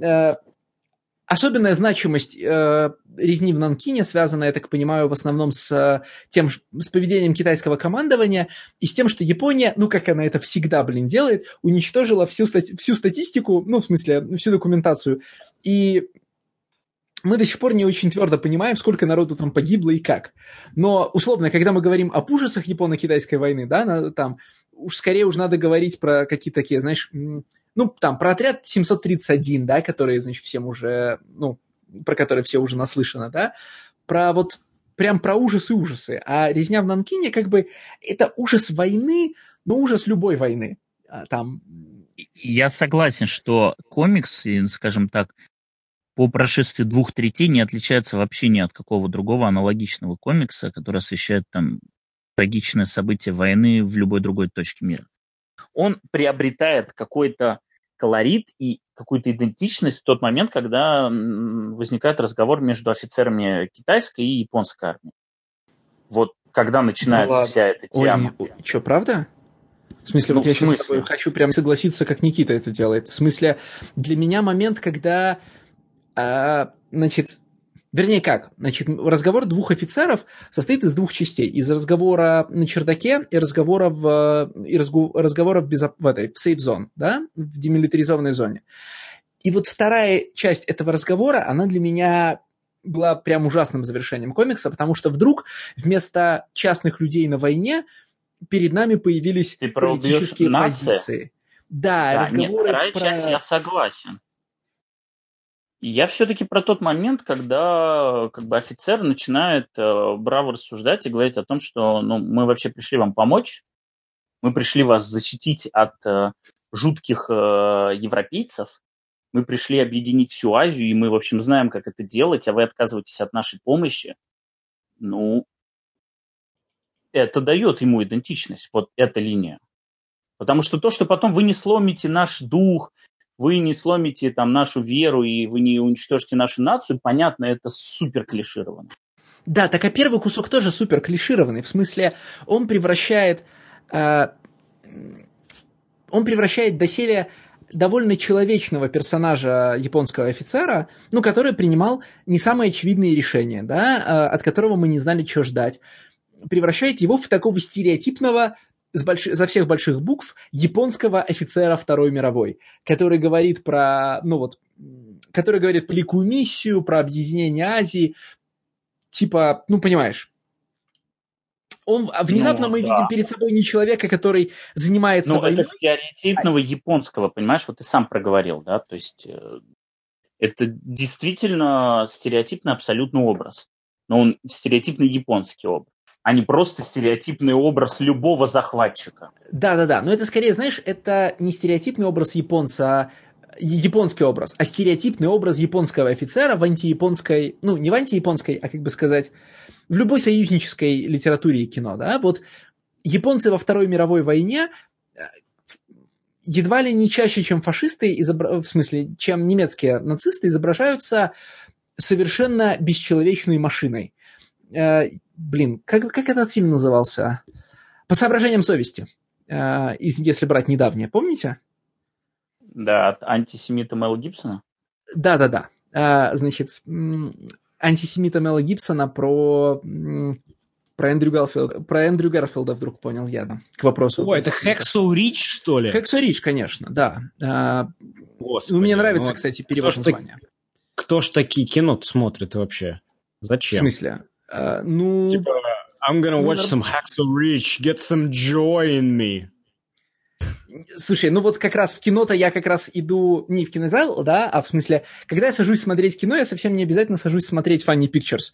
э, Особенная значимость э, резни в Нанкине связана, я так понимаю, в основном с э, тем, с поведением китайского командования и с тем, что Япония, ну, как она это всегда, блин, делает, уничтожила всю, стати- всю статистику, ну, в смысле, всю документацию. И мы до сих пор не очень твердо понимаем, сколько народу там погибло и как. Но, условно, когда мы говорим об ужасах Японо-китайской войны, да, на, там, уж скорее уж надо говорить про какие-то такие, знаешь, ну, там, про отряд 731, да, который, значит, всем уже, ну, про который все уже наслышано, да, про вот прям про ужасы-ужасы. А «Резня в Нанкине» как бы это ужас войны, но ужас любой войны. А, там... Я согласен, что комикс, скажем так, по прошествии двух третей не отличается вообще ни от какого другого аналогичного комикса, который освещает там трагичное событие войны в любой другой точке мира. Он приобретает какой-то колорит и какую-то идентичность в тот момент, когда возникает разговор между офицерами китайской и японской армии. Вот когда начинается ну, вся эта тема. Ой, что, правда? В смысле, ну, вот я смысле? сейчас с тобой хочу прям согласиться, как Никита это делает. В смысле, для меня момент, когда, а, значит, Вернее, как? Значит, разговор двух офицеров состоит из двух частей. Из разговора на чердаке и разговора в, и разговора в, безоп... в этой, в сейф-зон, да, в демилитаризованной зоне. И вот вторая часть этого разговора, она для меня была прям ужасным завершением комикса, потому что вдруг вместо частных людей на войне перед нами появились Ты политические позиции. Да, да разговоры нет, вторая про... часть я согласен. Я все-таки про тот момент, когда как бы офицер начинает э, браво рассуждать и говорить о том, что ну, мы вообще пришли вам помочь, мы пришли вас защитить от э, жутких э, европейцев, мы пришли объединить всю Азию, и мы, в общем, знаем, как это делать, а вы отказываетесь от нашей помощи. Ну, это дает ему идентичность, вот эта линия. Потому что то, что потом вы не сломите наш дух, вы не сломите там нашу веру и вы не уничтожите нашу нацию, понятно, это супер клишировано. Да, так а первый кусок тоже супер клишированный. В смысле, он превращает... Э, он превращает доселе довольно человечного персонажа японского офицера, ну, который принимал не самые очевидные решения, да, э, от которого мы не знали, что ждать, превращает его в такого стереотипного с больш... за всех больших букв японского офицера Второй мировой, который говорит про, ну вот, который говорит про великую миссию, про объединение Азии, типа, ну понимаешь, он внезапно ну, мы да. видим перед собой не человека, который занимается ну, войной. это стереотипного японского, понимаешь, вот ты сам проговорил, да, то есть э, это действительно стереотипный абсолютный образ, но он стереотипный японский образ а не просто стереотипный образ любого захватчика. Да-да-да, но это скорее, знаешь, это не стереотипный образ японца, а японский образ, а стереотипный образ японского офицера в антияпонской, ну, не в антияпонской, а, как бы сказать, в любой союзнической литературе и кино, да, вот японцы во Второй мировой войне э, едва ли не чаще, чем фашисты, изобра... в смысле, чем немецкие нацисты, изображаются совершенно бесчеловечной машиной. Блин, как, как этот фильм назывался? По соображениям совести, э, если брать недавнее, помните? Да, от антисемита Мела Гибсона? Да-да-да. Э, значит, антисемита Мела Гибсона про про Эндрю, Гарфилд, про Эндрю Гарфилда вдруг понял я, да, к вопросу. О, это Хексо Рич, что ли? Хексо Рич, конечно, да. А, Господи, мне нравится, ну, кстати, перевод названия. Кто ж такие кино смотрит вообще? Зачем? В смысле? Uh, ну... Типа, I'm gonna watch ну, some Hacksaw Ridge, get some joy in me. Слушай, ну вот как раз в кино-то я как раз иду не в кинозал, да, а в смысле, когда я сажусь смотреть кино, я совсем не обязательно сажусь смотреть Funny Pictures.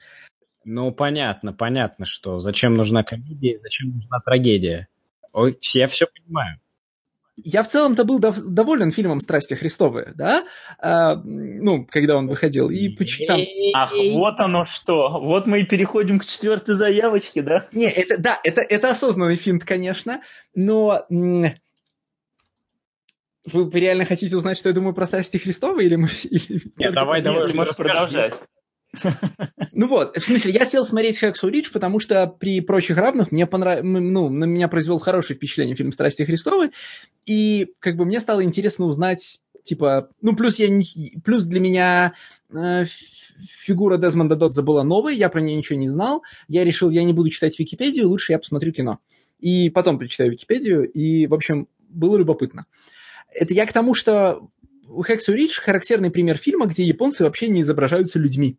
Ну, понятно, понятно, что зачем нужна комедия, зачем нужна трагедия. Ой, все все понимают я в целом-то был дов- доволен фильмом «Страсти Христовы», да, а, ну, когда он выходил, и почитал. Ах, вот оно что, вот мы и переходим к четвертой заявочке, да? Не, это, да, это, это осознанный финт, конечно, но... Вы, реально хотите узнать, что я думаю про «Страсти Христовы», или мы... Нет, давай, давай, можешь продолжать. Ну вот, в смысле, я сел смотреть Хексу Рич, потому что при прочих равных мне понрав... ну, на меня произвел хорошее впечатление фильм «Страсти Христовы», и как бы мне стало интересно узнать, типа, ну плюс я не... плюс для меня э, фигура Дезмонда Дотза была новой, я про нее ничего не знал, я решил, я не буду читать Википедию, лучше я посмотрю кино. И потом прочитаю Википедию, и, в общем, было любопытно. Это я к тому, что Хексу Рич характерный пример фильма, где японцы вообще не изображаются людьми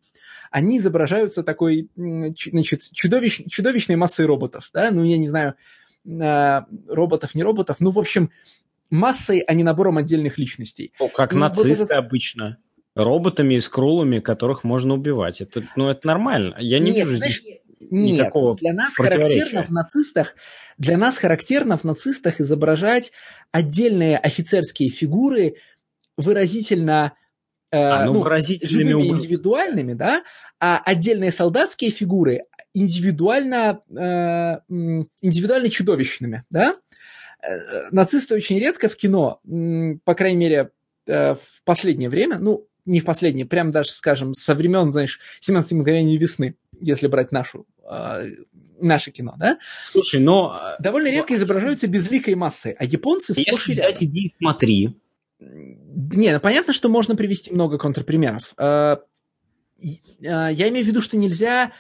они изображаются такой, значит, чудовищ, чудовищной массой роботов, да, ну, я не знаю, э, роботов, не роботов. Ну, в общем, массой, а не набором отдельных личностей. О, как и нацисты вот этот... обычно. Роботами и скрулами, которых можно убивать. Это, ну, это нормально. Я не Нет, вижу знаешь, здесь нет, никакого для нас характерно в нацистах, для нас характерно в нацистах изображать отдельные офицерские фигуры выразительно э, а, ну, ну, живыми индивидуальными, да, а отдельные солдатские фигуры индивидуально, э, индивидуально чудовищными, да. Э, нацисты очень редко в кино, по крайней мере, э, в последнее время, ну, не в последнее, прям даже, скажем, со времен, знаешь, 17 мгновений весны, если брать нашу, э, наше кино, да? Слушай, но... Довольно редко изображаются безликой массой, а японцы сплошь Если взять иди смотри. Не, ну понятно, что можно привести много контрпримеров. Я имею в виду, что нельзя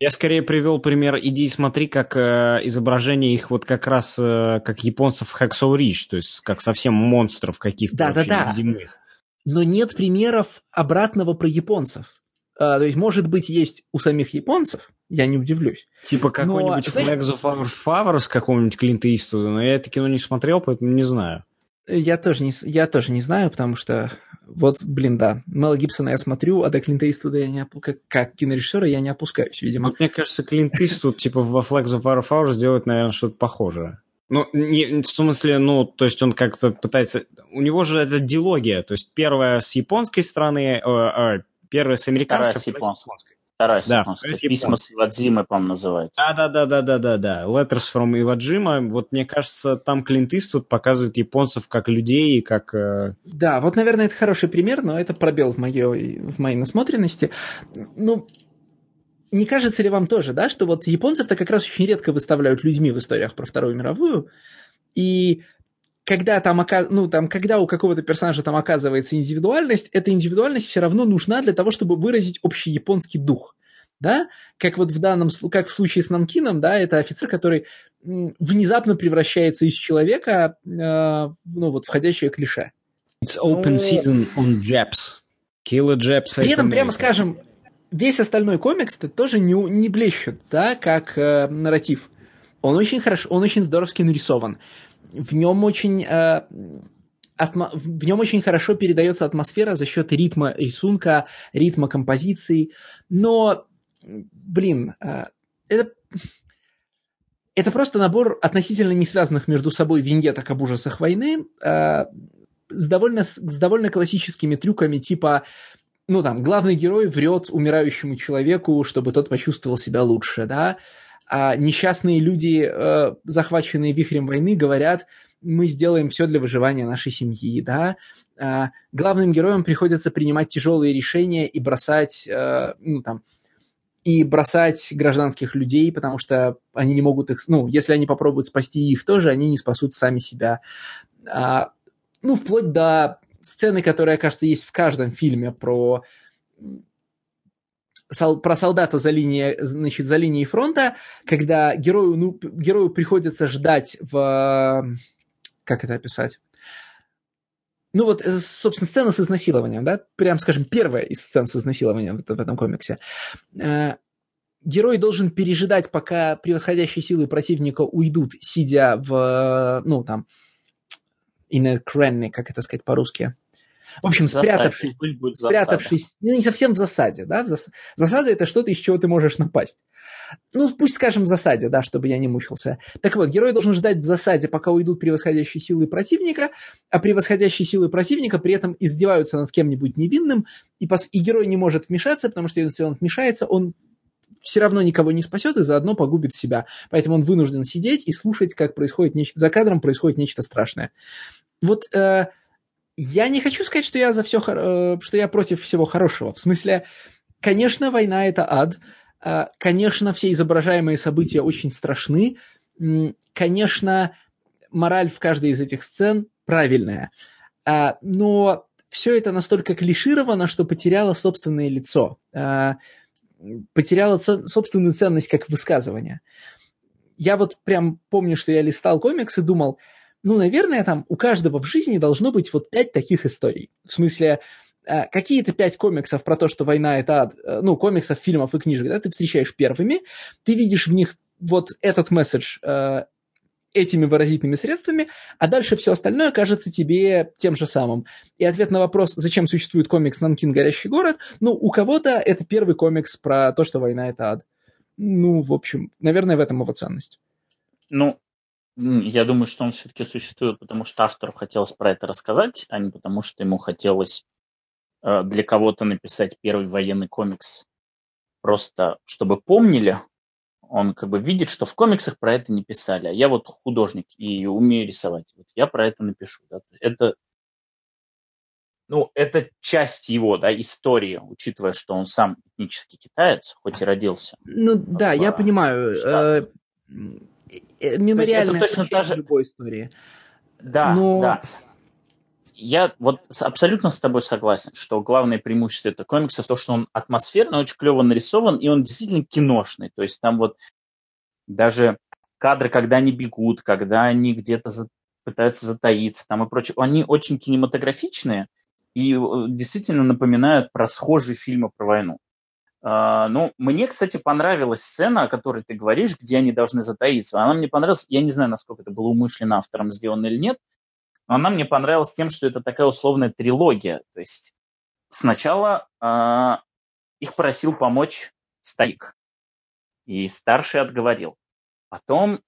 я скорее привел пример «Иди и смотри», как э, изображение их вот как раз э, как японцев Hacksaw Ridge, то есть как совсем монстров каких-то да, да, да. земных. Но нет примеров обратного про японцев. А, то есть, может быть, есть у самих японцев, я не удивлюсь. Типа какой-нибудь но, Flags of Our Favor с какого-нибудь Клинта Иствуда, но я это кино не смотрел, поэтому не знаю. Я тоже не, я тоже не знаю, потому что вот, блин, да. Мела Гибсона я смотрю, а до Клинта Иствуда я не опу... как, как кинорежиссера я не опускаюсь, видимо. Вот мне кажется, Клинт Иствуд типа во Flags of War of Hours сделает, наверное, что-то похожее. Ну, не, в смысле, ну, то есть он как-то пытается... У него же это дилогия, то есть первая с японской стороны, э, э, первая с американской, вторая с японской. Вторая да, Письма с Ивадзимой, по-моему, называется. Да-да-да-да-да-да. Letters from Иваджима. Вот мне кажется, там Клинт Иствуд показывает японцев как людей и как... Э... Да, вот, наверное, это хороший пример, но это пробел в моей, в моей насмотренности. Ну, не кажется ли вам тоже, да, что вот японцев-то как раз очень редко выставляют людьми в историях про Вторую мировую, и когда там, ну, там, когда у какого-то персонажа там оказывается индивидуальность, эта индивидуальность все равно нужна для того, чтобы выразить общий японский дух. Да? Как вот в данном как в случае с Нанкином, да, это офицер, который внезапно превращается из человека, э, ну, вот, входящее клише. It's open season on Japs. Kill a Japs. При этом, прямо скажем, весь остальной комикс-то тоже не, не блещет, да, как э, нарратив. Он очень хорошо, он очень здоровски нарисован в нем очень... Э, атмо... в нем очень хорошо передается атмосфера за счет ритма рисунка, ритма композиции, но, блин, э, это, это просто набор относительно не связанных между собой виньеток об ужасах войны э, с, довольно, с довольно классическими трюками типа ну там, главный герой врет умирающему человеку, чтобы тот почувствовал себя лучше, да, а несчастные люди, э, захваченные вихрем войны, говорят, мы сделаем все для выживания нашей семьи, да. А главным героям приходится принимать тяжелые решения и бросать, э, ну, там, и бросать гражданских людей, потому что они не могут их, ну, если они попробуют спасти их тоже, они не спасут сами себя. А, ну, вплоть до сцены, которая, кажется, есть в каждом фильме про сол, про солдата за линией, значит, за линией фронта, когда герою, ну, герою приходится ждать в... Как это описать? Ну вот, э, собственно, сцена с изнасилованием, да, прям, скажем, первая из сцен с изнасилованием в, в этом комиксе. Э, герой должен пережидать, пока превосходящие силы противника уйдут, сидя в, ну, там, cranny, как это сказать по-русски, в общем, в спрятавшись, пусть будет спрятавшись, ну не совсем в засаде, да, в зас... засада это что-то, из чего ты можешь напасть. Ну, пусть скажем в засаде, да, чтобы я не мучился. Так вот, герой должен ждать в засаде, пока уйдут превосходящие силы противника, а превосходящие силы противника при этом издеваются над кем-нибудь невинным, и, пос... и герой не может вмешаться, потому что если он вмешается, он все равно никого не спасет и заодно погубит себя. Поэтому он вынужден сидеть и слушать, как происходит нечто, за кадром происходит нечто страшное. Вот э, я не хочу сказать, что я за все, э, что я против всего хорошего. В смысле, конечно, война это ад. А, конечно, все изображаемые события очень страшны. Конечно, мораль в каждой из этих сцен правильная. А, но все это настолько клишировано, что потеряло собственное лицо. Потеряло собственную ценность как высказывание. Я вот прям помню, что я листал комикс и думал, ну, наверное, там у каждого в жизни должно быть вот пять таких историй. В смысле, э, какие-то пять комиксов про то, что война это ад, э, ну, комиксов, фильмов и книжек, да, ты встречаешь первыми, ты видишь в них вот этот месседж, э, этими выразительными средствами, а дальше все остальное кажется тебе тем же самым. И ответ на вопрос, зачем существует комикс «Нанкин. Горящий город», ну, у кого-то это первый комикс про то, что война — это ад. Ну, в общем, наверное, в этом его ценность. Ну, я думаю, что он все-таки существует, потому что автору хотелось про это рассказать, а не потому что ему хотелось э, для кого-то написать первый военный комикс просто, чтобы помнили, он как бы видит, что в комиксах про это не писали. А я вот художник и умею рисовать. Вот я про это напишу. Да. Это, ну, это часть его да, истории, учитывая, что он сам этнический китаец, хоть и родился. Ну да, в, я понимаю. Э, э, мемориальная точно та же... любой истории. Да, Но... да я вот абсолютно с тобой согласен, что главное преимущество этого комикса то, что он атмосферно, очень клево нарисован, и он действительно киношный. То есть там вот даже кадры, когда они бегут, когда они где-то за, пытаются затаиться там и прочее, они очень кинематографичные и э, действительно напоминают про схожие фильмы про войну. Uh, ну, мне, кстати, понравилась сцена, о которой ты говоришь, где они должны затаиться. Она мне понравилась, я не знаю, насколько это было умышленно автором сделано или нет, но она мне понравилась тем, что это такая условная трилогия. То есть сначала э, их просил помочь старик, и старший отговорил. Потом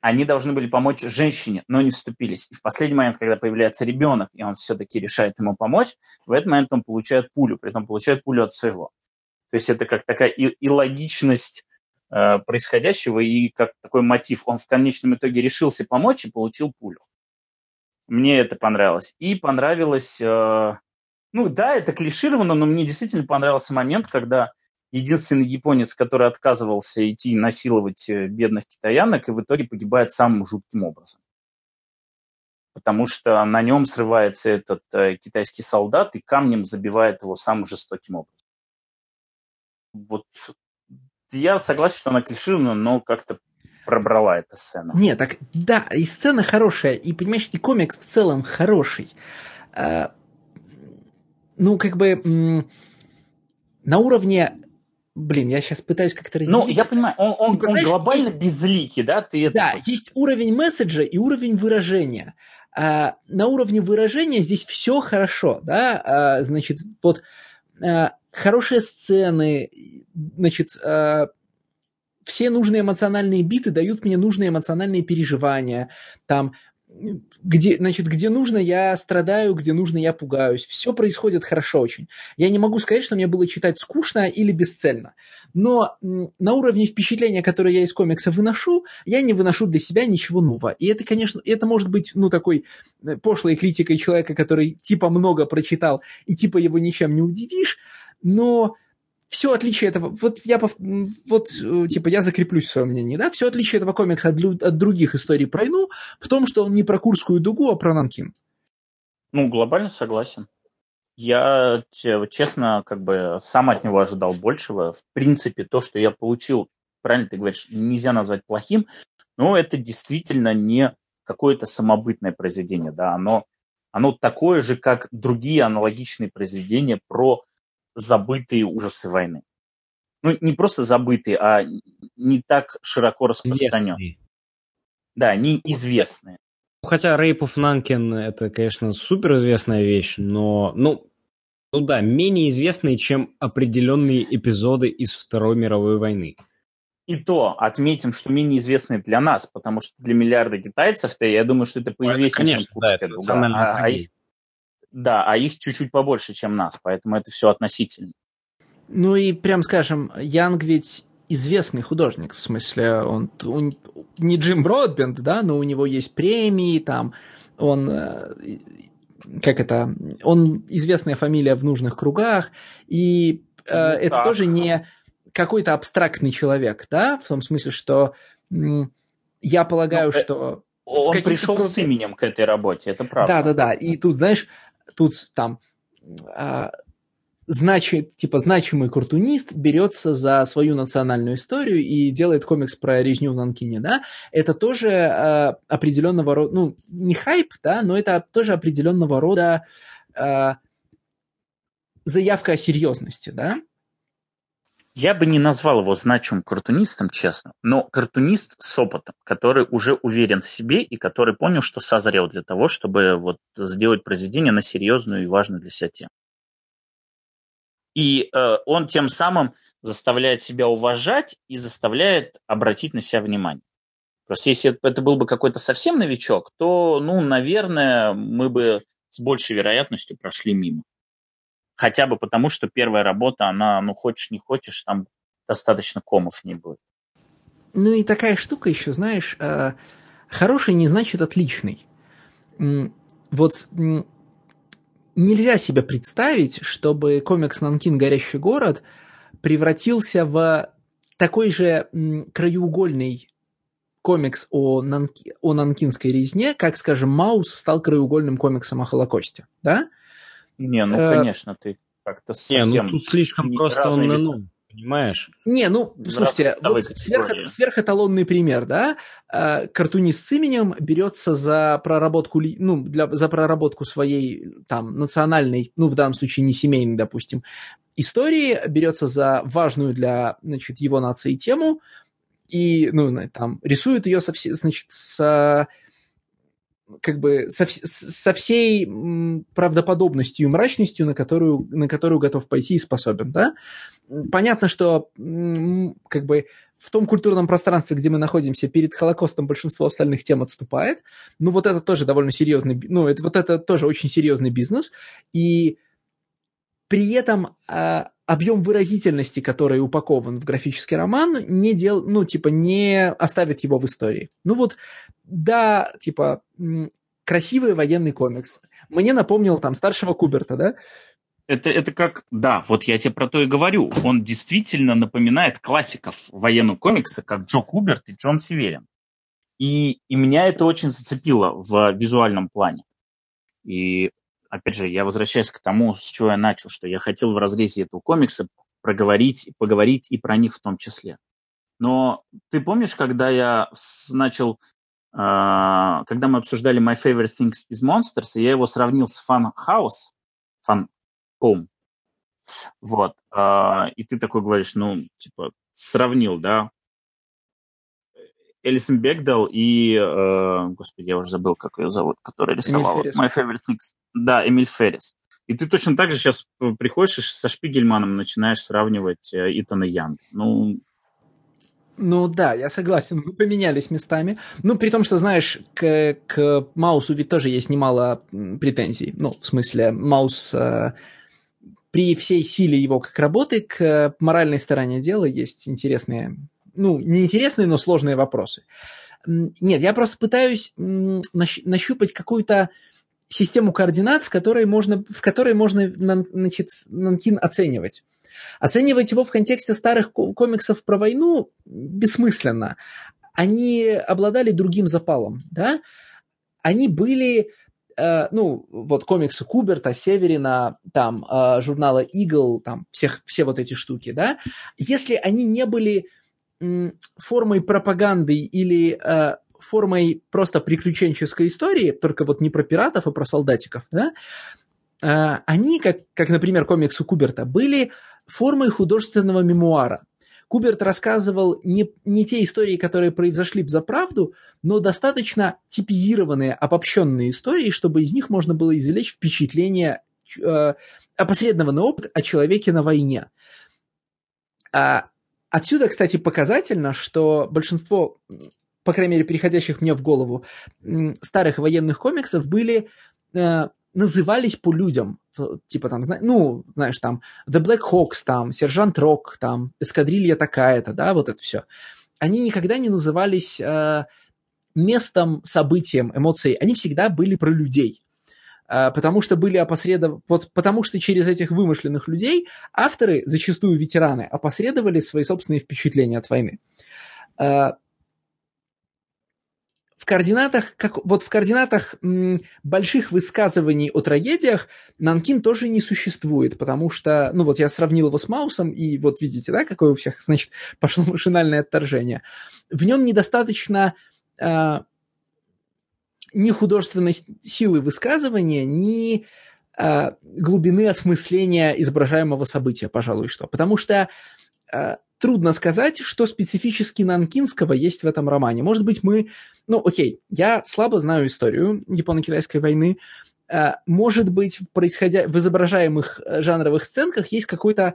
они должны были помочь женщине, но не вступились. И в последний момент, когда появляется ребенок, и он все-таки решает ему помочь, в этот момент он получает пулю, при этом получает пулю от своего. То есть это как такая и, и логичность э, происходящего, и как такой мотив. Он в конечном итоге решился помочь и получил пулю. Мне это понравилось. И понравилось... Э, ну да, это клишировано, но мне действительно понравился момент, когда единственный японец, который отказывался идти насиловать э, бедных китаянок, и в итоге погибает самым жутким образом. Потому что на нем срывается этот э, китайский солдат и камнем забивает его самым жестоким образом. Вот я согласен, что она клиширована, но как-то пробрала эта сцена. Нет, так да, и сцена хорошая, и понимаешь, и комикс в целом хороший. А, ну, как бы на уровне Блин, я сейчас пытаюсь как-то разделить. Ну, я понимаю, он, он, ну, он знаешь, глобально есть... безликий, да? Ты это... Да, есть уровень месседжа и уровень выражения. А, на уровне выражения здесь все хорошо, да? А, значит, вот а, хорошие сцены, значит, а, все нужные эмоциональные биты дают мне нужные эмоциональные переживания. Там, где, значит, где нужно, я страдаю, где нужно, я пугаюсь. Все происходит хорошо очень. Я не могу сказать, что мне было читать скучно или бесцельно. Но на уровне впечатления, которое я из комикса выношу, я не выношу для себя ничего нового. И это, конечно, это может быть, ну, такой э, пошлой критикой человека, который типа много прочитал и типа его ничем не удивишь, но все отличие этого, вот я, вот, э, типа, я закреплюсь в своем мнении, да, все отличие этого комикса от, от других историй про войну в том, что он не про Курскую дугу, а про Нанкин. Ну, глобально согласен. Я, честно, как бы сам от него ожидал большего. В принципе, то, что я получил, правильно ты говоришь, нельзя назвать плохим, но это действительно не какое-то самобытное произведение, да, оно, оно такое же, как другие аналогичные произведения про забытые ужасы войны. Ну, не просто забытые, а не так широко распространенные. Да, неизвестные. Хотя Rape of Nankin это, конечно, суперизвестная вещь, но, ну, ну да, менее известные, чем определенные эпизоды из Второй мировой войны. И то отметим, что менее известные для нас, потому что для миллиарда китайцев-то я думаю, что это поизвестнее, чем Курская да, дуга. А, а, их, да, а их чуть-чуть побольше, чем нас, поэтому это все относительно. Ну и прям скажем, Янг ведь известный художник, в смысле, он, он не Джим Бродбенд, да, но у него есть премии, там, он, э, как это, он известная фамилия в нужных кругах, и э, ну, это так. тоже не какой-то абстрактный человек, да, в том смысле, что я полагаю, ну, что... Он пришел с именем к этой работе, это правда. Да, да, да. И тут, знаешь, тут там а, значит, типа значимый картунист берется за свою национальную историю и делает комикс про резню в Нанкине, да, это тоже э, определенного рода, ну, не хайп, да, но это тоже определенного рода э, заявка о серьезности, да. Я бы не назвал его значимым картунистом, честно, но картунист с опытом, который уже уверен в себе и который понял, что созрел для того, чтобы вот сделать произведение на серьезную и важную для себя тему. И э, он тем самым заставляет себя уважать и заставляет обратить на себя внимание. Просто если это был бы какой-то совсем новичок, то, ну, наверное, мы бы с большей вероятностью прошли мимо. Хотя бы потому, что первая работа, она, ну, хочешь не хочешь, там достаточно комов не будет. Ну и такая штука еще, знаешь, э, хороший не значит отличный. Вот нельзя себе представить, чтобы комикс «Нанкин. Горящий город» превратился в такой же краеугольный комикс о, Нанки, о нанкинской резне, как, скажем, Маус стал краеугольным комиксом о Холокосте, да? Не, ну, э, конечно, ты как-то совсем... Не, ну, тут слишком просто он на ну, понимаешь? Не, ну, слушайте, вот сверх, сверхэталонный пример, да? Э, картунист с именем берется за проработку, ну, для, за проработку своей, там, национальной, ну, в данном случае не семейной, допустим, истории, берется за важную для, значит, его нации тему, и, ну, там, рисует ее со, значит, с как бы со, со всей правдоподобностью и мрачностью, на которую, на которую готов пойти и способен, да. Понятно, что как бы в том культурном пространстве, где мы находимся, перед Холокостом большинство остальных тем отступает. Ну, вот это тоже довольно серьезный, ну, это, вот это тоже очень серьезный бизнес. И при этом а, объем выразительности, который упакован в графический роман, не дел, ну, типа, не оставит его в истории. Ну вот, да, типа, красивый военный комикс. Мне напомнил там старшего Куберта, да? Это, это как, да, вот я тебе про то и говорю. Он действительно напоминает классиков военного комикса, как Джо Куберт и Джон Северин. И, и меня это очень зацепило в визуальном плане. И опять же, я возвращаюсь к тому, с чего я начал, что я хотел в разрезе этого комикса проговорить, поговорить и про них в том числе. Но ты помнишь, когда я начал, э, когда мы обсуждали My Favorite Things is Monsters, и я его сравнил с Fun House, Fun Home, вот, э, и ты такой говоришь, ну, типа, сравнил, да, Элисон Бекдал и, э, господи, я уже забыл, как ее зовут, которая рисовала My Favorite Things. Да, Эмиль Феррис. И ты точно так же сейчас приходишь и со Шпигельманом начинаешь сравнивать э, Итана Янг. Ну, ну да, я согласен, мы поменялись местами. Ну, при том, что, знаешь, к, к Маусу ведь тоже есть немало претензий. Ну, в смысле, Маус э, при всей силе его как работы к моральной стороне дела есть интересные ну, неинтересные, но сложные вопросы. Нет, я просто пытаюсь нащупать какую-то систему координат, в которой можно, в которой можно значит, Нанкин оценивать. Оценивать его в контексте старых комиксов про войну бессмысленно. Они обладали другим запалом, да? Они были, э, ну, вот комиксы Куберта, Северина, там, э, журнала Eagle, там, всех, все вот эти штуки, да? Если они не были формой пропаганды или э, формой просто приключенческой истории, только вот не про пиратов, а про солдатиков, да, э, они, как, как, например, комиксы Куберта, были формой художественного мемуара. Куберт рассказывал не, не те истории, которые произошли в заправду, но достаточно типизированные, обобщенные истории, чтобы из них можно было извлечь впечатление э, опосредованный опыт о человеке на войне. А Отсюда, кстати, показательно, что большинство, по крайней мере, переходящих мне в голову, старых военных комиксов были э, назывались по людям, типа там, ну, знаешь, там, The Black Hawks, там, Сержант Рок, там, Эскадрилья такая-то, да, вот это все. Они никогда не назывались э, местом, событием, эмоцией, они всегда были про людей. А, потому что были опосредов... вот потому что через этих вымышленных людей авторы, зачастую ветераны, опосредовали свои собственные впечатления от войны. А, в координатах, как, вот в координатах м, больших высказываний о трагедиях Нанкин тоже не существует, потому что, ну вот я сравнил его с Маусом, и вот видите, да, какое у всех, значит, пошло машинальное отторжение. В нем недостаточно э, ни художественной силы высказывания, ни э, глубины осмысления изображаемого события, пожалуй, что. Потому что э, трудно сказать, что специфически нанкинского есть в этом романе. Может быть, мы... Ну, окей, я слабо знаю историю Японо-Китайской войны. Э, может быть, в, происходя... в изображаемых э, жанровых сценках есть какой-то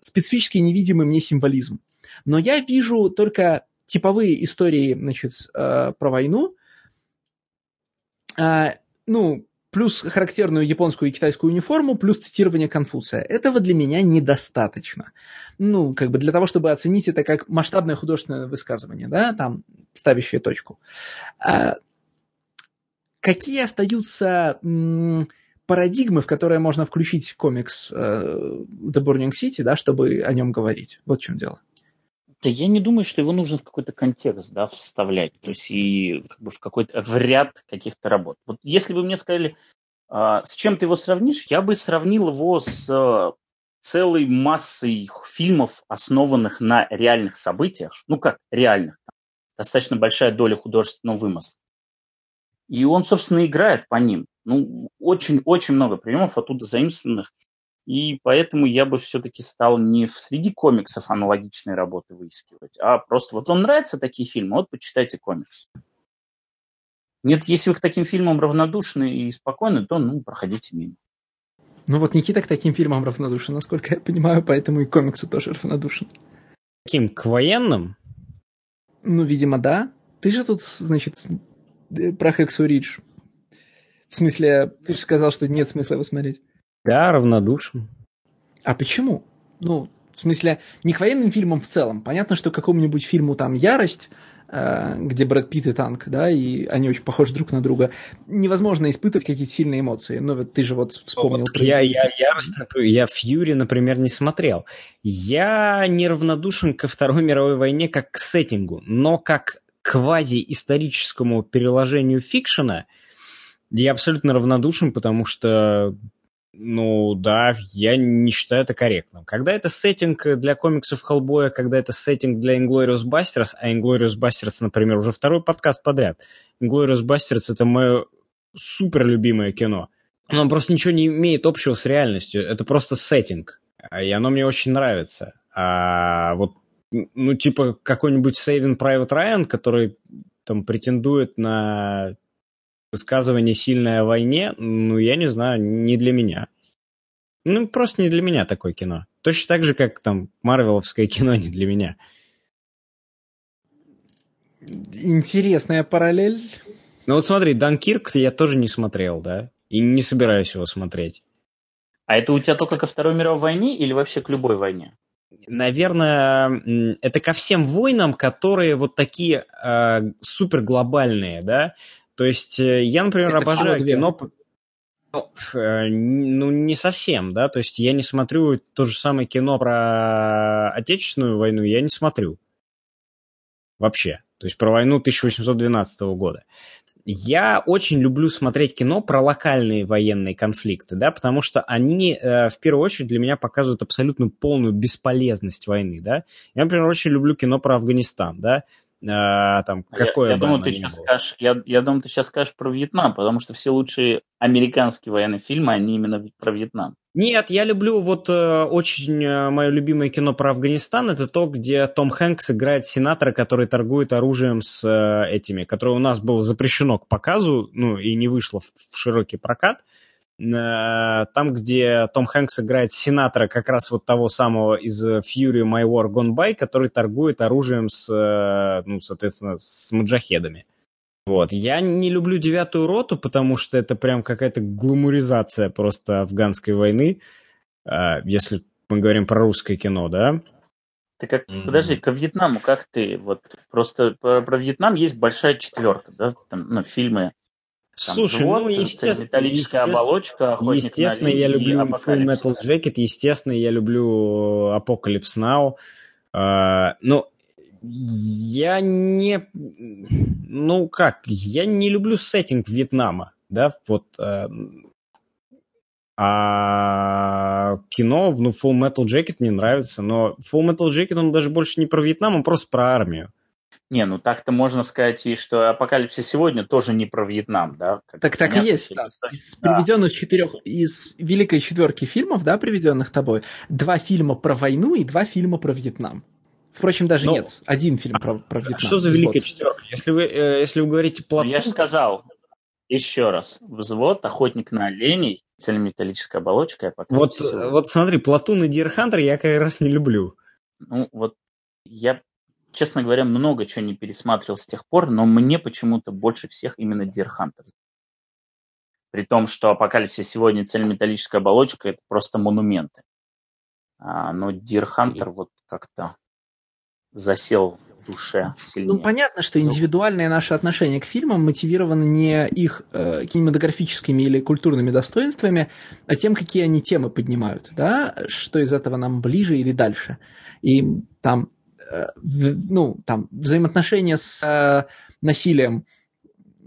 специфический невидимый мне символизм. Но я вижу только типовые истории значит, э, про войну, ну, плюс характерную японскую и китайскую униформу, плюс цитирование Конфуция. Этого для меня недостаточно. Ну, как бы для того, чтобы оценить это как масштабное художественное высказывание, да, там, ставящее точку. А, какие остаются парадигмы, в которые можно включить комикс э, The Burning City, да, чтобы о нем говорить? Вот в чем дело. Да я не думаю, что его нужно в какой-то контекст да, вставлять, то есть и как бы в какой-то в ряд каких-то работ. Вот если бы мне сказали, а, с чем ты его сравнишь, я бы сравнил его с а, целой массой фильмов, основанных на реальных событиях, ну как реальных, там, достаточно большая доля художественного вымысла. И он, собственно, играет по ним. Ну, очень-очень много приемов оттуда заимствованных. И поэтому я бы все-таки стал не в среди комиксов аналогичные работы выискивать, а просто вот вам нравятся такие фильмы, вот почитайте комикс. Нет, если вы к таким фильмам равнодушны и спокойны, то ну, проходите мимо. Ну вот Никита к таким фильмам равнодушен, насколько я понимаю, поэтому и комиксу тоже равнодушен. Каким? К военным? Ну, видимо, да. Ты же тут, значит, э, про Хексу Ридж. В смысле, ты же сказал, что нет смысла его смотреть. Да, равнодушен. А почему? Ну, в смысле, не к военным фильмам в целом. Понятно, что к какому-нибудь фильму там «Ярость», э, где Брэд Питт и танк, да, и они очень похожи друг на друга, невозможно испытывать какие-то сильные эмоции. Но вот ты же вот вспомнил. Вот я, я, ярость, я Фьюри, например, не смотрел. Я неравнодушен ко Второй мировой войне как к сеттингу, но как квази-историческому переложению фикшена я абсолютно равнодушен, потому что ну да, я не считаю это корректным. Когда это сеттинг для комиксов Хеллбоя, когда это сеттинг для Inglourious Basterds, а Inglourious Basterds, например, уже второй подкаст подряд. Inglourious Basterds — это мое супер любимое кино. Оно просто ничего не имеет общего с реальностью. Это просто сеттинг. И оно мне очень нравится. А вот, ну, типа какой-нибудь Saving Private Ryan, который там претендует на высказывание сильное о войне, ну, я не знаю, не для меня. Ну, просто не для меня такое кино. Точно так же, как там Марвеловское кино не для меня. Интересная параллель. Ну вот смотри, Данкирк я тоже не смотрел, да? И не собираюсь его смотреть. А это у тебя только ко Второй мировой войне или вообще к любой войне? Наверное, это ко всем войнам, которые вот такие э, супер глобальные, да? То есть э, я, например, Это обожаю кино... Ну, ну, не совсем, да, то есть я не смотрю то же самое кино про Отечественную войну, я не смотрю. Вообще. То есть про войну 1812 года. Я очень люблю смотреть кино про локальные военные конфликты, да, потому что они э, в первую очередь для меня показывают абсолютно полную бесполезность войны, да. Я, например, очень люблю кино про Афганистан, да. А, там, какое я, я, думаю, ты сейчас скажешь, я, я думаю, ты сейчас скажешь про Вьетнам, потому что все лучшие американские военные фильмы, они именно про Вьетнам. Нет, я люблю вот э, очень э, мое любимое кино про Афганистан, это то, где Том Хэнкс играет сенатора, который торгует оружием с э, этими, которое у нас было запрещено к показу, ну и не вышло в, в широкий прокат. Э, там, где Том Хэнкс играет сенатора как раз вот того самого из Fury My War Gone By, который торгует оружием с, э, ну, соответственно, с маджахедами. Вот. Я не люблю девятую роту, потому что это прям какая-то гламуризация просто афганской войны, э, если мы говорим про русское кино, да? Ты как, mm-hmm. подожди, ко Вьетнаму как ты? Вот просто про, про Вьетнам есть большая четверка, да, там, ну, фильмы там Слушай, живот, ну, естественно, металлическая оболочка, естественно, я люблю Full Metal Jacket, естественно, я люблю Apocalypse Now. Uh, но я не... Ну как, я не люблю сеттинг Вьетнама, да, вот... Uh, а кино, ну, Full Metal Jacket мне нравится, но Full Metal Jacket, он даже больше не про Вьетнам, он просто про армию. Не, ну так-то можно сказать и что «Апокалипсис сегодня» тоже не про Вьетнам, да? Как так так и есть, Стас. Из да. приведенных четырех, из великой четверки фильмов, да, приведенных тобой, два фильма про войну и два фильма про Вьетнам. Впрочем, даже. Ну, нет, один фильм а, про, про Вьетнам. Что за великая четверка? Если вы, э, если вы говорите. Ну, я же сказал, еще раз, взвод, охотник на оленей, цельнометаллическая оболочка. Вот, вот смотри, Platoon и Deer Hunter я как раз не люблю. Ну, вот я, честно говоря, много чего не пересматривал с тех пор, но мне почему-то больше всех именно Deer Hunter. При том, что Апокалипсис сегодня цельнометаллическая оболочка, это просто монументы. А, но Deer Hunter вот как-то засел в душе сильнее. Ну, понятно, что индивидуальное наше отношение к фильмам мотивировано не их э, кинематографическими или культурными достоинствами, а тем, какие они темы поднимают, да, что из этого нам ближе или дальше. И там, ну, там взаимоотношения с э, насилием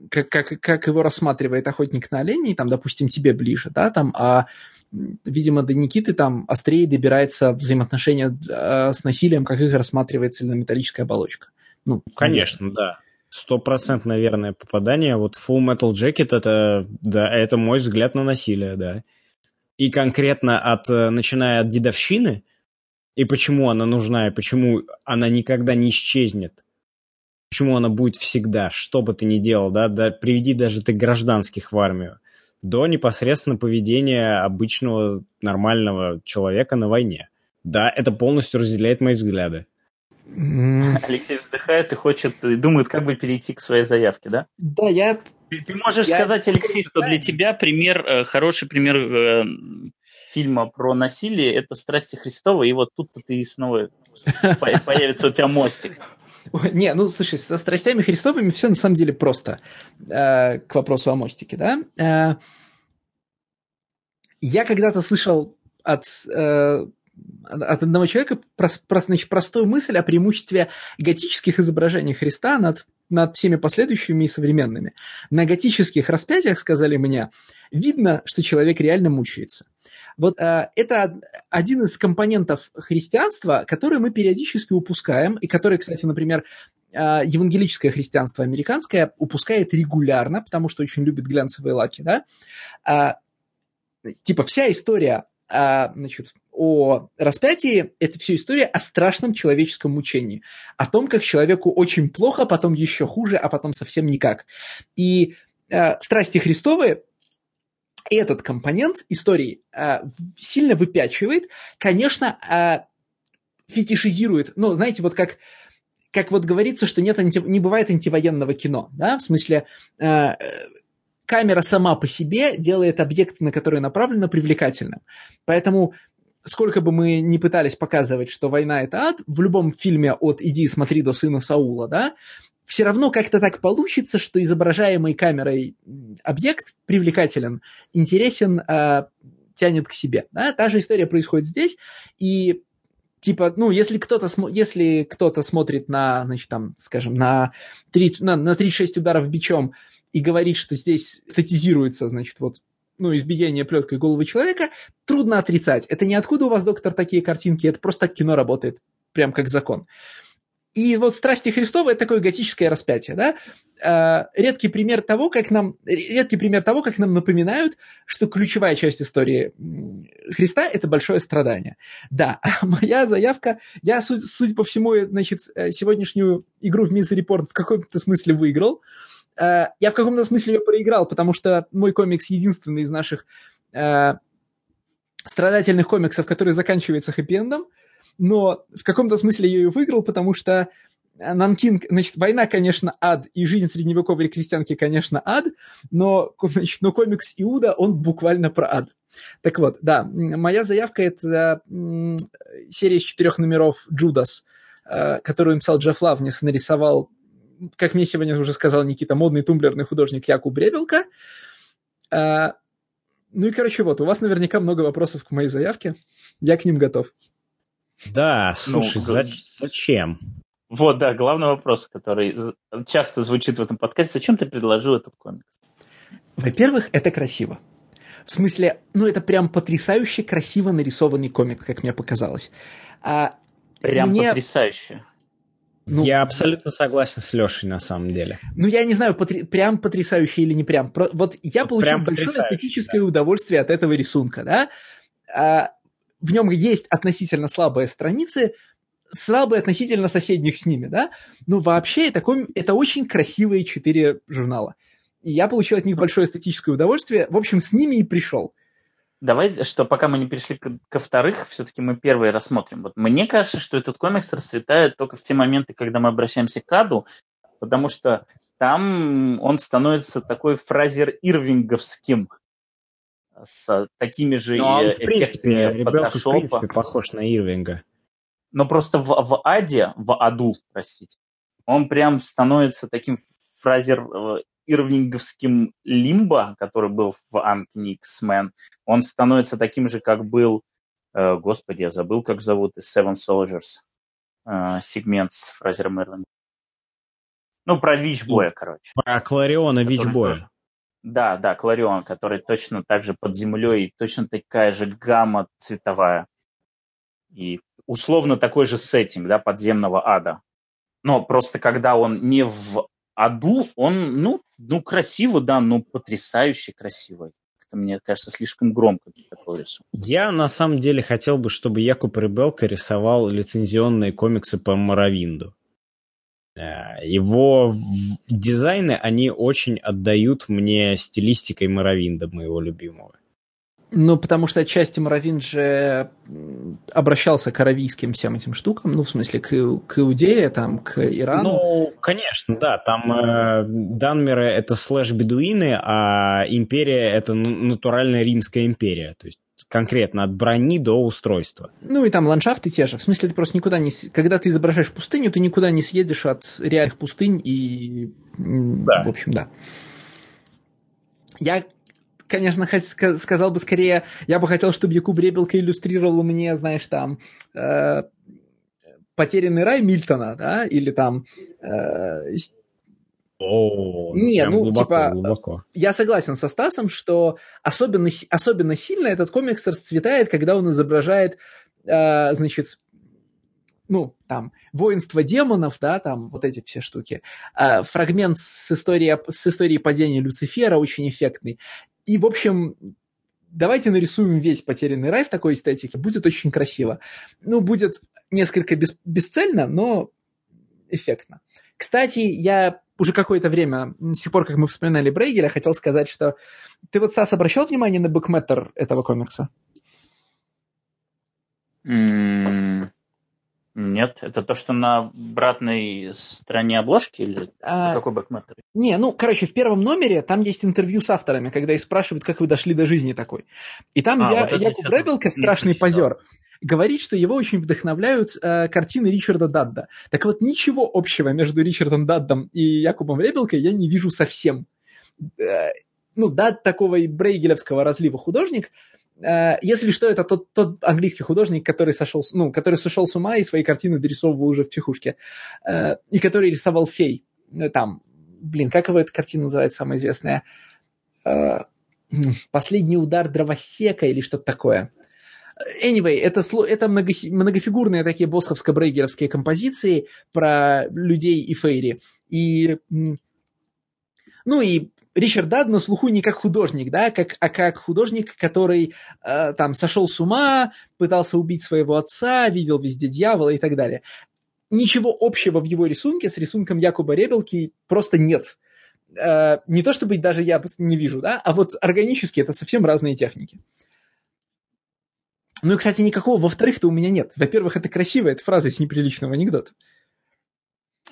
как, как, как его рассматривает охотник на оленей, там, допустим, тебе ближе, да, там, а видимо, до Никиты там острее добирается взаимоотношения э, с насилием, как их рассматривает цельнометаллическая оболочка. Ну, Конечно, да. Сто процентов, наверное, попадание. Вот Full Metal Jacket это, да, это мой взгляд на насилие, да. И конкретно от, э, начиная от дедовщины, и почему она нужна, и почему она никогда не исчезнет, почему она будет всегда, что бы ты ни делал, да, да приведи даже ты гражданских в армию до непосредственно поведения обычного нормального человека на войне. Да, это полностью разделяет мои взгляды. Алексей вздыхает и хочет, и думает, как бы перейти к своей заявке, да? Да, я... Ты, ты можешь я... сказать, Алексей, что для тебя пример, э, хороший пример э, фильма про насилие – это «Страсти Христова», и вот тут-то ты снова появится у тебя мостик. Не, ну слушай, со страстями Христовыми все на самом деле просто э, к вопросу о мостике, да. Э, я когда-то слышал от, э, от одного человека про, про, значит, простую мысль о преимуществе готических изображений Христа над, над всеми последующими и современными. На готических распятиях, сказали мне, видно, что человек реально мучается. Вот э, это один из компонентов христианства, который мы периодически упускаем, и который, кстати, например, э, евангелическое христианство американское упускает регулярно, потому что очень любит глянцевые лаки, да. Э, типа вся история э, значит, о распятии – это все история о страшном человеческом мучении, о том, как человеку очень плохо, потом еще хуже, а потом совсем никак. И э, страсти Христовы этот компонент истории э, сильно выпячивает, конечно, э, фетишизирует, ну, знаете, вот как, как вот говорится, что нет анти, не бывает антивоенного кино, да, в смысле, э, камера сама по себе делает объект, на который направлено, привлекательным. Поэтому сколько бы мы ни пытались показывать, что война это ад, в любом фильме от «Иди смотри до сына Саула», да, все равно как-то так получится, что изображаемый камерой объект привлекателен, интересен, э, тянет к себе. Да? Та же история происходит здесь, и типа, ну, если кто-то, если кто-то смотрит на, значит, там, скажем, на, 3, на, на 36 ударов бичом и говорит, что здесь статизируется, значит, вот ну, избиение плеткой головы человека, трудно отрицать. Это не откуда у вас, доктор, такие картинки, это просто так кино работает, прям как закон. И вот «Страсти Христовы» — это такое готическое распятие, да? Э, редкий пример того, как нам, редкий пример того, как нам напоминают, что ключевая часть истории Христа — это большое страдание. Да, моя заявка, я, судя, по всему, значит, э, сегодняшнюю игру в Report в каком-то смысле выиграл. Э, я в каком-то смысле ее проиграл, потому что мой комикс единственный из наших э, страдательных комиксов, который заканчивается хэппи-эндом но в каком-то смысле я ее выиграл, потому что Нанкин, значит, война, конечно, ад, и жизнь средневековой крестьянки, конечно, ад, но, значит, но комикс Иуда, он буквально про ад. Так вот, да, моя заявка – это серия из четырех номеров «Джудас», э, которую написал Джефф Лавнис, нарисовал, как мне сегодня уже сказал Никита, модный тумблерный художник Якуб Бребелка. Э, ну и, короче, вот, у вас наверняка много вопросов к моей заявке. Я к ним готов. Да, ну, слушай, ну, зачем? Вот, да, главный вопрос, который часто звучит в этом подкасте. Зачем ты предложил этот комикс? Во-первых, это красиво. В смысле, ну это прям потрясающе красиво нарисованный комикс, как мне показалось. А прям мне... потрясающе. Ну, я абсолютно согласен с Лешей на самом деле. Ну, я не знаю, потр... прям потрясающе или не прям. Про... Вот я вот получил большое эстетическое да. удовольствие от этого рисунка, да. А, в нем есть относительно слабые страницы, слабые относительно соседних с ними, да. Но вообще это, это очень красивые четыре журнала. И я получил от них большое эстетическое удовольствие. В общем, с ними и пришел. Давай, что пока мы не перешли ко вторых, все-таки мы первые рассмотрим. Вот мне кажется, что этот комикс расцветает только в те моменты, когда мы обращаемся к Аду, потому что там он становится такой фразер Ирвинговским, с такими же Но он, в принципе, фотошопа. в принципе, похож на Ирвинга. Но просто в, в Аде, в Аду, простите, он прям становится таким фразер э, ирвинговским Лимбо, который был в X-Men, он становится таким же, как был, э, господи, я забыл, как зовут, из Seven Soldiers э, сегмент с Фразером Ирвингом. Ну, про Вичбоя, короче. Про Клариона Вичбоя. Да, да, Кларион, который точно так же под землей, и точно такая же гамма цветовая. И условно такой же сеттинг, да, подземного ада. Но просто когда он не в аду, он, ну, ну, красиво, да, но потрясающе красиво. Это, мне кажется, слишком громко для такого рисунка. Я, на самом деле, хотел бы, чтобы Якуб Рыбелка рисовал лицензионные комиксы по Моровинду. Э, его дизайны, они очень отдают мне стилистикой Моровинда, моего любимого. Ну, потому что отчасти Моровин же обращался к аравийским всем этим штукам, ну, в смысле, к, к Иудее, там, к Ирану. Ну, конечно, да, там э, Данмеры — это слэш-бедуины, а империя — это натуральная римская империя, то есть конкретно от брони до устройства. Ну и там ландшафты те же. В смысле, ты просто никуда не... Когда ты изображаешь пустыню, ты никуда не съедешь от реальных пустынь и... Да. В общем, да. Я конечно, сказал бы скорее, я бы хотел, чтобы Якуб Ребелка иллюстрировал мне, знаешь, там, э, «Потерянный рай» Мильтона, да, или там... Э, о, не, ну, глубоко, типа, глубоко. я согласен со Стасом, что особенно, особенно сильно этот комикс расцветает, когда он изображает, э, значит, ну, там, воинство демонов, да, там, вот эти все штуки. Э, фрагмент с историей, с историей падения Люцифера очень эффектный. И, в общем, давайте нарисуем весь потерянный рай в такой эстетике, будет очень красиво. Ну, будет несколько бес, бесцельно, но эффектно. Кстати, я уже какое-то время, с тех пор, как мы вспоминали Брейгеля, хотел сказать, что ты вот, Стас, обращал внимание на бэкметтер этого комикса? Mm, нет, это то, что на обратной стороне обложки или а, какой бэкметтер? Не, ну, короче, в первом номере там есть интервью с авторами, когда их спрашивают, как вы дошли до жизни такой. И там а, я, вот Якуб Ребелка, страшный позер, говорит, что его очень вдохновляют э, картины Ричарда Дадда. Так вот, ничего общего между Ричардом Даддом и Якубом Ребелкой я не вижу совсем. Э, ну, Дадд такого и брейгелевского разлива художник – если что, это тот, тот английский художник, который сошел, ну, который сошел с ума и свои картины дорисовывал уже в психушке, э, и который рисовал фей. Э, там, блин, как его эта картина называется, самая известная? Последний удар дровосека или что-то такое. Anyway, это, это много, многофигурные такие босховско-брейгеровские композиции про людей и фейри. И ну и Ричард Дад на слуху не как художник, да, как, а как художник, который э, там сошел с ума, пытался убить своего отца, видел везде дьявола и так далее. Ничего общего в его рисунке с рисунком Якуба Ребелки просто нет. Э, не то чтобы даже я не вижу, да, а вот органически это совсем разные техники. Ну и, кстати, никакого во-вторых-то у меня нет. Во-первых, это красиво, это фраза из неприличного анекдота.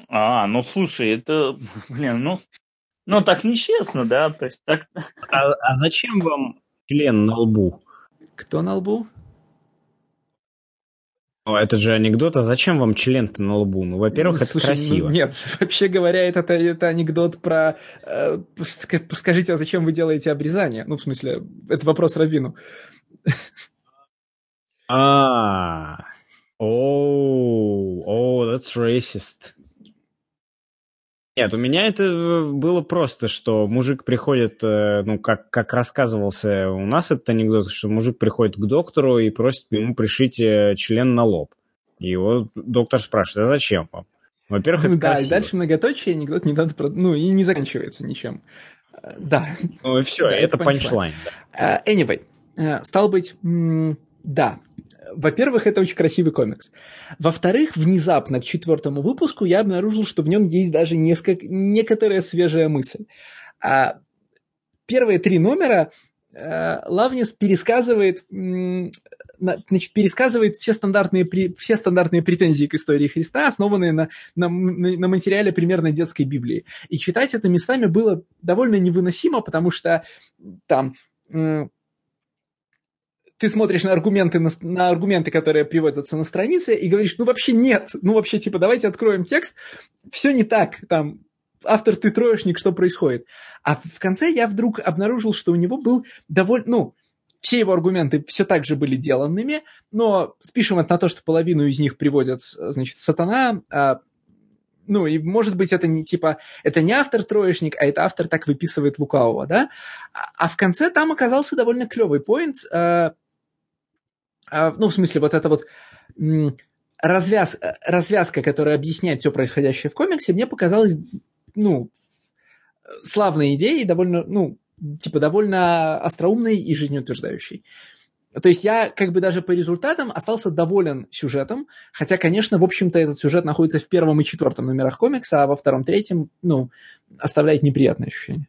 А, ну слушай, это, блин, ну, ну, так нечестно, да? То есть так... А, а зачем вам член на лбу? Кто на лбу? Ну, это же анекдот, а зачем вам член-то на лбу? Ну, во-первых, ну, это слушай, красиво. Ну, нет, вообще говоря, это, это анекдот про... Э, скажите, а зачем вы делаете обрезание? Ну, в смысле, это вопрос Равину. А, о, о, that's racist. Нет, у меня это э, было просто, что мужик приходит, э, ну, как, как рассказывался у нас этот анекдот, что мужик приходит к доктору и просит ему пришить э, член на лоб. И его доктор спрашивает, а зачем вам? Во-первых, это Да, и красиво. дальше многоточие, анекдот не надо... Ну, и не заканчивается ничем. Да. Ну и все, Да, это это панчлайн. да. Anyway, стал быть, да. Во-первых, это очень красивый комикс. Во-вторых, внезапно к четвертому выпуску я обнаружил, что в нем есть даже несколько, некоторая свежая мысль. А первые три номера э, Лавнис пересказывает, значит, пересказывает все стандартные, все стандартные претензии к истории Христа, основанные на, на, на материале примерно детской Библии. И читать это местами было довольно невыносимо, потому что там ты смотришь на аргументы, на, на аргументы, которые приводятся на странице, и говоришь, ну вообще нет, ну вообще типа давайте откроем текст, все не так, там автор ты троечник, что происходит. А в конце я вдруг обнаружил, что у него был довольно, ну, все его аргументы все так же были деланными, но спишем это на то, что половину из них приводят, значит, сатана, а, ну, и может быть это не типа, это не автор троечник, а это автор так выписывает лукавого, да? А, а в конце там оказался довольно клевый поинт, а, ну, в смысле, вот это вот развяз, э, развязка, которая объясняет все происходящее в комиксе, мне показалась, ну, славной идеей, довольно, ну, типа, довольно остроумной и жизнеутверждающей. То есть я как бы даже по результатам остался доволен сюжетом, хотя, конечно, в общем-то, этот сюжет находится в первом и четвертом номерах комикса, а во втором, третьем, ну, оставляет неприятное ощущение.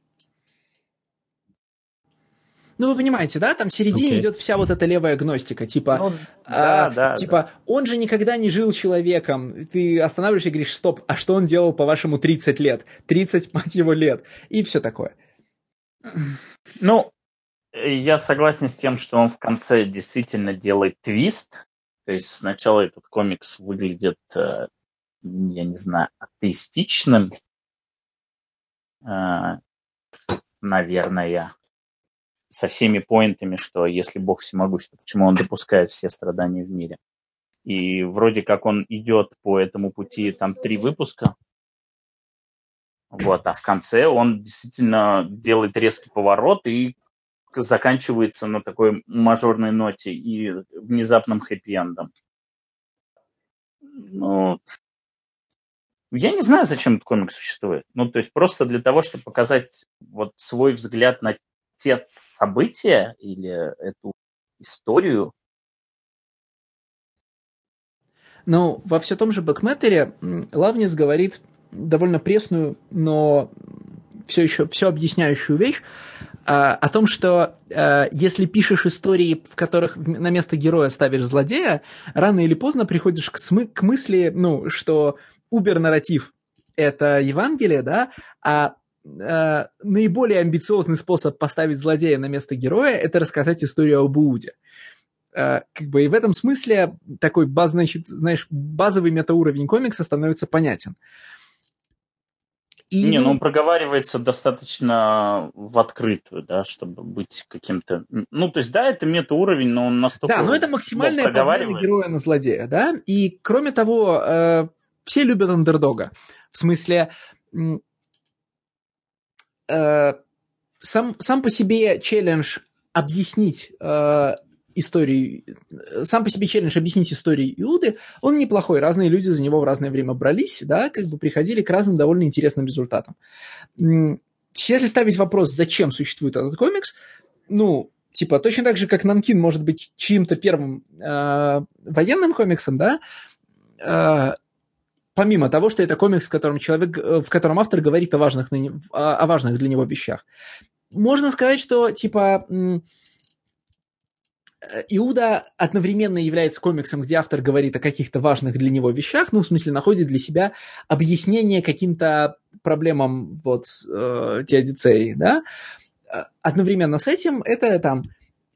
Ну, вы понимаете, да? Там в середине Окей. идет вся вот эта левая гностика, типа, Ну, а, да, да. типа, он же никогда не жил человеком. Ты останавливаешься и говоришь, стоп, а что он делал, по-вашему, 30 лет? 30, мать его, лет. И все такое. Ну, я согласен с тем, что он в конце действительно делает твист. То есть сначала этот комикс выглядит, э, я не знаю, атеистичным, э, наверное, со всеми поинтами, что если Бог всемогущ, то почему он допускает все страдания в мире. И вроде как он идет по этому пути там три выпуска, вот, а в конце он действительно делает резкий поворот и заканчивается на такой мажорной ноте и внезапным хэппи-эндом. Ну, я не знаю, зачем этот комик существует. Ну, то есть просто для того, чтобы показать вот свой взгляд на те события или эту историю. Ну, во все том же Бэкметере м, Лавнис говорит довольно пресную, но все еще все объясняющую вещь а, о том, что а, если пишешь истории, в которых на место героя ставишь злодея, рано или поздно приходишь к, смы- к мысли, ну, что убер-нарратив — это Евангелие, да, а а, наиболее амбициозный способ поставить злодея на место героя — это рассказать историю об Иуде. А, как бы и в этом смысле такой баз, значит, знаешь, базовый метауровень комикса становится понятен. И, Не, ну он проговаривается достаточно в открытую, да, чтобы быть каким-то... Ну, то есть, да, это метауровень, но он настолько... да, но это ну, максимальная подмена героя на злодея, да, и кроме того, э, все любят андердога. В смысле, э, сам, сам по себе челлендж объяснить э, историю, э, сам по себе челлендж объяснить историю Иуды, он неплохой. Разные люди за него в разное время брались, да, как бы приходили к разным довольно интересным результатам. Если ставить вопрос, зачем существует этот комикс, ну, типа, точно так же, как Нанкин может быть чьим-то первым э, военным комиксом, да, э, помимо того, что это комикс, в котором человек, э, в котором автор говорит о важных, о, важных для него вещах. Можно сказать, что, типа, э, Иуда одновременно является комиксом, где автор говорит о каких-то важных для него вещах, ну, в смысле, находит для себя объяснение каким-то проблемам вот э, теодицеи, да. Э, Одновременно с этим это там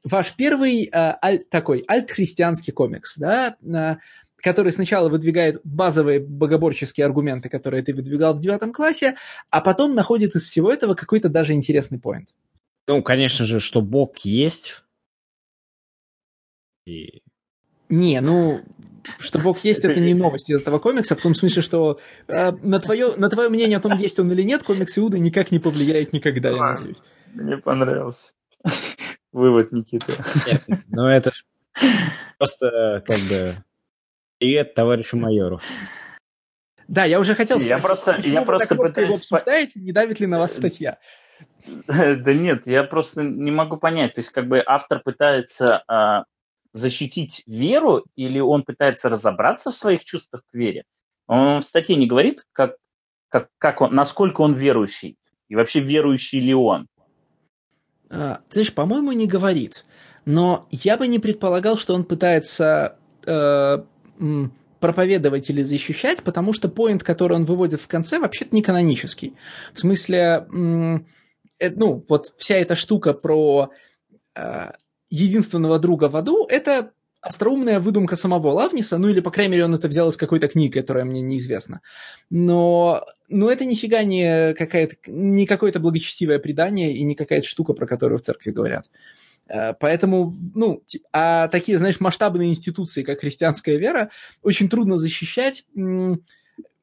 ваш первый э, аль- такой альтхристианский комикс, да, который сначала выдвигает базовые богоборческие аргументы, которые ты выдвигал в девятом классе, а потом находит из всего этого какой-то даже интересный поинт. Ну, конечно же, что Бог есть. И... Не, ну, что Бог есть, это не новость из этого комикса, в том смысле, что э, на, твое, на твое мнение о том, есть он или нет, комикс Иуда никак не повлияет никогда, я надеюсь. Мне понравился. Вывод Никиты. Нет, ну это просто как бы... Привет товарищу майору. Да, я уже хотел спросить. Я просто, я просто пытаюсь... Вы обсуждаете, не давит ли на вас статья? Да нет, я просто не могу понять. То есть как бы автор пытается а, защитить веру или он пытается разобраться в своих чувствах к вере? Он в статье не говорит, как, как, как он, насколько он верующий и вообще верующий ли он. А, ты знаешь, по-моему, не говорит. Но я бы не предполагал, что он пытается э, проповедовать или защищать, потому что поинт, который он выводит в конце, вообще-то не канонический. В смысле, э, ну, вот вся эта штука про э, единственного друга в аду, это остроумная выдумка самого Лавниса, ну или, по крайней мере, он это взял из какой-то книги, которая мне неизвестна. Но, но это нифига не, какая-то, не какое-то благочестивое предание и не какая-то штука, про которую в церкви говорят. Э, поэтому, ну, а такие, знаешь, масштабные институции, как христианская вера, очень трудно защищать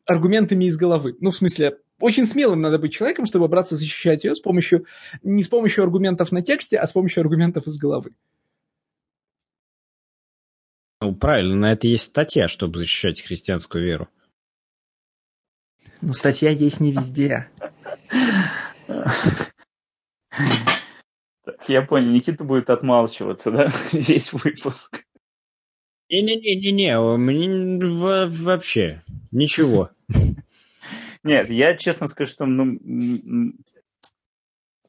аргументами из головы. Ну, в смысле, очень смелым надо быть человеком, чтобы браться защищать ее с помощью, не с помощью аргументов на тексте, а с помощью аргументов из головы. Ну, правильно, на это есть статья, чтобы защищать христианскую веру. Ну, статья есть не везде. Так, я понял, Никита будет отмалчиваться, да, весь выпуск. Не-не-не-не-не, мне вообще ничего. Нет, я честно скажу, что ну,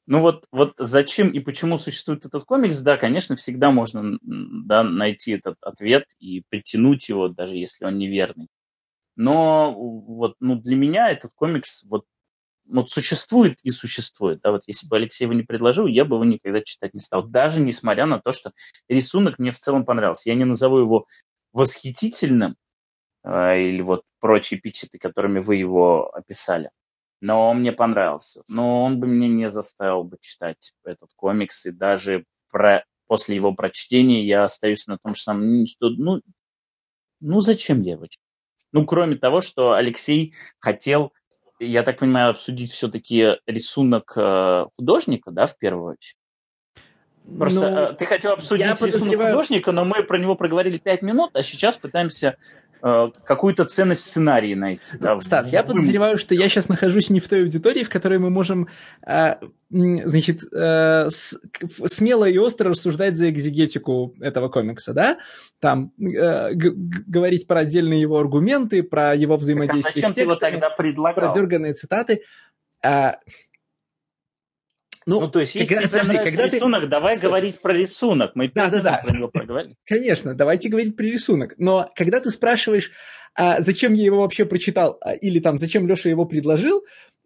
ну вот, вот зачем и почему существует этот комикс, да, конечно, всегда можно да, найти этот ответ и притянуть его, даже если он неверный. Но вот ну, для меня этот комикс вот, вот существует и существует. Да, вот если бы Алексей его не предложил, я бы его никогда читать не стал. Даже несмотря на то, что рисунок мне в целом понравился. Я не назову его восхитительным, э, или вот прочие эпитеты, которыми вы его описали. Но он мне понравился. Но он бы меня не заставил бы читать этот комикс. И даже про, после его прочтения я остаюсь на том же самом, что ну, ну зачем я его читаю? Ну, кроме того, что Алексей хотел, я так понимаю, обсудить все-таки рисунок э, художника, да, в первую очередь. Просто ну, э, ты хотел обсудить рисунок подозреваю... художника, но мы про него проговорили пять минут, а сейчас пытаемся какую-то ценность в сценарии найти. Да, Стас, я подозреваю, что я сейчас нахожусь не в той аудитории, в которой мы можем э, значит, э, смело и остро рассуждать за экзегетику этого комикса, да? Там говорить про отдельные его аргументы, про его взаимодействие так, а зачем с текстами, ты его тогда предлагал? про дерганные цитаты. А, ну, ну, то есть, если когда, тебе подожди, когда рисунок, ты... давай Стоп. говорить про рисунок. Мы да, да, да. про него проговорили. Конечно, давайте говорить про рисунок. Но когда ты спрашиваешь, а зачем я его вообще прочитал, а, или там, зачем Леша его предложил,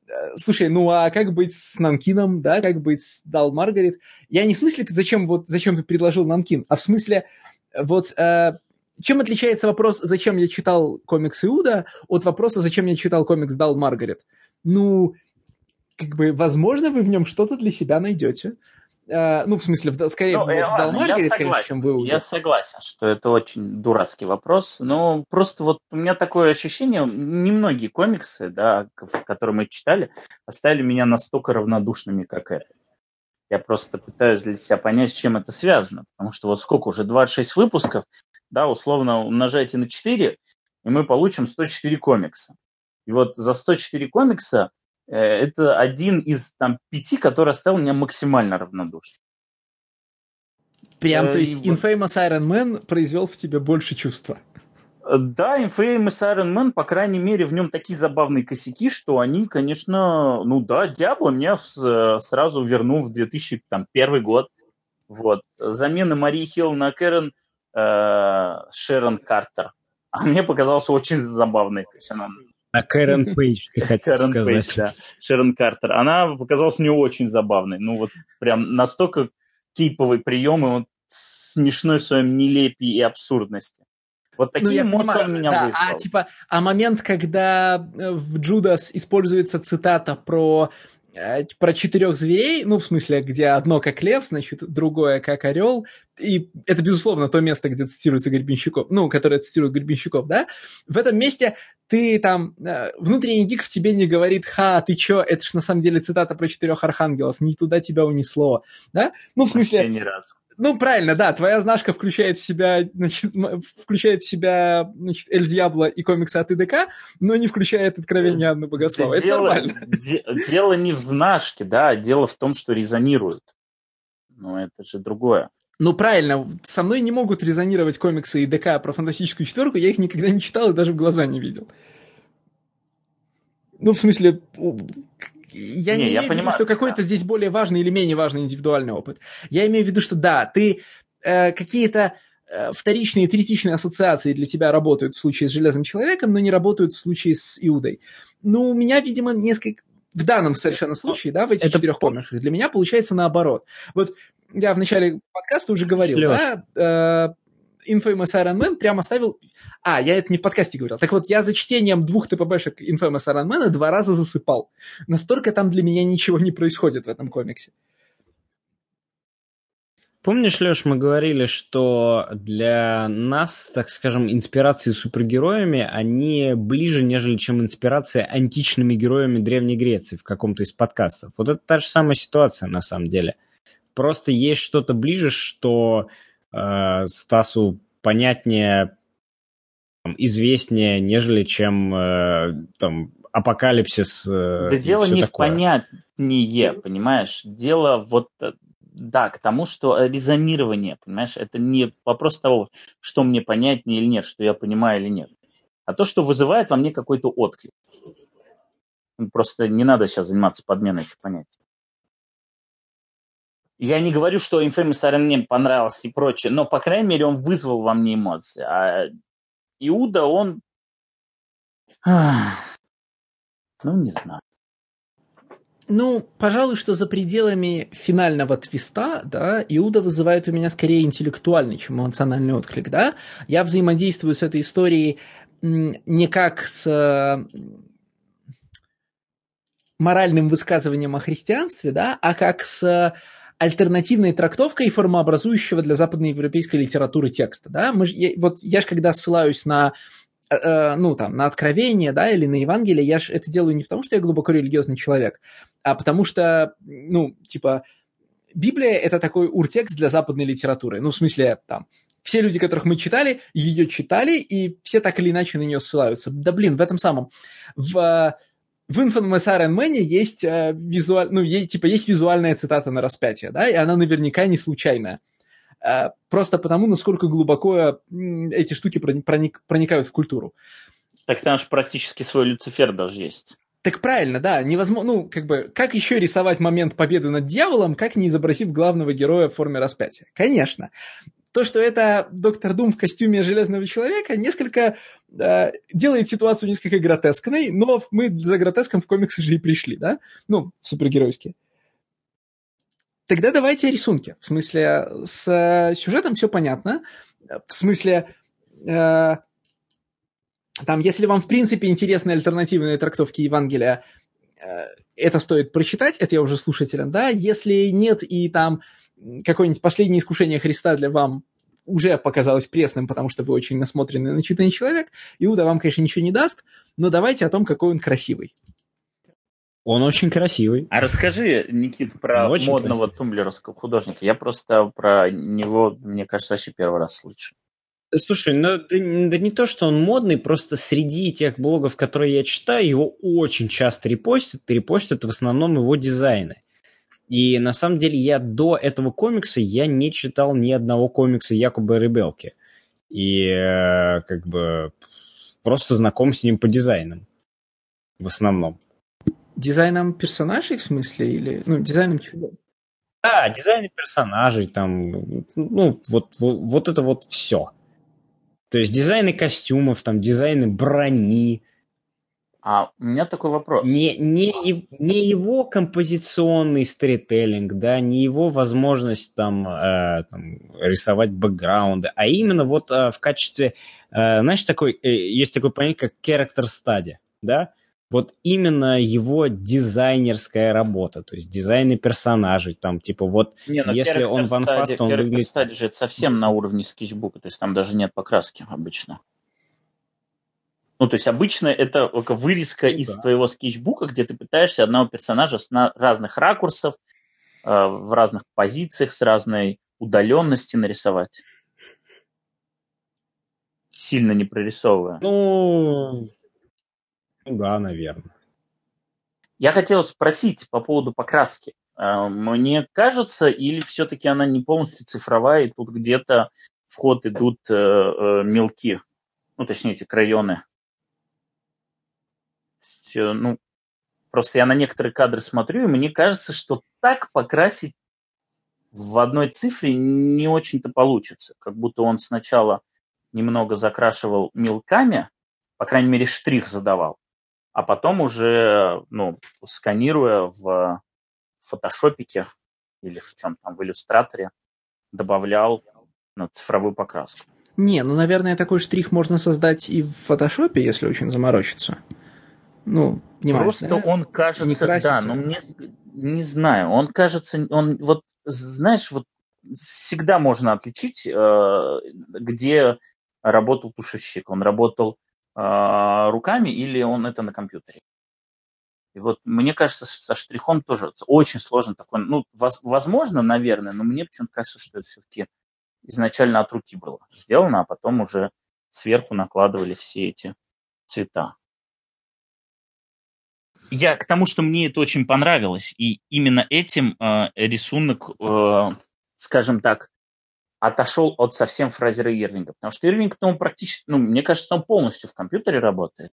э, слушай, ну а как быть с Нанкином, да, как быть с Дал Маргарет? Я не в смысле, зачем, вот, зачем ты предложил Нанкин, а в смысле, вот, э, чем отличается вопрос, зачем я читал комикс Иуда, от вопроса, зачем я читал комикс Дал Маргарет? Ну, как бы, возможно, вы в нем что-то для себя найдете. Uh, ну, в смысле, в, скорее ну, в, в Далмаргере, конечно, чем вы уже. Я согласен, что это очень дурацкий вопрос. Но просто вот у меня такое ощущение, немногие комиксы, да, которые мы читали, оставили меня настолько равнодушными, как это. Я просто пытаюсь для себя понять, с чем это связано. Потому что вот сколько уже, 26 выпусков, да, условно умножайте на 4, и мы получим 104 комикса. И вот за 104 комикса Э, это один из там пяти, который оставил меня максимально равнодушным. Прям, то э, есть Infamous Iron Man произвел в тебе больше чувства. Э, да, Infamous Iron Man, по крайней мере, в нем такие забавные косяки, что они, конечно, ну да, Диабло меня сразу вернул в 2001 год. Вот. Замена Марии Хилл на Кэрен э, Шерон Картер. А мне показалось очень забавной. То есть она а Кэрон Пейдж, ты хотел Кэрон сказать. Пейдж, да. Шерон Картер. Она показалась мне очень забавной. Ну вот прям настолько киповый прием, и он смешной в своем нелепии и абсурдности. Вот ну, такие ну, эмоции он меня да, вызвал. А, типа, а момент, когда э, в Джудас используется цитата про про четырех зверей, ну, в смысле, где одно как лев, значит, другое как орел, и это, безусловно, то место, где цитируется Гребенщиков, ну, которое цитирует Гребенщиков, да, в этом месте ты там, э, внутренний гик в тебе не говорит, ха, ты чё, это ж на самом деле цитата про четырех архангелов, не туда тебя унесло, да, ну, в смысле... ни разу. Ну, правильно, да, твоя знашка включает в себя, значит, включает в себя значит, Эль Дьябло и комиксы от ИДК, но не включает откровение Анны Богослова. Это дело, нормально. де- дело не в знашке, да, а дело в том, что резонирует. Но это же другое. Ну, правильно, со мной не могут резонировать комиксы ИДК про фантастическую четверку, я их никогда не читал и даже в глаза не видел. Ну, в смысле, я не, не я имею в виду, что какой-то здесь более важный или менее важный индивидуальный опыт. Я имею в виду, что да, ты э, какие-то э, вторичные, третичные ассоциации для тебя работают в случае с Железным Человеком, но не работают в случае с Иудой. Ну, у меня, видимо, несколько... В данном совершенно случае, да, в этих Это... четырех комиксах, для меня получается наоборот. Вот я в начале подкаста уже говорил, Леш. да, э, Infamous Iron Man прямо ставил... А, я это не в подкасте говорил. Так вот, я за чтением двух ТПБшек Infamous Iron Man два раза засыпал. Настолько там для меня ничего не происходит в этом комиксе. Помнишь, Леш, мы говорили, что для нас, так скажем, инспирации супергероями, они ближе, нежели чем инспирация античными героями Древней Греции в каком-то из подкастов. Вот это та же самая ситуация на самом деле. Просто есть что-то ближе, что э, Стасу понятнее, известнее, нежели чем э, там апокалипсис. Э, да дело не такое. в понятнее, понимаешь? Дело вот э, да, к тому, что резонирование, понимаешь, это не вопрос того, что мне понятнее или нет, что я понимаю или нет, а то, что вызывает во мне какой-то отклик. Просто не надо сейчас заниматься подменой этих понятий. Я не говорю, что Infamous Iron мне понравился и прочее, но, по крайней мере, он вызвал во мне эмоции. А Иуда, он... Ну, не знаю. Ну, пожалуй, что за пределами финального твиста, да, Иуда вызывает у меня скорее интеллектуальный, чем эмоциональный отклик, да. Я взаимодействую с этой историей не как с моральным высказыванием о христианстве, да, а как с альтернативной трактовкой формообразующего для западноевропейской литературы текста. Да? Мы, я, вот я же когда ссылаюсь на э, э, ну, там, на откровение, да, или на Евангелие, я же это делаю не потому, что я глубоко религиозный человек, а потому что, ну, типа, Библия – это такой уртекст для западной литературы. Ну, в смысле, там, все люди, которых мы читали, ее читали, и все так или иначе на нее ссылаются. Да блин, в этом самом. В в Infamous Iron Man есть э, визуаль... ну, есть, типа, есть визуальная цитата на распятие, да, и она наверняка не случайная. Э, просто потому, насколько глубоко э, эти штуки проник... проникают в культуру. Так там же практически свой Люцифер даже есть. Так правильно, да, невозможно, ну, как бы, как еще рисовать момент победы над дьяволом, как не изобразив главного героя в форме распятия? Конечно то, что это доктор Дум в костюме Железного Человека, несколько э, делает ситуацию несколько гротескной, но мы за гротеском в комиксы же и пришли, да? Ну, супергеройские. Тогда давайте рисунки. В смысле, с э, сюжетом все понятно. В смысле, э, там, если вам, в принципе, интересны альтернативные трактовки Евангелия, э, это стоит прочитать, это я уже слушателям, да, если нет и там какое-нибудь последнее искушение Христа для вам уже показалось пресным, потому что вы очень насмотренный, начитанный человек, Иуда вам, конечно, ничего не даст, но давайте о том, какой он красивый. Он очень красивый. А расскажи, Никит, про модного красивый. тумблеровского художника. Я просто про него, мне кажется, вообще первый раз слышу. Слушай, ну да, да не то, что он модный, просто среди тех блогов, которые я читаю, его очень часто репостят, и репостят в основном его дизайны. И на самом деле я до этого комикса я не читал ни одного комикса Якуба Ребелки. И э, как бы просто знаком с ним по дизайнам. В основном. Дизайном персонажей в смысле? Или, ну, дизайном чего? Да, дизайны персонажей, там, ну, вот, вот, вот это вот все. То есть дизайны костюмов, там, дизайны брони, а у меня такой вопрос. Не, не, не его композиционный сторителлинг, да, не его возможность там, э, там рисовать бэкграунды, а именно вот э, в качестве, э, знаешь, такой, э, есть такое понятие, как character study, да, вот именно его дизайнерская работа, то есть дизайны персонажей, там, типа, вот, не, ну, если он ванфаст, он выглядит... Же это совсем на уровне скетчбука, то есть там даже нет покраски обычно. Ну, то есть обычно это вырезка ну, из да. твоего скетчбука, где ты пытаешься одного персонажа с разных ракурсов, э, в разных позициях, с разной удаленности нарисовать. Сильно не прорисовывая. Ну, да, наверное. Я хотел спросить по поводу покраски. А, мне кажется, или все-таки она не полностью цифровая, и тут где-то в ход идут э, э, мелки, ну, точнее, эти крайоны. Все, ну, просто я на некоторые кадры смотрю, и мне кажется, что так покрасить в одной цифре не очень-то получится. Как будто он сначала немного закрашивал мелками, по крайней мере, штрих задавал, а потом уже, ну, сканируя в фотошопике или в чем там, в иллюстраторе, добавлял ну, цифровую покраску. Не, ну, наверное, такой штрих можно создать и в фотошопе, если очень заморочиться. Ну, понимаешь, Просто да? он кажется, да, но мне не знаю, он кажется, он вот, знаешь, вот всегда можно отличить, э, где работал тушевщик. Он работал э, руками или он это на компьютере. И вот мне кажется, со штрихом тоже очень сложно такой. Ну, возможно, наверное, но мне почему-то кажется, что это все-таки изначально от руки было сделано, а потом уже сверху накладывались все эти цвета. Я к тому, что мне это очень понравилось, и именно этим э, рисунок, э, скажем так, отошел от совсем фразера Ирвинга, потому что Ирвинг, ну, практически, ну, мне кажется, он полностью в компьютере работает,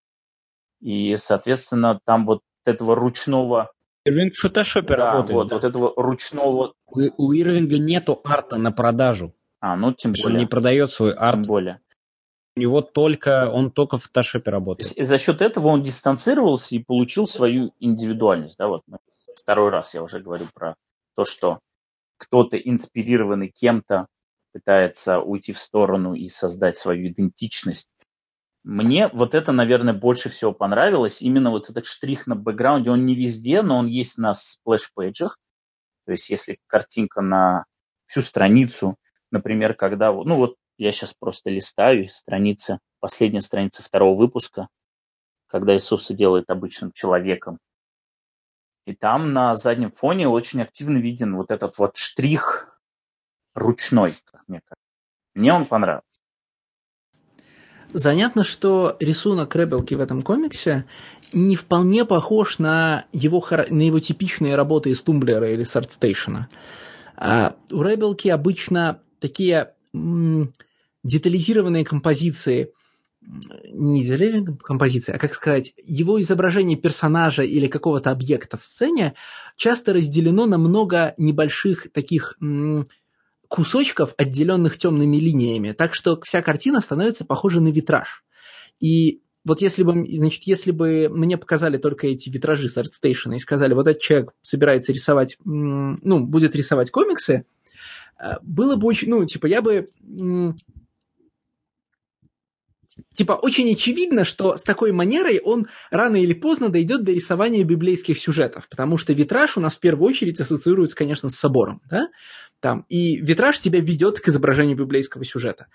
и, соответственно, там вот этого ручного... Ирвинг в фотошопе да, работает. Вот, да. вот этого ручного... У, у Ирвинга нету арта на продажу. А, ну тем более. Он не продает свой арт. Тем более. У него только, он только в фотошопе работает. И за счет этого он дистанцировался и получил свою индивидуальность. Да, вот второй раз я уже говорю про то, что кто-то, инспирированный кем-то, пытается уйти в сторону и создать свою идентичность. Мне вот это, наверное, больше всего понравилось. Именно вот этот штрих на бэкграунде, он не везде, но он есть на splash page ах. То есть если картинка на всю страницу, например, когда, ну вот я сейчас просто листаю страница, последняя страница второго выпуска, когда Иисуса делает обычным человеком. И там на заднем фоне очень активно виден вот этот вот штрих ручной, как мне кажется. Мне он понравился. Занятно, что рисунок Ребелки в этом комиксе не вполне похож на его, на его типичные работы из Тумблера или Сартстейшена. А у Ребелки обычно такие м- детализированные композиции, не детализированные композиции, а, как сказать, его изображение персонажа или какого-то объекта в сцене часто разделено на много небольших таких кусочков, отделенных темными линиями, так что вся картина становится похожа на витраж. И вот если бы, значит, если бы мне показали только эти витражи с ArtStation и сказали, вот этот человек собирается рисовать, ну, будет рисовать комиксы, э, было бы очень, ну, типа, я бы типа, очень очевидно, что с такой манерой он рано или поздно дойдет до рисования библейских сюжетов, потому что витраж у нас в первую очередь ассоциируется, конечно, с собором, да, там, и витраж тебя ведет к изображению библейского сюжета.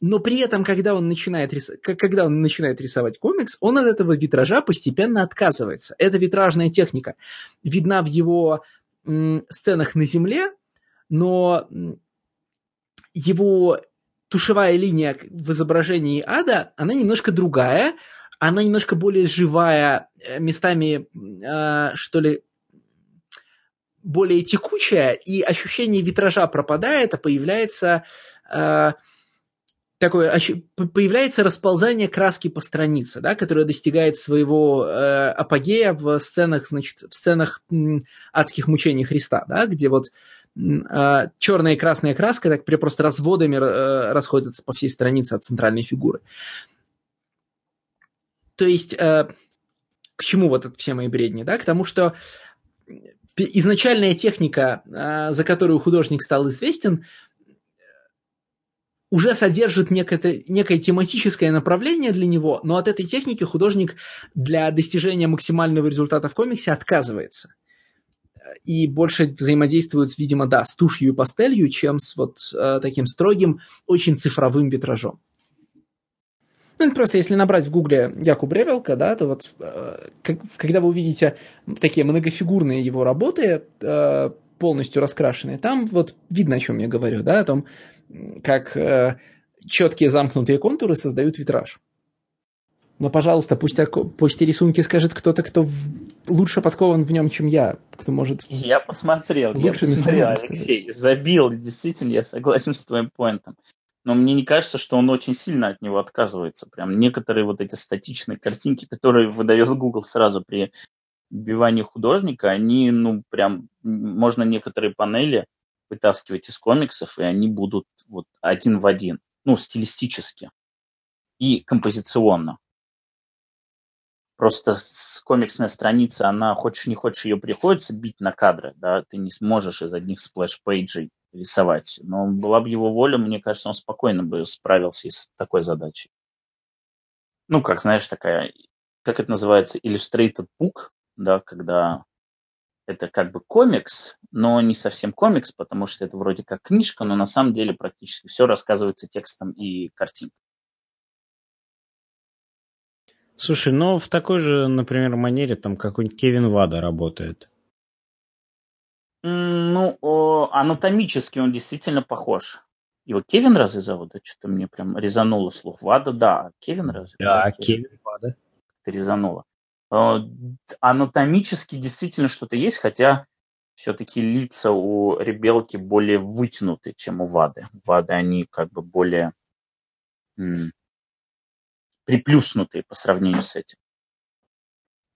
Но при этом, когда он начинает, рис... когда он начинает рисовать комикс, он от этого витража постепенно отказывается. Эта витражная техника видна в его м, сценах на земле, но его тушевая линия в изображении ада, она немножко другая, она немножко более живая, э, местами, э, что ли, более текучая, и ощущение витража пропадает, а появляется э, такое появляется расползание краски по странице, да, которое достигает своего э, апогея в сценах, значит, в сценах м, адских мучений Христа, да, где вот а, черная и красная краска так просто разводами э, расходятся по всей странице от центральной фигуры. То есть, э, к чему вот это все мои бредни, да? К тому, что изначальная техника, э, за которую художник стал известен, уже содержит некое, некое тематическое направление для него, но от этой техники художник для достижения максимального результата в комиксе отказывается и больше взаимодействуют, видимо, да, с тушью и пастелью, чем с вот э, таким строгим, очень цифровым витражом. Ну, просто если набрать в гугле Якуб Ревелка, да, то вот э, как, когда вы увидите такие многофигурные его работы, э, полностью раскрашенные. Там вот видно, о чем я говорю, да, о том, как э, четкие замкнутые контуры создают витраж. Но, пожалуйста, пусть, пусть рисунки скажет кто-то, кто в, лучше подкован в нем, чем я, кто может... Я посмотрел, я посмотрел, Алексей, забил, действительно, я согласен с твоим поинтом. Но мне не кажется, что он очень сильно от него отказывается. Прям некоторые вот эти статичные картинки, которые выдает Google сразу при вбивании художника, они, ну, прям, можно некоторые панели вытаскивать из комиксов, и они будут вот один в один, ну, стилистически и композиционно. Просто комиксная страница, она, хочешь не хочешь, ее приходится бить на кадры, да, ты не сможешь из одних splash page ей рисовать. Но была бы его воля, мне кажется, он спокойно бы справился с такой задачей. Ну, как, знаешь, такая, как это называется, illustrated book, да, когда это как бы комикс, но не совсем комикс, потому что это вроде как книжка, но на самом деле практически все рассказывается текстом и картинкой. Слушай, ну в такой же, например, манере там какой-нибудь Кевин Вада работает. Ну, о, анатомически он действительно похож. Его Кевин разве зовут? Да что-то мне прям резануло слух. Вада, да. Кевин разве? Да, да Кевин, Кевин Вада. Резануло. Анатомически действительно что-то есть, хотя все-таки лица у ребелки более вытянуты, чем у Вады. Вады, они как бы более приплюснутые по сравнению с этим.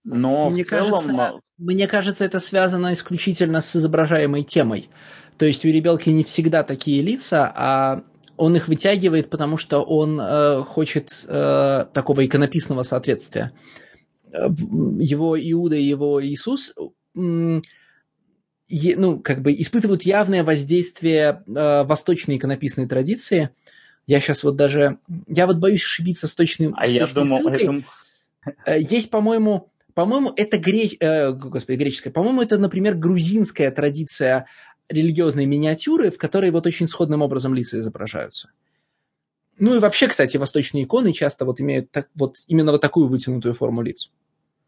Но мне в целом... Кажется, мне кажется, это связано исключительно с изображаемой темой. То есть у Ребелки не всегда такие лица, а он их вытягивает, потому что он э, хочет э, такого иконописного соответствия. Его Иуда и его Иисус э, ну, как бы испытывают явное воздействие э, восточной иконописной традиции – я сейчас вот даже... Я вот боюсь ошибиться с точным А с я думал... Ссылкой. думал... Э, есть, по-моему... По-моему, это греч... э, господи, греческая. По-моему, это, например, грузинская традиция религиозной миниатюры, в которой вот очень сходным образом лица изображаются. Ну и вообще, кстати, восточные иконы часто вот имеют так, вот именно вот такую вытянутую форму лиц.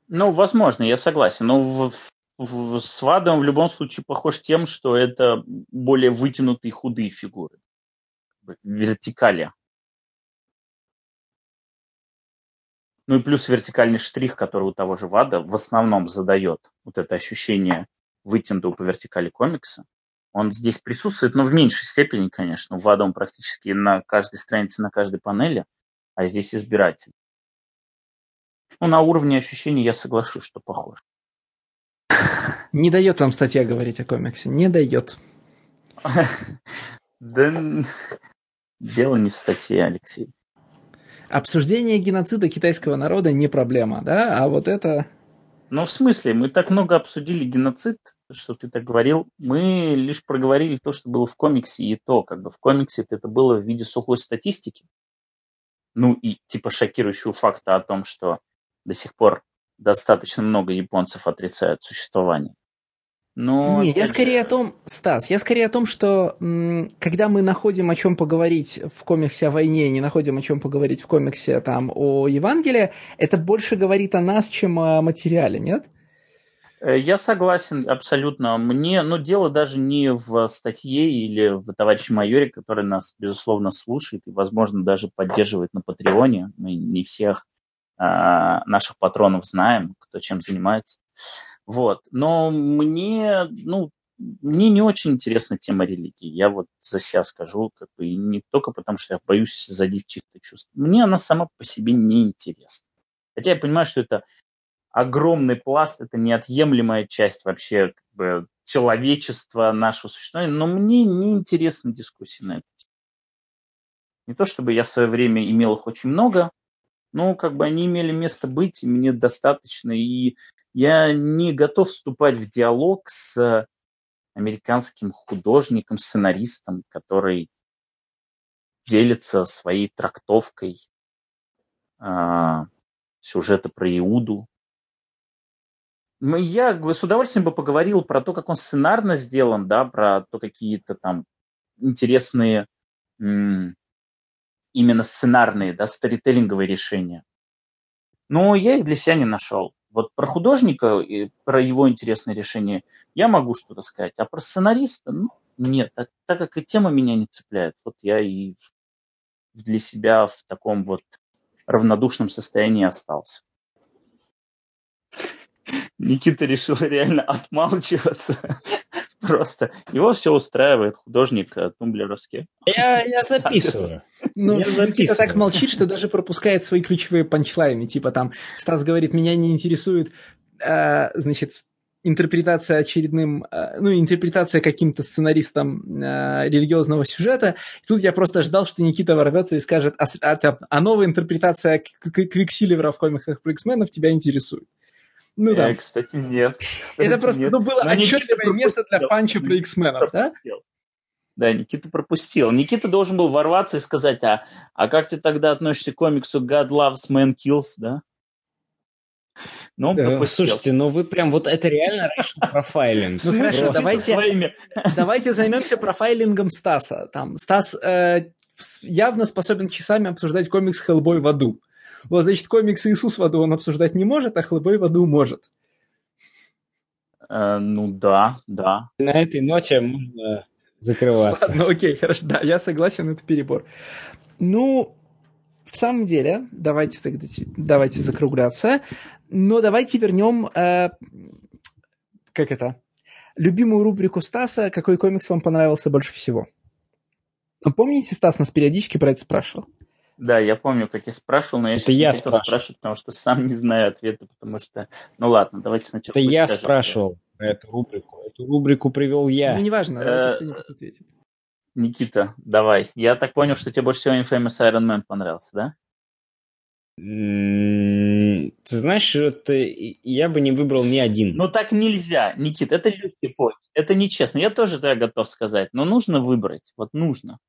Ну, возможно, я согласен. Но в, в, с Вадом в любом случае похож тем, что это более вытянутые худые фигуры вертикали. Ну и плюс вертикальный штрих, который у того же ВАДа в основном задает вот это ощущение вытянутого по вертикали комикса. Он здесь присутствует, но в меньшей степени, конечно. У ВАДа он практически на каждой странице, на каждой панели, а здесь избиратель. Ну, на уровне ощущений я соглашусь, что похож. Не дает вам статья говорить о комиксе, не дает. Да Дело не в статье, Алексей. Обсуждение геноцида китайского народа не проблема, да? А вот это... Ну, в смысле, мы так много обсудили геноцид, что ты так говорил. Мы лишь проговорили то, что было в комиксе, и то, как бы в комиксе это было в виде сухой статистики. Ну и типа шокирующего факта о том, что до сих пор достаточно много японцев отрицают существование. Но, Не, я скорее же... о том, Стас, я скорее о том, что м, когда мы находим о чем поговорить в комиксе о войне, не находим о чем поговорить в комиксе там о Евангелии, это больше говорит о нас, чем о материале, нет? Э, я согласен абсолютно. Мне, ну, дело даже не в статье или в товарище майоре, который нас, безусловно, слушает и, возможно, даже поддерживает на Патреоне. Мы не всех а, наших патронов знаем, кто чем занимается. Вот. Но мне, ну, мне не очень интересна тема религии. Я вот за себя скажу, как бы, и не только потому, что я боюсь задеть чьих-то чувств. Мне она сама по себе не интересна. Хотя я понимаю, что это огромный пласт, это неотъемлемая часть вообще как бы, человечества, нашего существования, но мне не интересна дискуссия на тему. Не то чтобы я в свое время имел их очень много, но как бы они имели место быть, и мне достаточно, и я не готов вступать в диалог с американским художником, сценаристом, который делится своей трактовкой э, сюжета про Иуду. Я с удовольствием бы поговорил про то, как он сценарно сделан, да, про то, какие-то там интересные именно сценарные, да, сторителлинговые решения. Но я их для себя не нашел Вот про художника и про его интересные решения я могу что-то сказать, а про сценариста, ну, нет, так, так как и тема меня не цепляет, вот я и для себя в таком вот равнодушном состоянии остался. Никита решил реально отмалчиваться. Просто его все устраивает, художник э, тумблеровский. Я, я записываю. Ну, Никита так молчит, что даже пропускает свои ключевые панчлайны. Типа там Стас говорит, меня не интересует, э, значит, интерпретация очередным, э, ну, интерпретация каким-то сценаристом э, религиозного сюжета. И тут я просто ждал, что Никита ворвется и скажет, а, а, а новая интерпретация Квиксилевера в комиксах про X-менов тебя интересует. Ну да. Э, кстати, нет. Кстати, Это просто нет. Ну, было Но отчетливое место для панча про X-менов, да? Да, Никита пропустил. Никита должен был ворваться и сказать, а, а как ты тогда относишься к комиксу God Loves, Man Kills, да? Ну, э, слушайте, ну вы прям вот это реально профайлинг. Ну хорошо, давайте, давайте займемся профайлингом Стаса. Там Стас э, явно способен часами обсуждать комикс Хеллбой в аду. Вот, значит, комикс Иисус в аду он обсуждать не может, а Хеллбой в аду может. Э, ну да, да. На этой ноте можно закрываться. Ладно, окей, хорошо, да, я согласен, это перебор. Ну, в самом деле, давайте тогда давайте закругляться. Но давайте вернем, э, как это, любимую рубрику Стаса «Какой комикс вам понравился больше всего?» Ну, помните, Стас нас периодически про это спрашивал? Да, я помню, как я спрашивал, но я это я не хотел спрашивать, потому что сам не знаю ответа, потому что... Ну ладно, давайте сначала... Это я скажем. спрашивал про эту рубрику. Эту рубрику привел я. Ну, неважно, давайте э, кто-нибудь ответит. Никита, давай. Я так понял, что тебе больше всего Infamous Iron Man понравился, да? Ты знаешь, это я бы не выбрал ни один. Ну так нельзя, Никит, это легкий путь. Это нечестно. Я тоже это готов сказать, но нужно выбрать. Вот нужно.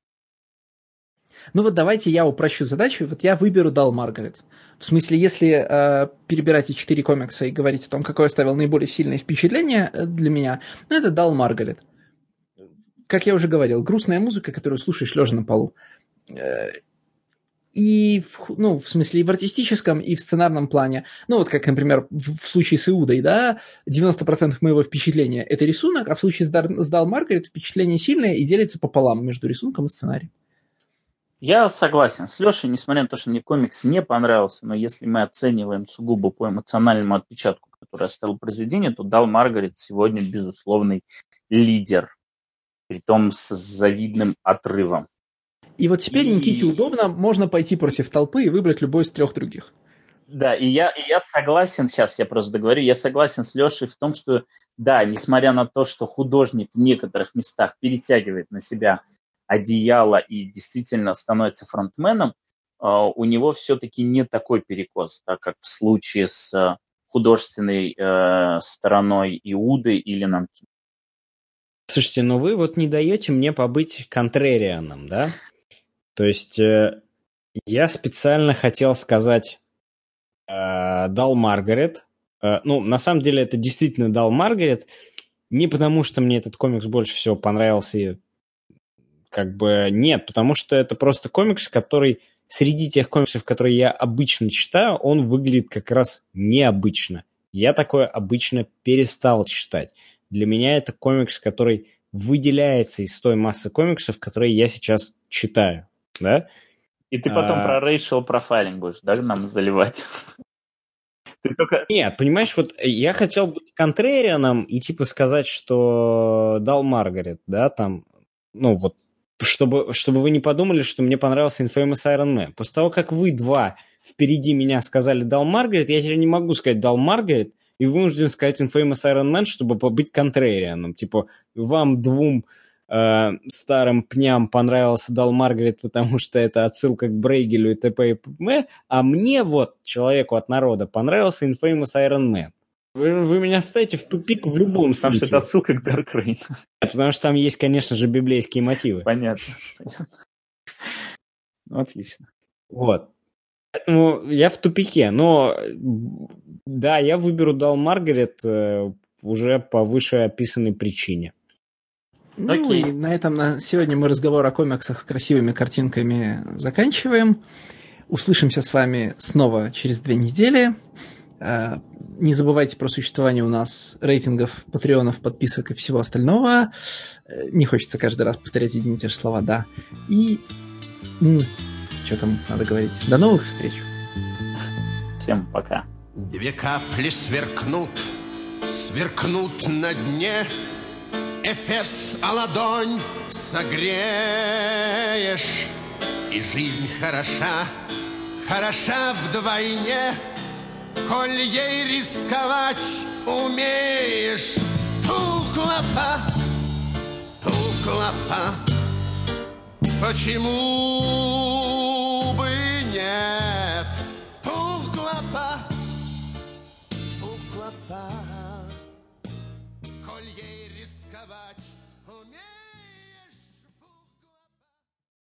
Ну вот давайте я упрощу задачу. Вот я выберу Дал Маргарет. В смысле, если э, перебирать эти четыре комикса и говорить о том, какое оставил наиболее сильное впечатление э, для меня, ну это Дал Маргарет. Как я уже говорил, грустная музыка, которую слушаешь лежа на полу. Э, и, в, ну, в смысле, и в артистическом, и в сценарном плане. Ну, вот как, например, в, в случае с Иудой, да, 90% моего впечатления – это рисунок, а в случае с, Дар, с Дал Маргарет впечатление сильное и делится пополам между рисунком и сценарием. Я согласен с Лешей, несмотря на то, что мне комикс не понравился, но если мы оцениваем сугубо по эмоциональному отпечатку, который оставил произведение, то Дал Маргарет сегодня безусловный лидер, при том с завидным отрывом. И вот теперь и... Никите удобно, можно пойти против толпы и выбрать любой из трех других. Да, и я, и я согласен, сейчас я просто договорю, я согласен с Лешей в том, что да, несмотря на то, что художник в некоторых местах перетягивает на себя одеяло и действительно становится фронтменом, а, у него все-таки не такой перекос, так как в случае с э, художественной э, стороной Иуды или Нанкин. Слушайте, ну вы вот не даете мне побыть контрерианом, да? То есть э, я специально хотел сказать «Дал Маргарет». Ну, на самом деле это действительно «Дал Маргарет», не потому что мне этот комикс больше всего понравился, как бы нет, потому что это просто комикс, который среди тех комиксов, которые я обычно читаю, он выглядит как раз необычно. Я такое обычно перестал читать. Для меня это комикс, который выделяется из той массы комиксов, которые я сейчас читаю да? И ты потом а... про racial profiling будешь, да, нам заливать? Ты только... Нет, понимаешь, вот я хотел быть контрерианом и типа сказать, что дал Маргарет, да, там, ну вот, чтобы, чтобы вы не подумали, что мне понравился Infamous Iron Man. После того, как вы два впереди меня сказали дал Маргарет, я теперь не могу сказать дал Маргарет и вынужден сказать Infamous Iron Man, чтобы быть контрерианом. Типа, вам двум э, старым пням понравился Дал Маргарет, потому что это отсылка к Брейгелю и т.п. и п.м., а мне вот, человеку от народа, понравился Infamous Iron Man. Вы, вы меня ставите в тупик в любом потому случае. Потому что это отсылка к Dark Reign. Потому что там есть, конечно же, библейские мотивы. Понятно. Ну, отлично. Вот. Поэтому я в тупике. Но да, я выберу Дал Маргарет э, уже по вышеописанной причине. Ну Окей. и на этом на сегодня мы разговор о комиксах с красивыми картинками заканчиваем. Услышимся с вами снова через две недели. Э, не забывайте про существование у нас рейтингов, патреонов, подписок и всего остального. Э, не хочется каждый раз повторять одни и те же слова, да. И... Что там надо говорить? До новых встреч! Всем пока! Две капли сверкнут, сверкнут на дне, Эфес, а ладонь согреешь, И жизнь хороша, хороша вдвойне, Коль ей рисковать умеешь. Туклопа, туклопа, Почему